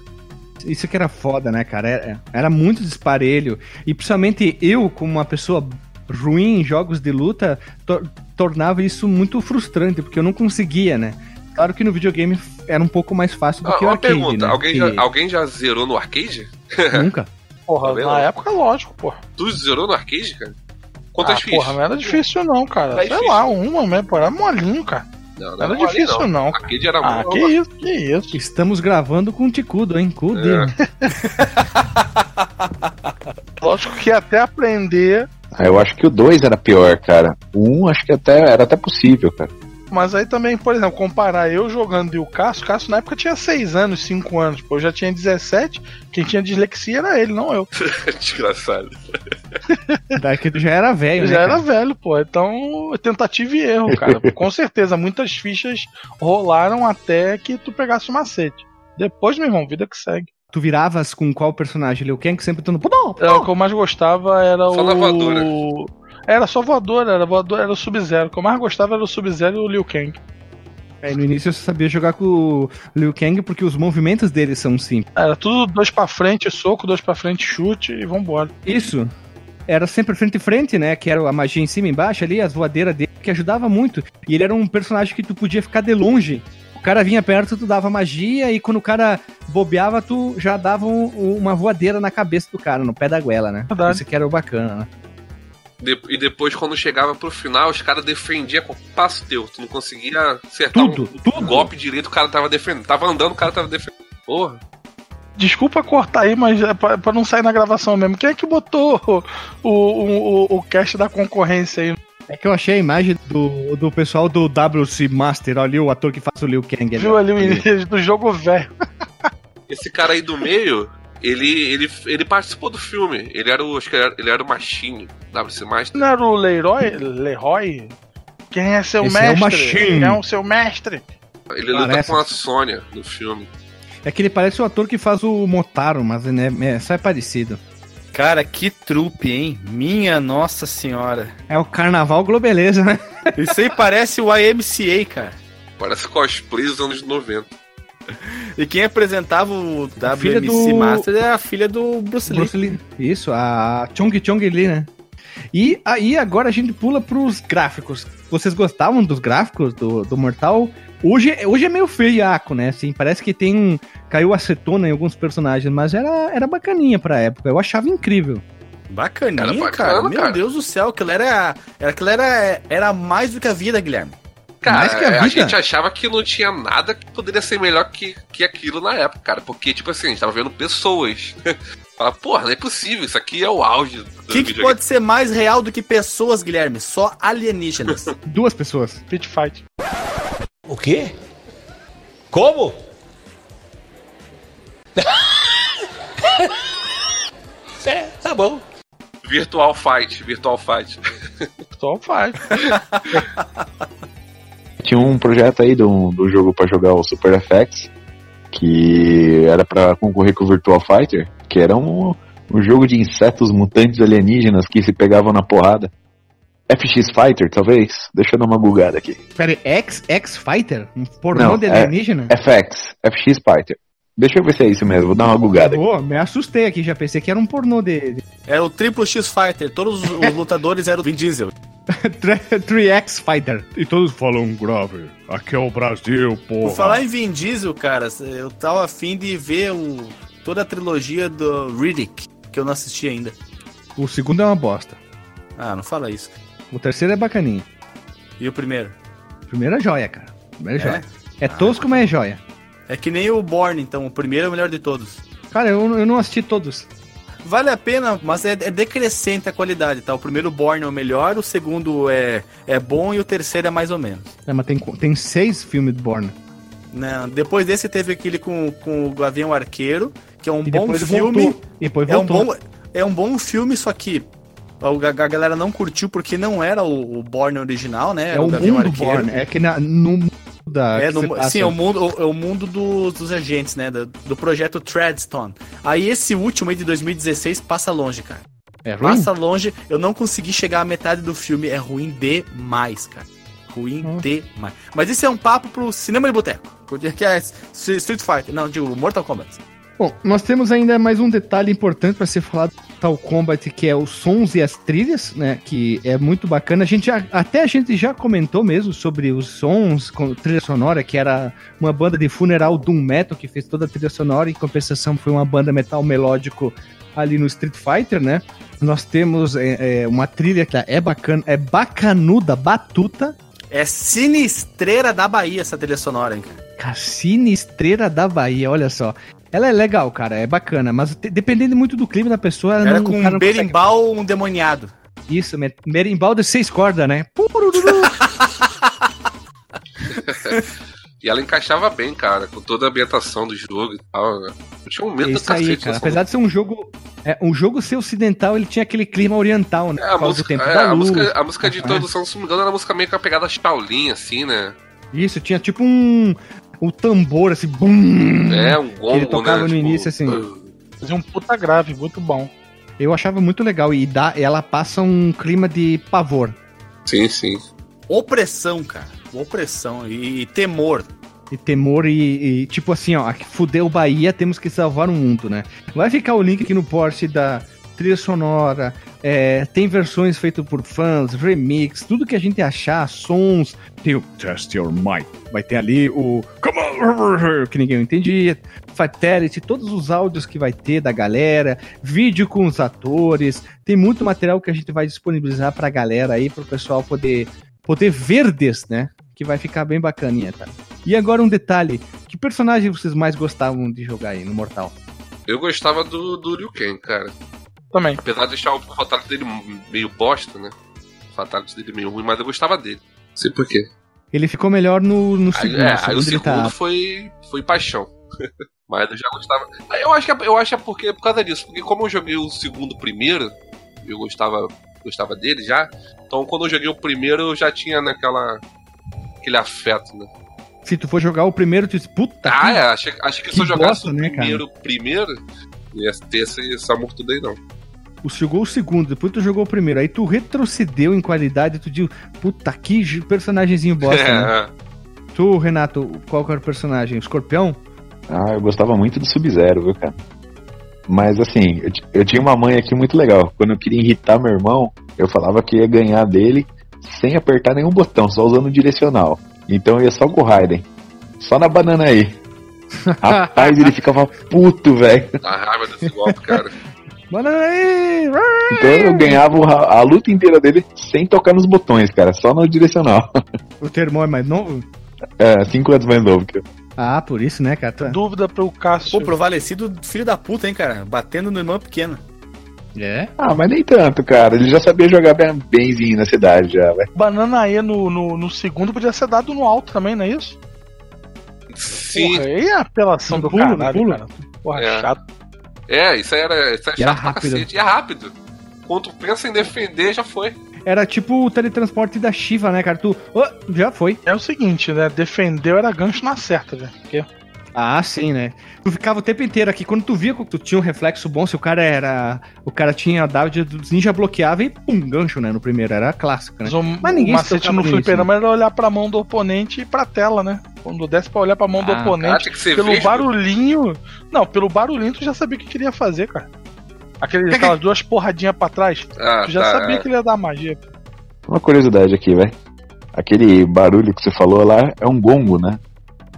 Isso que era foda, né, cara? Era, era muito disparelho. E principalmente eu, como uma pessoa ruim em jogos de luta, tor- tornava isso muito frustrante, porque eu não conseguia, né? Claro que no videogame era um pouco mais fácil do Ah, que o uma arcade, pergunta: né? alguém, Que já, alguém já zerou no arcade? Nunca. Porra, Tá na época, lógico, porra. Tu zerou no arcade, cara? Quantas ah, fichas? porra, não era difícil não, cara. Era Sei difícil. lá, uma mesmo, pô, era molinho, cara. Não, Não era mole, difícil não. O arcade era Ah, que isso, que isso. Estamos gravando com o Ticudo, hein? Cudo. É. Lógico que até aprender, Ah, Eu acho que o 2 era pior, cara. O 1 acho que até era até possível, cara. Mas aí também, por exemplo, comparar eu jogando e o Cássio, o Cássio na época tinha 6 anos, 5 anos, pô, eu já tinha 17, quem tinha dislexia era ele, não eu. Desgraçado. Daqui tu já era velho, Eu né? já era velho, pô. Então, tentativa e erro, cara. Com certeza, muitas fichas rolaram até que tu pegasse o macete. Depois, meu irmão, vida que segue. Tu viravas com qual personagem? Liu Kang sempre dando. Não, É, o que eu mais gostava era Só o. na voadora. Era só voadora, era voador, era o Sub-Zero. O que eu mais gostava era o Sub-Zero e o Liu Kang. Aí no início eu só sabia jogar com o Liu Kang porque os movimentos dele são simples. Era tudo dois pra frente, soco, dois pra frente, chute e vambora. Isso. Era sempre frente e frente, né? Que era a magia em cima e embaixo ali, as voadeiras dele, que ajudava muito. E ele era um personagem que tu podia ficar de longe. O cara vinha perto, tu dava magia, e quando o cara bobeava, tu já dava um- uma voadeira na cabeça do cara, no pé da goela, né? Verdade. Isso que era o bacana, né? De- e depois, quando chegava pro final, os caras defendiam com passo teu. Tu não conseguia acertar Tudo, um, tudo. um golpe direito, o cara tava defendendo. Tava andando, o cara tava defendendo. Porra. Desculpa cortar aí, mas é pra, pra não sair na gravação mesmo. Quem é que botou o, o, o, o cast da concorrência aí? É que eu achei a imagem do, do pessoal do WC Master, ali o ator que faz o Liu Kang. Viu ali o início do jogo velho? Esse cara aí do meio, ele, ele, ele participou do filme. Ele era o. Acho que ele era, ele era o Machine, WC Master. Não era o Leroy? Leroy? Quem é seu Esse é o mestre? Machine. Quem é o seu mestre? Ele luta Parece. com a Sônia no filme. É que ele parece o ator que faz o Motaro, mas né, é, só é parecido. Cara, que trupe, hein? Minha nossa senhora. É o Carnaval Globeleza, né? Isso aí parece o IMCA, cara. Parece cosplay dos anos 90. E quem apresentava o WMC do- Master é a filha do Bruce Lee. Bruce Lee. Isso, a Chong Chong Lee, né? E aí agora a gente pula pros gráficos. Vocês gostavam dos gráficos do, do Mortal? Hoje, hoje é meio feiaco, né? Assim, parece que tem. Caiu acetona em alguns personagens, mas era, era bacaninha pra época. Eu achava incrível. Bacaninha, Cara, cara. bacana, Meu cara. Deus do céu, aquilo era, era, aquilo era, era mais do que a vida, Guilherme. Cara, Mais que a a, vida. gente achava que não tinha nada que poderia ser melhor que, que aquilo na época, cara. Porque, tipo assim, a gente tava vendo pessoas. Fala, porra, não é possível, isso aqui é o auge. O que, que pode ser mais real do que pessoas, Guilherme? Só alienígenas. Duas pessoas. Pit Fight. O quê? Como? é, tá bom. Virtual Fight, Virtual Fight. Só faz. Tinha um projeto aí do, do jogo pra jogar o Super FX, que era pra concorrer com o Virtual Fighter, que era um, um jogo de insetos mutantes alienígenas que se pegavam na porrada. FX Fighter, talvez? Deixa eu dar uma bugada aqui. Pera aí, X, X Fighter? Um pornô Não, de é- alienígena? FX, FX Fighter. Deixa eu ver se é isso mesmo, vou dar uma bugada. Pô, me assustei aqui, já pensei que era um pornô de, de Era o Triple X Fighter. Todos os, os lutadores eram Vin Diesel. 3X Fighter. E todos falam grave. Aqui é o Brasil, porra. Por falar em Vin Diesel, cara, eu tava afim de ver o, toda a trilogia do Riddick, que eu não assisti ainda. O segundo é uma bosta. Ah, não fala isso. O terceiro é bacaninho. E o primeiro? O primeiro é joia, cara. O primeiro é, É? joia. É tosco, mas é joia. É que nem o Born, então. O primeiro é o melhor de todos. Cara, eu, eu não assisti todos. vale a pena, mas é, é decrescente a qualidade, tá? O primeiro Born é o melhor, o segundo é, é bom e o terceiro é mais ou menos. É, mas tem, tem seis filmes de Born. Né? Depois desse teve aquele com, com o Gavião Arqueiro, que é um E bom filme. voltou. E depois É um, voltou. bom, é um bom filme, só que a, galera não curtiu porque não era o, o Born original, né? É o Gavião mundo Arqueiro. Born. É que na, no mundo da. É, no- passa- sim, é o mundo, é o mundo dos, dos agentes, né? Do, do projeto Treadstone. Aí esse último aí de 2016 passa longe, cara. É ruim? Passa longe. Eu não consegui chegar à metade do filme. É ruim demais, cara. Ruim Hum. demais. Mas isso é um papo pro cinema de boteco. Que é Street Fighter. Não, digo, Mortal Kombat. Bom, nós temos ainda mais um detalhe importante para ser falado do Tal Kombat, que é os sons e as trilhas, né? Que é muito bacana. A gente já, até a gente já comentou mesmo sobre os sons com trilha sonora, que era uma banda de funeral Doom Metal que fez toda a trilha sonora, em compensação foi uma banda metal melódico ali no Street Fighter, né? Nós temos é, é, uma trilha que é bacana, é bacanuda, batuta, É sinistreira da Bahia essa trilha sonora, hein, cara. Cassina Estreira da Bahia, olha só. Ela é legal, cara, é bacana, mas dependendo muito do clima da pessoa, ela Era não, com um não consegue- berimbau um demoniado. Isso, me- merimbau de seis cordas, né? E ela encaixava bem, cara, com toda a ambientação do jogo e tal. né? Eu tinha um medo É do isso aí, cacete. cara. Apesar de ser um jogo. É, um jogo ser ocidental, ele tinha aquele clima oriental, né? É, a música, é, da a, luz. música, a música de É. introdução, se não me engano, era uma música meio com a pegada Shaolin, assim, né? Isso, tinha tipo um. Um tambor, assim, bum. É, um gongo, Ele tocava né? no início, assim. Fazia um puta grave, muito bom. Eu achava muito legal. E dá, ela passa um clima de pavor. Sim, sim. Opressão, cara. Opressão e temor. E temor e, e, tipo assim, ó, fudeu Bahia, temos que salvar o mundo, né? Vai ficar o link aqui no post da trilha sonora, é, tem versões feitas por fãs, remix, tudo que a gente achar, sons, tem o Test Your Might, vai ter ali o Come on, que ninguém entendia, Fatality, todos os áudios que vai ter da galera, vídeo com os atores, tem muito material que a gente vai disponibilizar pra galera aí, pro pessoal poder, poder verdes, né? Que vai ficar bem bacaninha, tá? E agora um detalhe: que personagem vocês mais gostavam de jogar aí no Mortal? Eu gostava do, do Liu Kang, cara. Também. Apesar de deixar o fatality dele meio bosta, né? O fatality dele meio ruim, mas eu gostava dele. Não sei porquê. Ele ficou melhor no, no Aí, segundo. é, no aí o segundo tá- foi, foi paixão. mas eu já gostava. Eu acho que é, eu acho que é porque, por causa disso. Porque como eu joguei o segundo primeiro, eu gostava, gostava dele já. Então quando eu joguei o primeiro, eu já tinha naquela. aquele afeto, né? Se tu for jogar o primeiro, tu diz, puta. Ah, é, acho, acho que, que se eu jogasse bosta, o né, primeiro, primeiro, ia ter esse, esse amor tudo aí não. Tu jogou o segundo, depois tu jogou o primeiro. Aí tu retrocedeu em qualidade, tu diz, puta, que personagemzinho bosta, né? É, Tu, Renato, qual que era o personagem? O escorpião? Ah, eu gostava muito do Sub-Zero, viu, cara? Mas assim, eu, eu tinha uma mãe aqui muito legal. Quando eu queria irritar meu irmão, eu falava que ia ganhar dele sem apertar nenhum botão, só usando o direcional. Então eu ia só com o Raiden. Só na banana aí. Rapaz, ele ficava puto, velho. a raiva desse golpe, cara. Aí! Então eu ganhava a luta inteira dele sem tocar nos botões, cara, só no direcional. O teu irmão é mais novo? É, cinco anos mais novo que eu. Ah, por isso, né, cara? É- Dúvida pro Cássio. Pô, provalecido filho da puta, hein, cara? Batendo no irmão pequeno. É? Ah, mas nem tanto, cara. Ele já sabia jogar bem, benzinho na cidade já, velho. Banana E no, no, no segundo podia ser dado no alto também, não é isso? Sim. Porra, aí é apelação No do pulo, no caralho, pulo. cara. Porra, É. chato. É, isso aí era, isso aí era pra rápido. cacete. E é rápido. Quando pensa em defender, já foi. Era tipo o teletransporte da Shiva, né, cara? Tu. Ô, já foi. É o seguinte, né? Defendeu era gancho na certa, velho. Porque Ah, sim, né? Tu ficava o tempo inteiro aqui. Quando tu via que tu tinha um reflexo bom, se o cara era. O cara tinha a David dos ninja bloqueava e pum, gancho, né? No primeiro. Era clássico, né? Mas ninguém o se macete tocava no fliperama era olhar pra mão do oponente e pra tela, né? Quando desce pra olhar pra mão do Ah, Ah, oponente, ser pelo barulhinho. Não, pelo barulhinho tu já sabia o que queria fazer, cara. Aquele, aquelas duas porradinhas pra trás, Ah, tu já tá, sabia é. que ele ia dar magia. Uma curiosidade aqui, velho. Aquele barulho que você falou lá é um gongo, né?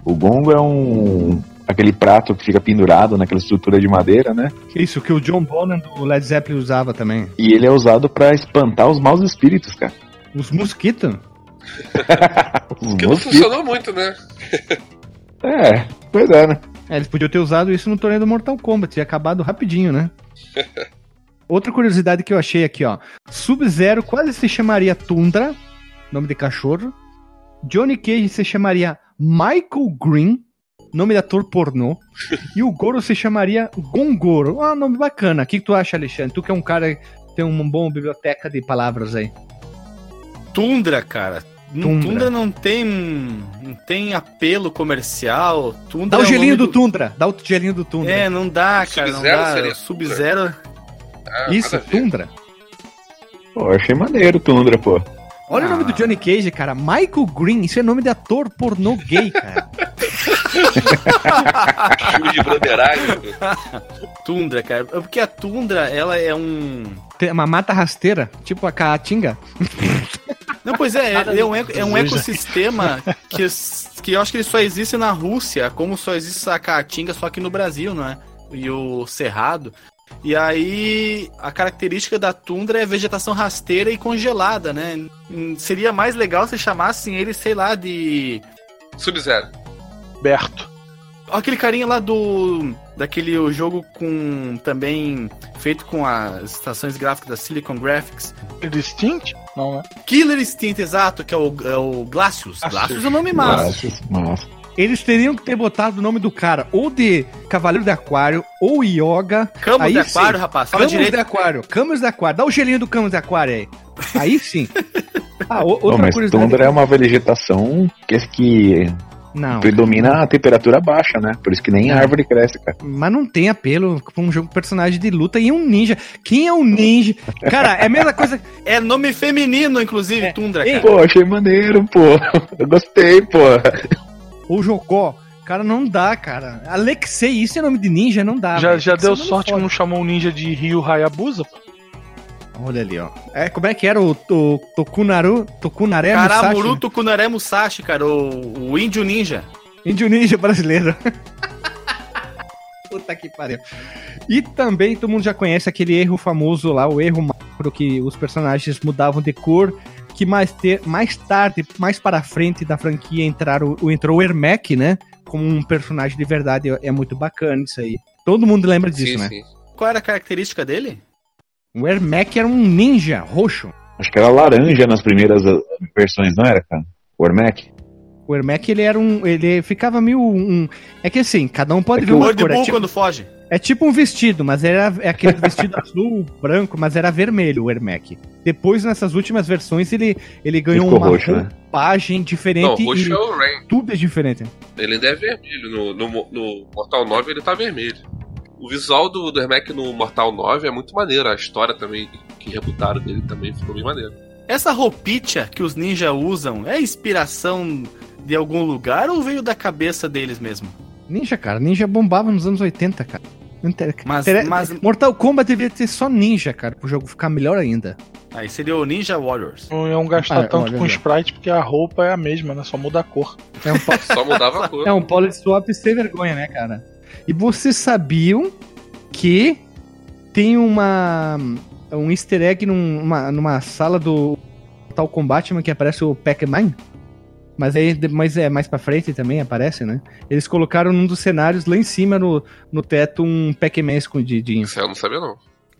O gongo é um. aquele prato que fica pendurado naquela estrutura de madeira, né? Isso que o John Bonham do Led Zeppelin usava também. E ele é usado pra espantar os maus espíritos, cara. Os mosquitos. Os Que não maus espíritos. funcionou muito, né? É, pois é, né? É, eles podiam ter usado isso no torneio do Mortal Kombat e acabado rapidinho, né? Outra curiosidade que eu achei aqui, ó. Sub-Zero quase se chamaria Tundra, nome de cachorro. Johnny Cage se chamaria Michael Green, nome de ator pornô. e o Goro se chamaria Gongoro. Ah, nome bacana. O que, que tu acha, Alexandre? Tu que é um cara que tem uma boa biblioteca de palavras aí. Tundra, cara. Tundra. Tundra, não tem não tem apelo comercial. Tundra Dá o é gelinho nome do Tundra. Dá o gelinho do Tundra. É, não dá, cara, não Sub-Zero dá. seria Sub-Zero. Ah, Isso. Tundra. Pô, eu achei maneiro o Tundra, pô. Olha o nome do Ah. Johnny Cage, cara. Michael Green. Isso é nome de ator pornô gay, cara. De broderagem. Tundra, cara. É Porque a Tundra, ela é um. Tem uma mata rasteira, tipo a Caatinga. Não, pois é, ele é um, eco- é um ecossistema que, que eu acho que ele só existe na Rússia, como só existe a Caatinga só aqui no Brasil, não é? E o Cerrado. E aí, a característica da tundra é vegetação rasteira e congelada, né? Seria mais legal se chamassem ele, sei lá, de. Sub-Zero. Berto. Aquele carinha lá do. Daquele jogo com. Também feito com as estações gráficas da Silicon Graphics. Distinct? Não, né? Killer Instinct, exato, que é o, é o Glacius. Glacius. Glacius é o nome massa. Massa, massa. Eles teriam que ter botado o nome do cara ou de Cavaleiro de Aquário ou Yoga. Campos Aí de sim. aquário, rapaz. Fala Camus direito. de Aquário. Camus de Aquário. Dá o gelinho do Camus de Aquário aí. Aí sim. Ah, o- outra mas curiosidade. Tundra é uma vegetação que, que Não. predomina a temperatura baixa, né? Por isso que nem árvore cresce, cara. Mas não tem apelo pra um jogo com personagem de luta e um ninja. Quem é um ninja? Cara, é a mesma coisa. É nome feminino, inclusive, É. Tundra, cara. Pô, achei maneiro, pô. Eu gostei, pô. Ou Jocó. Cara, não dá, cara. Alexei, isso é nome de ninja? Não dá. já já ser deu sorte que não chamou o ninja de Ryu Hayabusa? pô? Olha ali, ó. É, como é que era o, o Tokunaru? Tokunare Karamuru Musashi? Tukunare Musashi, cara, o, o índio ninja. Índio ninja brasileiro. Puta que pariu. E também todo mundo já conhece aquele erro famoso lá, o erro macro que os personagens mudavam de cor, que mais, ter, mais tarde, mais para frente da franquia entraram, o- entrou o Ermac, né? Como um personagem de verdade, é muito bacana isso aí. Todo mundo lembra disso, sim, né? sim. Qual era a característica dele? O Ermac era um ninja roxo. Acho que era laranja nas primeiras uh, versões, não era, cara? O Ormec? O Ermac, ele era um. Ele ficava meio. Um, é que assim, cada um pode É ver que uma Cor. É tipo, quando foge. É tipo um vestido, mas era é aquele vestido azul, branco, mas era vermelho o Ermac. Depois, nessas últimas versões, ele, ele ganhou ficou uma roxo, né? roupagem diferente Não, roxo e é o Rain. tudo é diferente. Ele ainda é vermelho. No, no, no Mortal 9 ele tá vermelho. O visual do, do Ermac no Mortal 9 é muito maneiro. A história também que rebutaram dele também ficou bem maneiro. Essa roupinha que os ninjas usam é inspiração de algum lugar ou veio da cabeça deles mesmo? Ninja, cara, ninja bombava nos anos 80, cara. Mas- mas- Mortal Kombat deveria ter só ninja, cara, pro jogo ficar melhor ainda. Aí seria o Ninja Warriors. Não iam gastar Ah, tanto olha, com sprite porque a roupa é a mesma, né? Só muda a cor. É um, Só mudava a cor. é um polyswap sem vergonha, né, cara? E vocês sabiam que tem uma um easter egg num- numa, numa sala do Mortal Kombat que aparece o Pac-Man? Mas aí, mas é mais pra frente também aparece, né? Eles colocaram num dos cenários lá em cima no, no teto um Pac-Man escondidinho. Isso eu não sabia, não.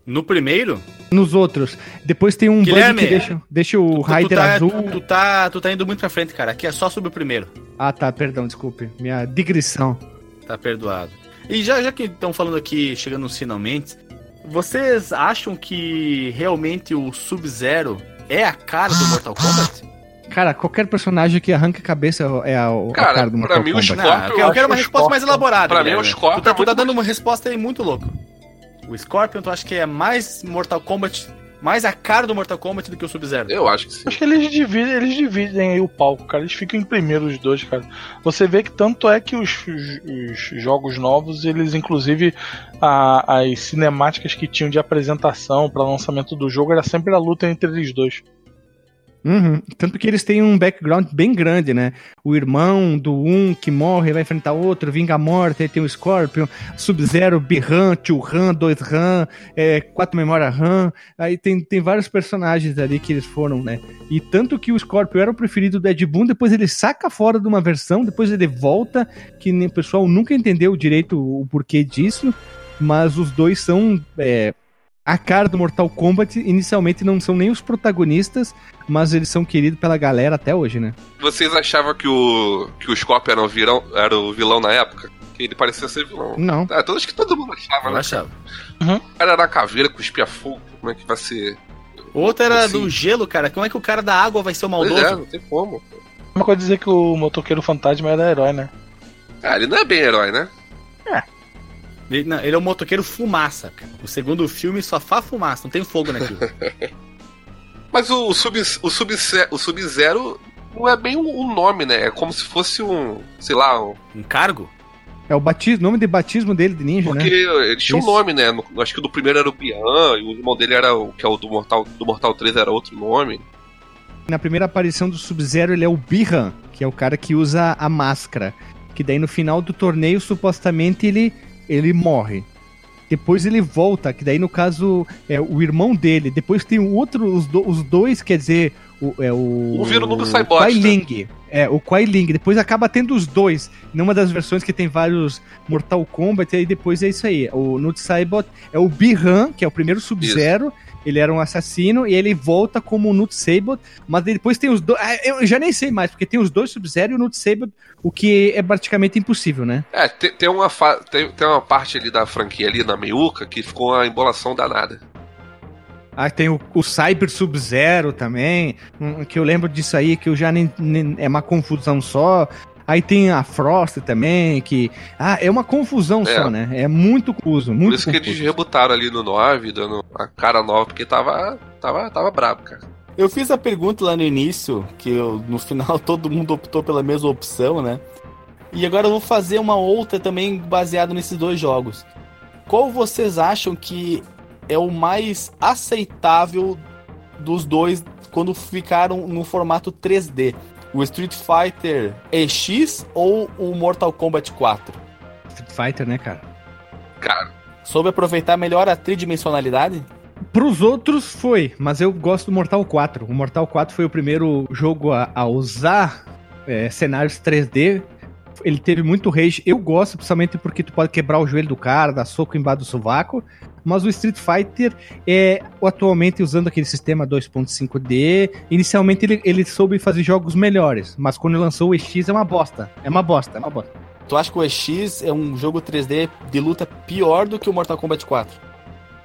No primeiro, Nos outros, depois tem um Guilherme, que deixa, deixa o tu, Raider tá, azul. tu, tu tá, tu tá indo muito pra frente, cara. Aqui é só sobre o primeiro. Ah, tá, perdão, desculpe. Minha digressão. Tá perdoado. E já, já que estão falando aqui, chegando nos finalmente, vocês acham que realmente o Sub-Zero é a cara do Mortal Kombat? Cara, qualquer personagem que arranca a cabeça é a, a Cara, cara do pra Mortal mim, o Kombat. Scorpion- Não, eu quero, eu quero uma resposta mais Scorpion- elaborada. pra mim, o Scorpion Tu tá, é tu tá dando mais- uma resposta aí muito louca. O Scorpion, tu acha que é mais Mortal Kombat, mais a cara do Mortal Kombat do que o Sub-Zero? Eu acho que sim. Acho que eles dividem, eles dividem aí o palco, cara. Eles ficam em primeiro os dois, cara. Você vê que tanto é que os, os- os jogos novos, eles inclusive a- as cinemáticas que tinham de apresentação para lançamento do jogo era sempre a luta entre eles dois. Uhum. Tanto que eles têm um background bem grande, né? O irmão do um que morre vai enfrentar outro, vinga a morte, aí tem o Scorpion, Sub-Zero, Bihan, Tio Han, Dois Han, é, Quatro Memória Han. Aí tem, tem vários personagens ali que eles foram, né? E tanto que o Scorpion era o preferido do Ed Boon, depois ele saca fora de uma versão, depois ele volta, que o pessoal nunca entendeu direito o porquê disso, mas os dois são. É, a cara do Mortal Kombat, inicialmente não são nem os protagonistas, mas eles são queridos pela galera até hoje, né? Vocês achavam que o, que o Scorpion era o, virão, era o vilão na época? Que ele parecia ser vilão. Não. É, todos que todo mundo achava, né? achava. O cara era na caveira, cuspia fogo. Como é que vai ser? O outro era Assim. do gelo, cara. Como é que o cara da água vai ser o Pois maldoso? é, não tem como. Uma coisa dizer que o motoqueiro fantasma era herói, né? Ah, ele não é bem herói, né? Ele, não, ele é o motoqueiro fumaça, cara. O segundo filme só faz fumaça, não tem fogo naquilo. Mas o, o Sub- o Sub- o Sub-Zero não é bem um, um nome, né? É como se fosse um, sei lá, um, um cargo? É o batismo, nome de batismo dele de ninja, porque né? ele tinha um nome, né? No- acho que o do primeiro era o Bian, e o irmão dele era o que é o do Mortal, do Mortal 3 era outro nome. Na primeira aparição do Sub-Zero, ele é o Bihan, que é o cara que usa a máscara. Que daí no final do torneio, supostamente, ele, ele morre. Depois ele volta, que daí no caso é o irmão dele. Depois tem o outro, os, do- os dois, quer dizer, o, é o. Um vira o Ling. É, o Kuai Ling. Depois acaba tendo os dois. Numa das versões que tem vários Mortal Kombat, e aí depois é isso aí. O Nut Saibot é o Bihan, que é o primeiro Sub-Zero. Ele era um assassino e ele volta como o Nut Sabot, mas depois tem os dois. Ah, Eu já nem sei mais, porque tem os dois Sub-Zero e o Nut Sabot, o que é praticamente impossível, né? É, tem, tem uma fa- tem, tem uma parte ali da franquia ali na meiuca que ficou uma embolação danada. Ah, tem o, o Cyber Sub-Zero também, que eu lembro disso aí, que eu já nem, nem- É uma confusão só. Aí tem a Frost também, que. Ah, é uma confusão É. só, né? É muito confuso, Por muito isso que eles confuso. rebutaram ali no 9, dando a cara nova, porque tava, tava, tava brabo, cara. Eu fiz a pergunta lá no início, que eu- no final todo mundo optou pela mesma opção, né? E agora eu vou fazer uma outra também baseada nesses dois jogos. Qual vocês acham que é o mais aceitável dos dois quando ficaram no formato 3D? O Street Fighter EX ou o Mortal Kombat 4? Street Fighter, né, cara? Cara, Soube aproveitar melhor a tridimensionalidade? Pros outros foi, mas eu gosto do Mortal 4. O Mortal 4 foi o primeiro jogo a, a usar é, cenários 3D. Ele teve muito rage. Eu gosto, principalmente porque tu pode quebrar o joelho do cara, dar soco embaixo do sovaco. Mas o Street Fighter é atualmente usando aquele sistema 2.5D. Inicialmente ele, ele soube fazer jogos melhores, mas quando lançou o EX é uma bosta. É uma bosta, é uma bosta. Tu acha que o EX é um jogo 3D de luta pior do que o Mortal Kombat 4?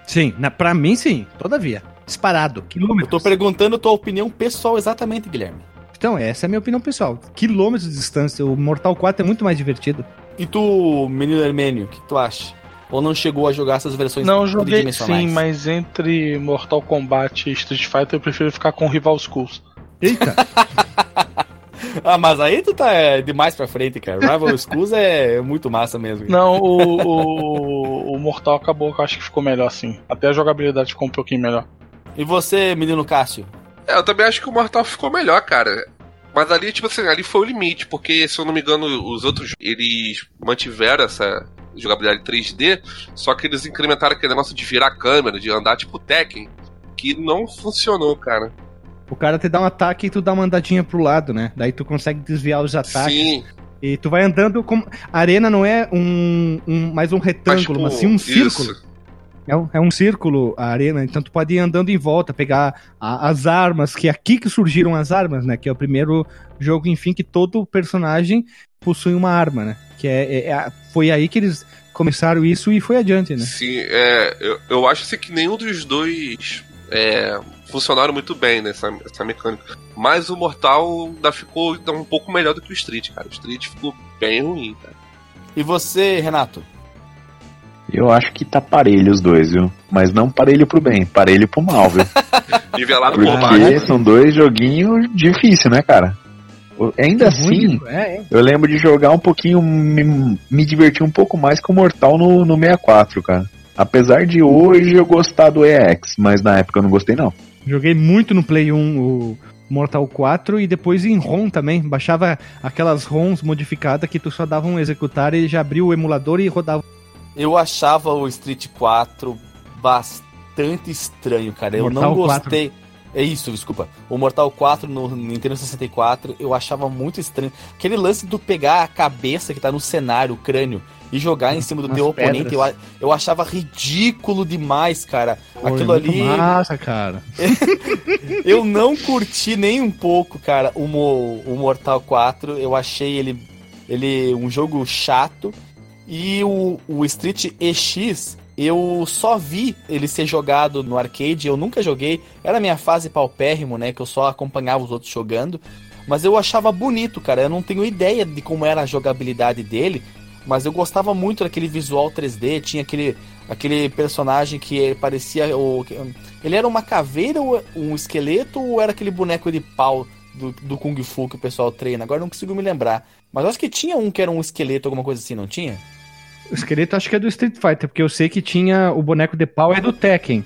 Sim, na, pra mim sim, todavia. Disparado. Eu Quilômetros. tô perguntando tua opinião pessoal exatamente, Guilherme. Então, essa é a minha opinião pessoal. Quilômetros de distância, o Mortal 4 é muito mais divertido. E tu, menino Hermênio, o que tu acha? Ou não chegou a jogar essas versões Não, joguei sim, mas entre Mortal Kombat e Street Fighter eu prefiro ficar com Rival Schools. Eita! Ah, mas aí tu tá é, demais pra frente, cara. Rival Schools é muito massa mesmo. Não, o, o, o Mortal acabou que eu acho que ficou melhor assim. Até a jogabilidade ficou um pouquinho melhor. E você, menino Cássio? É, eu também acho que o Mortal ficou melhor, cara. Mas ali, tipo assim, ali foi o limite, porque se eu não me engano, os outros, eles mantiveram essa jogabilidade 3D, só que eles incrementaram aquele negócio de virar a câmera, de andar tipo Tekken, que não funcionou, cara. O cara te dá um ataque e tu dá uma andadinha pro lado, né? Daí tu consegue desviar os ataques. Sim, E tu vai andando como. A arena não é um, um mais um mas retângulo, tipo, mas sim um círculo. isso. É um, é um círculo a arena, então tu pode ir andando em volta, pegar a- as armas, que é aqui que surgiram as armas, né? Que é o primeiro jogo, enfim, que todo personagem possui uma arma, né? Que é, é- é foi aí que eles começaram isso e foi adiante, né? Sim, é, eu, eu acho assim, que nenhum dos dois é, funcionaram muito bem nessa essa mecânica. Mas o Mortal ainda ficou ainda um pouco melhor do que o Street, cara. O Street ficou bem ruim, cara. E você, Renato? Eu acho que tá parelho os dois, viu? Mas não parelho pro bem, parelho pro mal, viu? Nivelado por Porque baixo. são dois joguinhos difíceis, né, cara? Ainda assim, É, é. eu lembro de jogar um pouquinho, me, me divertir um pouco mais com o Mortal no, no 64, cara. Apesar de hoje eu gostar do EX, mas na época eu não gostei não. Joguei muito no Play 1 o, Mortal 4 e depois em ROM também. Baixava aquelas ROMs modificadas que tu só dava um executar e já abriu o emulador e rodava. Eu achava o Street 4 bastante estranho, cara. Eu Mortal não gostei. É isso, desculpa. O Mortal 4 no Nintendo 64 eu achava muito estranho. Aquele lance do pegar a cabeça que tá no cenário, o crânio, e jogar em cima do Umas teu oponente, eu, eu achava ridículo demais, cara. Pô, Aquilo é ali. Massa, cara. Eu não curti nem um pouco, cara, o, Mo- o Mortal 4. Eu achei ele, ele um jogo chato. E o, o Street EX, eu só vi ele ser jogado no arcade. Eu nunca joguei. Era a minha fase paupérrimo, né? Que eu só acompanhava os outros jogando. Mas eu achava bonito, cara. Eu não tenho ideia de como era a jogabilidade dele. Mas eu gostava muito daquele visual 3D. Tinha aquele, aquele personagem que parecia. O, ele era uma caveira, um esqueleto, ou era aquele boneco de pau do, do Kung Fu que o pessoal treina? Agora não consigo me lembrar. Mas acho que tinha um que era um esqueleto, alguma coisa assim, não tinha? O esqueleto acho que é do Street Fighter, porque eu sei que tinha o boneco de pau é do Tekken.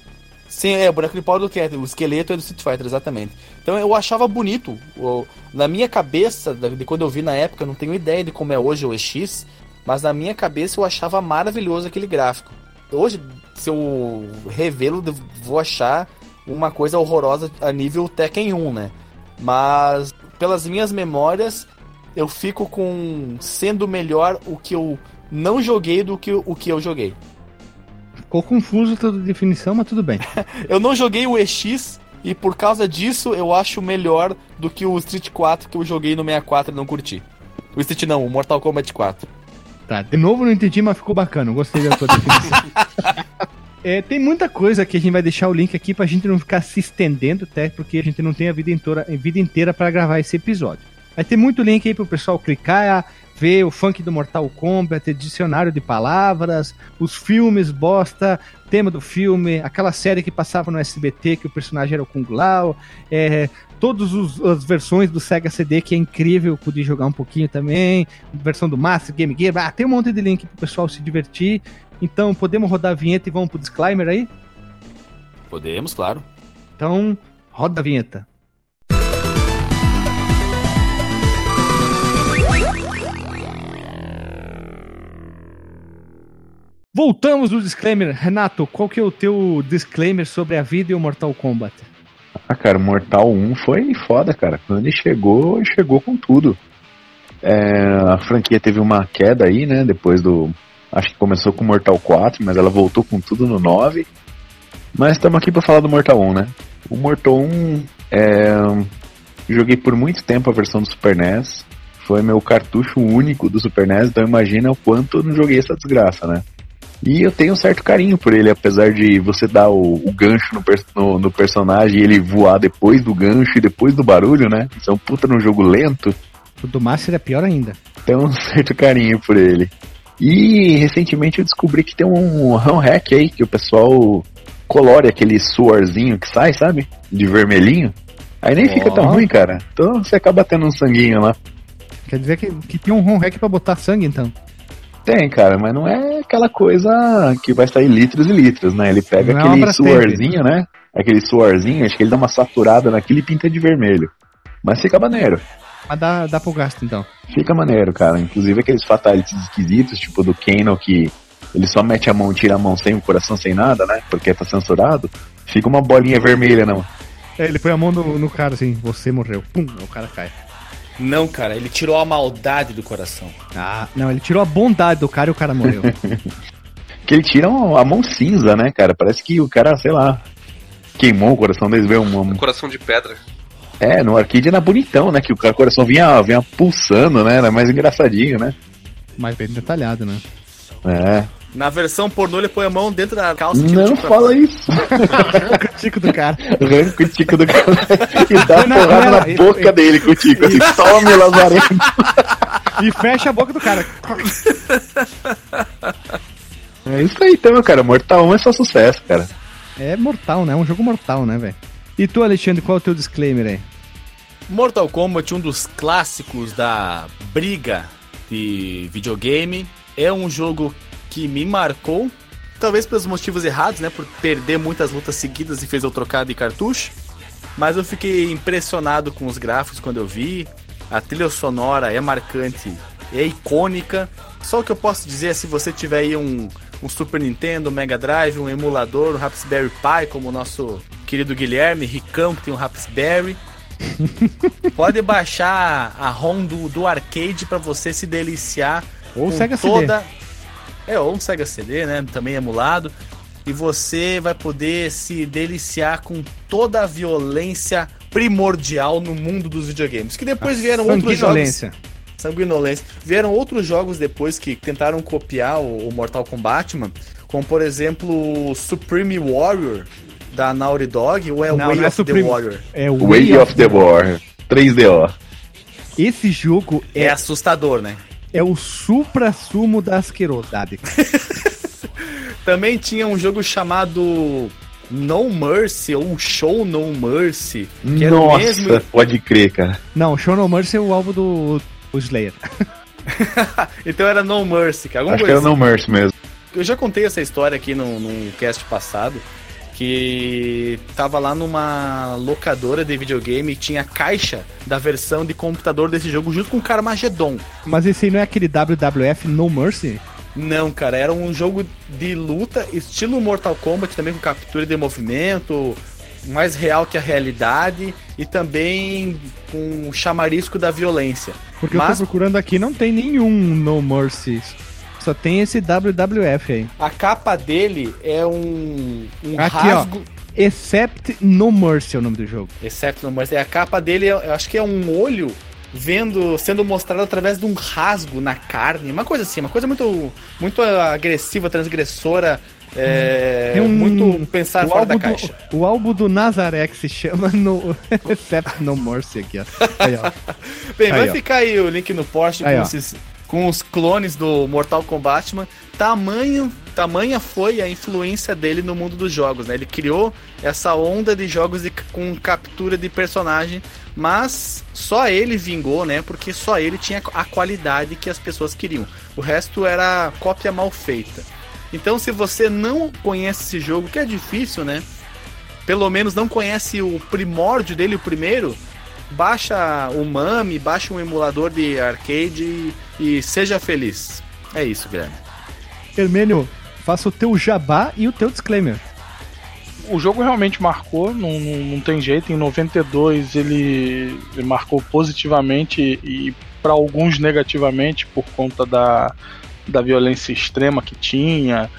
Sim, é, o boneco de pau do Cat, o esqueleto é do Street Fighter, exatamente. Então eu achava bonito. O- na minha cabeça, de quando eu vi na época, eu não tenho ideia de como é hoje o EX, mas na minha cabeça eu achava maravilhoso aquele gráfico. Hoje, se eu revê-lo, eu vou achar uma coisa horrorosa a nível Tekken 1, né? Mas pelas minhas memórias, eu fico com sendo melhor o que eu não joguei do que o que eu joguei. Ficou confuso toda a definição, mas tudo bem. Eu não joguei o EX e por causa disso eu acho melhor do que o Street 4 que eu joguei no 64 e não curti. O Street não, o Mortal Kombat 4. Tá, de novo não entendi, mas ficou bacana. Gostei da tua definição. É, tem muita coisa que a gente vai deixar o link aqui pra gente não ficar se estendendo, até porque a gente não tem a vida inteira, a vida inteira para gravar esse episódio. Vai ter muito link aí pro pessoal clicar, ver o funk do Mortal Kombat, dicionário de palavras, os filmes bosta, tema do filme, aquela série que passava no SBT que o personagem era o Kung Lao, é, todas as versões do Sega CD que é incrível, pude jogar um pouquinho também, versão do Master, Game Gear, ah, tem um monte de link pro pessoal se divertir. Então, podemos rodar a vinheta e vamos pro disclaimer aí? Podemos, claro. Então, roda a vinheta. Voltamos no disclaimer. Renato, qual que é o teu disclaimer sobre a vida e o Mortal Kombat? Ah, cara, Mortal 1 foi foda, cara. Quando ele chegou, ele chegou com tudo. É, a franquia teve uma queda aí, né? Depois do. Acho que começou com Mortal 4, mas ela voltou com tudo no 9. Mas estamos aqui para falar do Mortal 1, né? O Mortal 1 é, joguei por muito tempo a versão do Super NES. Foi meu cartucho único do Super NES, então imagina o quanto eu não joguei essa desgraça, né? E eu tenho um certo carinho por ele, apesar de você dar o, o gancho no, no- no personagem e ele voar depois do gancho e depois do barulho, né? Isso é um puta num jogo lento. O do Master é pior ainda. Tenho um certo carinho por ele. E recentemente eu descobri que tem um RAM hack aí que o pessoal colore aquele suorzinho que sai, sabe? De vermelhinho. Aí nem fica tão ruim, cara. Então você acaba tendo um sanguinho lá. Quer dizer que, que tem um ROM hack pra botar sangue, então. Tem, cara, mas não é aquela coisa que vai sair litros e litros, né? Ele pega Não é aquele suorzinho, né? Aquele suorzinho, acho que ele dá uma saturada naquilo e pinta de vermelho. Mas fica maneiro. Mas dá, dá pro gasto, então. Fica maneiro, cara. Inclusive aqueles fatalities esquisitos, tipo do Kano, que ele só mete a mão e tira a mão sem o coração, sem nada, né? Porque tá censurado. Fica uma bolinha vermelha, não. É, ele põe a mão no, no cara assim, você morreu. Pum, o cara cai. Não, cara, ele tirou a maldade do coração. Ah, não, ele tirou a bondade do cara e o cara morreu. Que ele tira a mão cinza, né, cara? Parece que o cara, sei lá, queimou o coração deles, veio um, um- Coração de pedra. É, no arcade era bonitão, né? Que o coração vinha, vinha pulsando, né? Era mais engraçadinho, né? Mas bem detalhado, né? É. Na versão pornô, ele põe a mão dentro da calça e Não pra fala isso. o tico do cara. Arranca o tico do cara e dá Não, porrada não, na ele- boca dele com o tico. Assim, tome, Lazarento. E fecha a boca do cara. É isso aí então, cara. Mortal 1 é só sucesso, cara. É mortal, né? É um jogo mortal, né, velho? E tu, Alexandre, qual é o teu disclaimer aí? Mortal Kombat, um dos clássicos da briga de videogame, é um jogo que me marcou, talvez pelos motivos errados, né? Por perder muitas lutas seguidas e fez eu trocar de cartucho. Mas eu fiquei impressionado com os gráficos quando eu vi. A trilha sonora é marcante, é icônica. Só o que eu posso dizer é se você tiver aí um, um Super Nintendo, um Mega Drive, um emulador, um Raspberry Pi, como o nosso querido Guilherme, Ricão, que tem um Raspberry. pode baixar a ROM do, do arcade para você se deliciar Ou com Sega toda... É, ou um Sega CD, né? Também emulado. E você vai poder se deliciar com toda a violência primordial no mundo dos videogames. Que depois vieram outros jogos. Sanguinolência. Vieram outros jogos depois que tentaram copiar o, o Mortal Kombat, mano. Como por exemplo Supreme Warrior da Naughty Dog, ou é Não, Way não é of Supreme- the Warrior? É o Way of the War. 3DO. Esse jogo É é, assustador, né? É o supra-sumo da asquerosidade. Também tinha um jogo chamado No Mercy, ou Show No Mercy, que era o Nossa, mesmo. pode crer, cara. Não, Show No Mercy é o álbum do, do Slayer. Então era No Mercy, cara. Alguma Acho que era No Mercy mesmo. Eu já contei essa história aqui num, num cast passado. Que tava lá numa locadora de videogame e tinha caixa da versão de computador desse jogo junto com o Carmageddon. Mas esse aí não é aquele WWF No Mercy? Não, cara, era um jogo de luta, estilo Mortal Kombat, também com captura de movimento, mais real que a realidade e também com o chamarisco da violência. Porque eu Mas tô procurando aqui, não tem nenhum No Mercy. Só tem esse WWF aí. a capa dele é um, um Aqui, rasgo. Except No Mercy é o nome do jogo. Except no Mercy. A capa dele, eu acho que é um olho vendo, sendo mostrado através de um rasgo na carne, uma coisa assim, uma coisa muito, muito agressiva, transgressora, é, Tem um- muito pensar o, fora da álbum caixa. do, o álbum do Nazaré que se chama no Except No Mercy aqui, ó. Aí, ó. Bem, vai Aí, ó. ficar aí o link no post Aí, com, ó. esses- com os clones do Mortal Kombat. Man. Tamanho, tamanha foi a influência dele no mundo dos jogos, né? Ele criou essa onda de jogos de- com captura de personagem, mas só ele vingou, né? Porque só ele tinha a qualidade que as pessoas queriam. O resto era cópia mal feita. Então, se você não conhece esse jogo, que é difícil, né? Pelo menos não conhece o primórdio dele, o primeiro, baixa o Mami, baixa um emulador de arcade e, e seja feliz. É isso, Guilherme. Hermênio, faça o teu jabá e o teu disclaimer. O jogo realmente marcou, não, não, não tem jeito. Em 92 ele, ele marcou positivamente e para alguns negativamente por conta da, da violência extrema que tinha,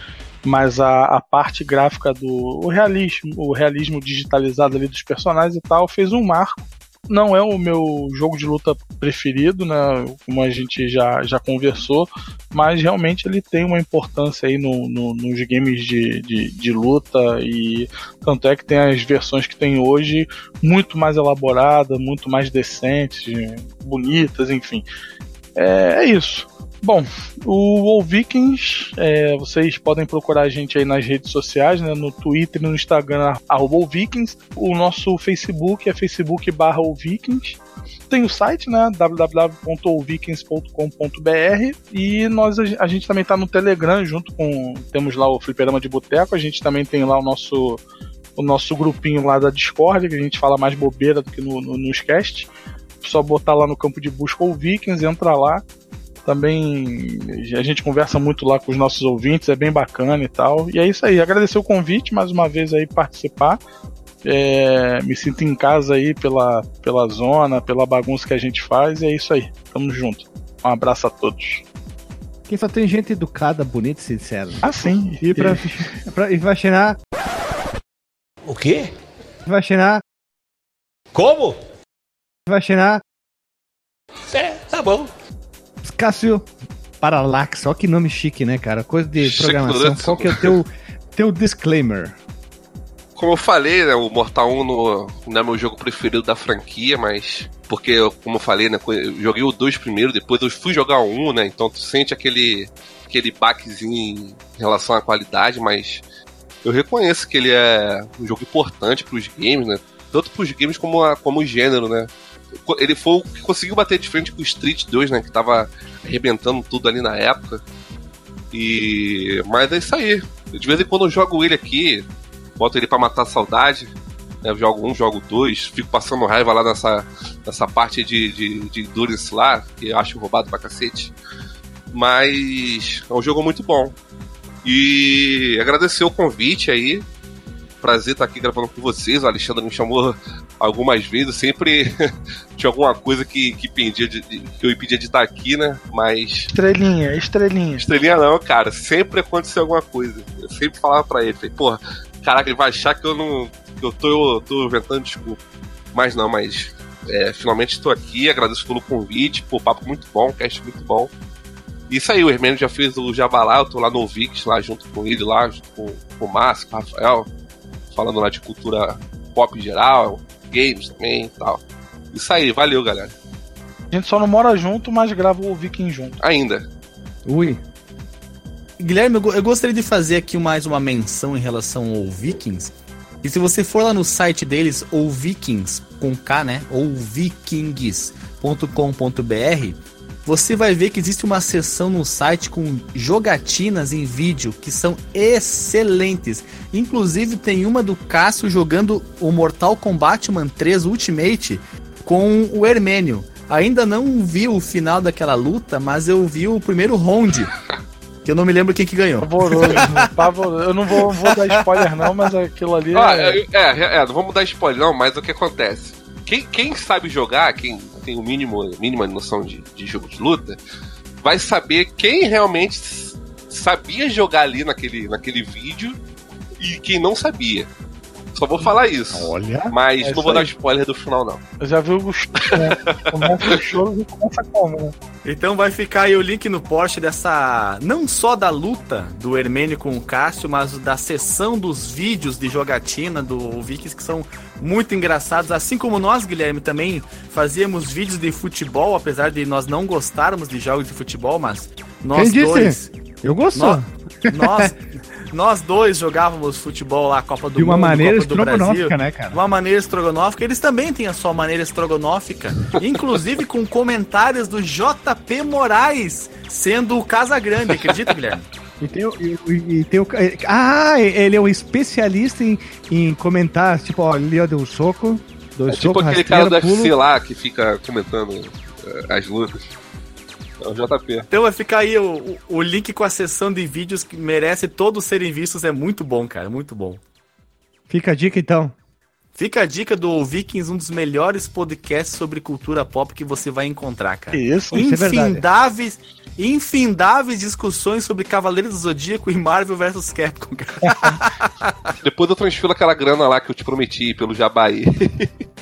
mas a, a parte gráfica do o realismo, o realismo digitalizado ali dos personagens e tal fez um marco. Não é o meu jogo de luta preferido, né? Como a gente já, já conversou, mas realmente ele tem uma importância aí no, no- nos games de, de, de luta e tanto é que tem as versões que tem hoje muito mais elaboradas, muito mais decentes, bonitas, enfim. É, é isso. Bom, o Vikings, é, vocês podem procurar a gente aí nas redes sociais, né, no Twitter no Instagram, arroba Vikings. O nosso Facebook é facebook barra Vikings. Tem o site, né, www.allvikings.com.br e nós, a gente também está no Telegram, junto com, temos lá o Fliperama de Boteco, a gente também tem lá o nosso o nosso grupinho lá da Discord, que a gente fala mais bobeira do que no, no, nos cast. Só botar lá no campo de busca o Vikings, entra lá. Também a gente conversa muito lá com os nossos ouvintes, é bem bacana e tal. E é isso aí, agradecer o convite mais uma vez aí participar. É, me sinto em casa aí pela, pela zona, pela bagunça que a gente faz, e é isso aí. Tamo junto. Um abraço a todos. Quem só tem gente educada, bonita e sincera. Ah, sim. E, pra, pra, e vai cheirar. O quê? Vai cheirar. Como? Vai cheirar. É, tá bom. Cássio Paralax. Olha que nome chique, né, cara? Coisa de programação. Qual que é o teu, teu disclaimer? Como eu falei, né, o Mortal 1 no- não é meu jogo preferido da franquia, mas. Porque, como eu falei, né, eu joguei o 2 primeiro, depois eu fui jogar o 1, né? Então tu sente aquele, aquele baquezinho em relação à qualidade, mas eu reconheço que ele é um jogo importante pros games, né? Tanto pros games como, a, como o gênero, né? Ele foi o que conseguiu bater de frente com o Street 2, né? Que tava arrebentando tudo ali na época. E. Mas é isso aí. De vez em quando eu jogo ele aqui, boto ele pra matar a saudade. né? Eu jogo um, jogo dois, fico passando raiva lá nessa, nessa parte de, de, de Endurance lá, que eu acho roubado pra cacete. Mas é um jogo muito bom. E agradecer o convite aí. Prazer estar aqui gravando com vocês. O Alexandre me chamou algumas vezes. Sempre tinha alguma coisa que, que, impedia de, que eu impedia de estar aqui, né? Mas. Estrelinha, estrelinha. Estrelinha não, cara. Sempre aconteceu alguma coisa. Eu sempre falava pra ele, falei, porra, caraca, ele vai achar que eu não. que eu tô, eu tô inventando desculpa. Mas não, mas. É, finalmente estou aqui, agradeço pelo convite, pô, papo muito bom, cast muito bom. Isso aí, o Hermênio já fez o Jabalá, eu tô lá no Vix, lá junto com ele, lá, junto com, com o Márcio, com o Rafael, falando lá de cultura pop em geral, games também e tal. Isso aí, valeu, galera. A gente só não mora junto, mas grava o Viking junto. Ainda. Ui. Guilherme, eu go- eu gostaria de fazer aqui mais uma menção em relação ao Vikings. E se você for lá no site deles, ou Vikings, com K, né? Ou vikings.com.br, você vai ver que existe uma seção no site com jogatinas em vídeo que são excelentes. Inclusive tem uma do Cássio jogando o Mortal Kombat Man 3 Ultimate com o Hermênio. Ainda não vi o final daquela luta, mas eu vi o primeiro round. Que eu não me lembro quem que ganhou. Pavoroso, pavoroso. Eu não vou, vou dar spoiler, não, mas aquilo ali Ah, é. é, é, é, não vamos dar spoiler, não, mas o que acontece? Quem, quem sabe jogar, quem tem o mínimo, mínima noção de, de jogo de luta, vai saber quem realmente sabia jogar ali naquele, naquele vídeo e quem não sabia. Só vou falar isso. Olha. Mas É não vou dar aí. spoiler do final, não. Eu já vi o Gustavo. Né? Começa o choro e começa como, né? Então vai ficar aí o link no post dessa. Não só da luta do Hermênio com o Cássio, mas da sessão dos vídeos de jogatina do Vikings que são muito engraçados. Assim como nós, Guilherme, também fazíamos vídeos de futebol, apesar de nós não gostarmos de jogos de futebol, mas nós Quem disse? dois. Eu gostou. Nós, nós, nós dois jogávamos futebol lá, Copa do De uma Mundo, maneira Copa do Brasil. estrogonófica, né, cara? De uma maneira estrogonófica. Eles também têm a sua maneira estrogonófica. inclusive com comentários do JP Moraes, sendo o Casa Grande, acredita, Guilherme? E tem, o- e, e- tem o. Ah, ele é um especialista em, em comentar, tipo, ó, ali deu um soco, dois É tipo socos, aquele cara do rasteira, UFC pulo. lá que fica comentando eh, as lutas. É o JP. Então vai ficar aí o, o, o link com a sessão de vídeos que merece todos serem vistos. É muito bom, cara, muito bom. Fica a dica então. Fica a dica do Vikings, um dos melhores podcasts sobre cultura pop que você vai encontrar, cara. Isso? Isso é verdade. infindáveis, infindáveis discussões sobre Cavaleiros do Zodíaco e Marvel vs Capcom, cara. Depois eu transfiro aquela grana lá que eu te prometi pelo Jabaí.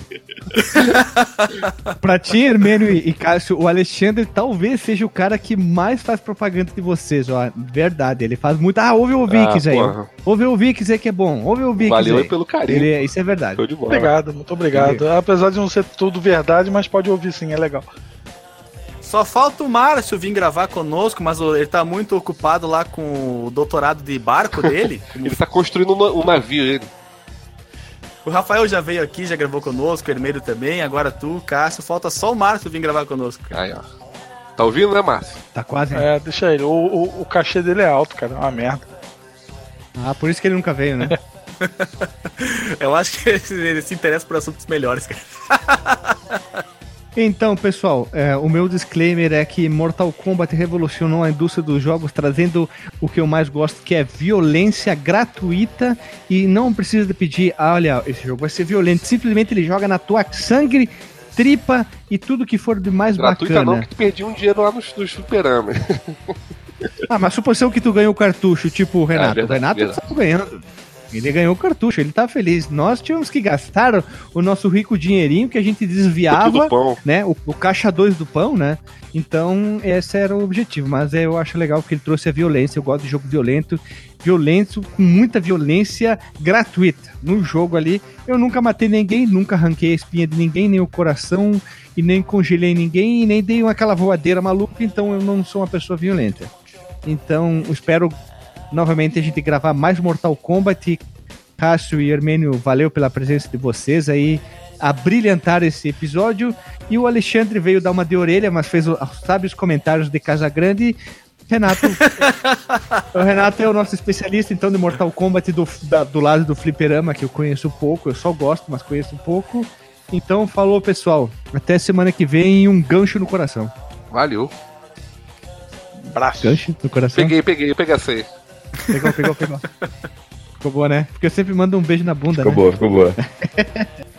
Pra ti, Hermênio e, Cássio, o Alexandre talvez seja o cara que mais faz propaganda de vocês, ó. Verdade, ele faz muito. Ah, ouve o Vikings aí. porra. Ouve o Vikings aí que é bom. Ouve o Vikings Valeu aí. aí pelo carinho. Ele é- isso é verdade. Show de bola. Obrigado, muito obrigado. Apesar de não ser tudo verdade, mas pode ouvir sim, é legal. Só falta o Márcio vir gravar conosco, mas ele tá muito ocupado lá com o doutorado de barco dele. Ele tá construindo um, um navio, ele. O Rafael já veio aqui, já gravou conosco, o Hermeiro também, agora tu, Cássio. Falta só o Márcio vir gravar conosco, cara. Aí, ó. Tá ouvindo, né, Márcio? Tá quase. É, deixa ele. O, o, o cachê dele é alto, cara. É uma merda. Ah, por isso que ele nunca veio, né? Eu acho que ele, ele se interessa por assuntos melhores, cara. Então, pessoal, é, o meu disclaimer é que Mortal Kombat revolucionou a indústria dos jogos, trazendo o que eu mais gosto, que é violência gratuita e não precisa de pedir, ah, olha, esse jogo vai ser violento. Simplesmente ele joga na tua sangue, tripa e tudo que for de mais Gratuita bacana. não, que tu perdi um dinheiro lá nos, nos fliperama. Ah, mas suposição que tu ganhou o cartucho, tipo o Renato. verdade, o Renato verdade. tá ganhando. Ele ganhou o cartucho, ele tá feliz. Nós tínhamos que gastar o nosso rico dinheirinho que a gente desviava né? O, o caixa 2 do pão, né? Então, esse era o objetivo. Mas eu acho legal que ele trouxe a violência. Eu gosto de jogo violento. Violento, com muita violência gratuita. No jogo ali, eu nunca matei ninguém, nunca arranquei a espinha de ninguém, nem o coração, e nem congelei ninguém, e nem dei aquela voadeira maluca. Então, eu não sou uma pessoa violenta. Então, espero novamente a gente gravar mais Mortal Kombat. Cássio e Hermênio, valeu pela presença de vocês aí, a brilhantar esse episódio. E o Alexandre veio dar uma de orelha, mas fez os comentários de Casa Grande. Renato. o Renato é o nosso especialista, então, de Mortal Kombat do, da- do lado do fliperama, que eu conheço pouco, eu só gosto, mas conheço pouco. Então, falou, pessoal. Até semana que vem, um gancho no coração. Valeu. Braço. Gancho no coração? Peguei, peguei, peguei aí. Pegou, pegou, pegou. Ficou boa, né? Porque eu sempre mando um beijo na bunda, Ficou né? boa, ficou boa.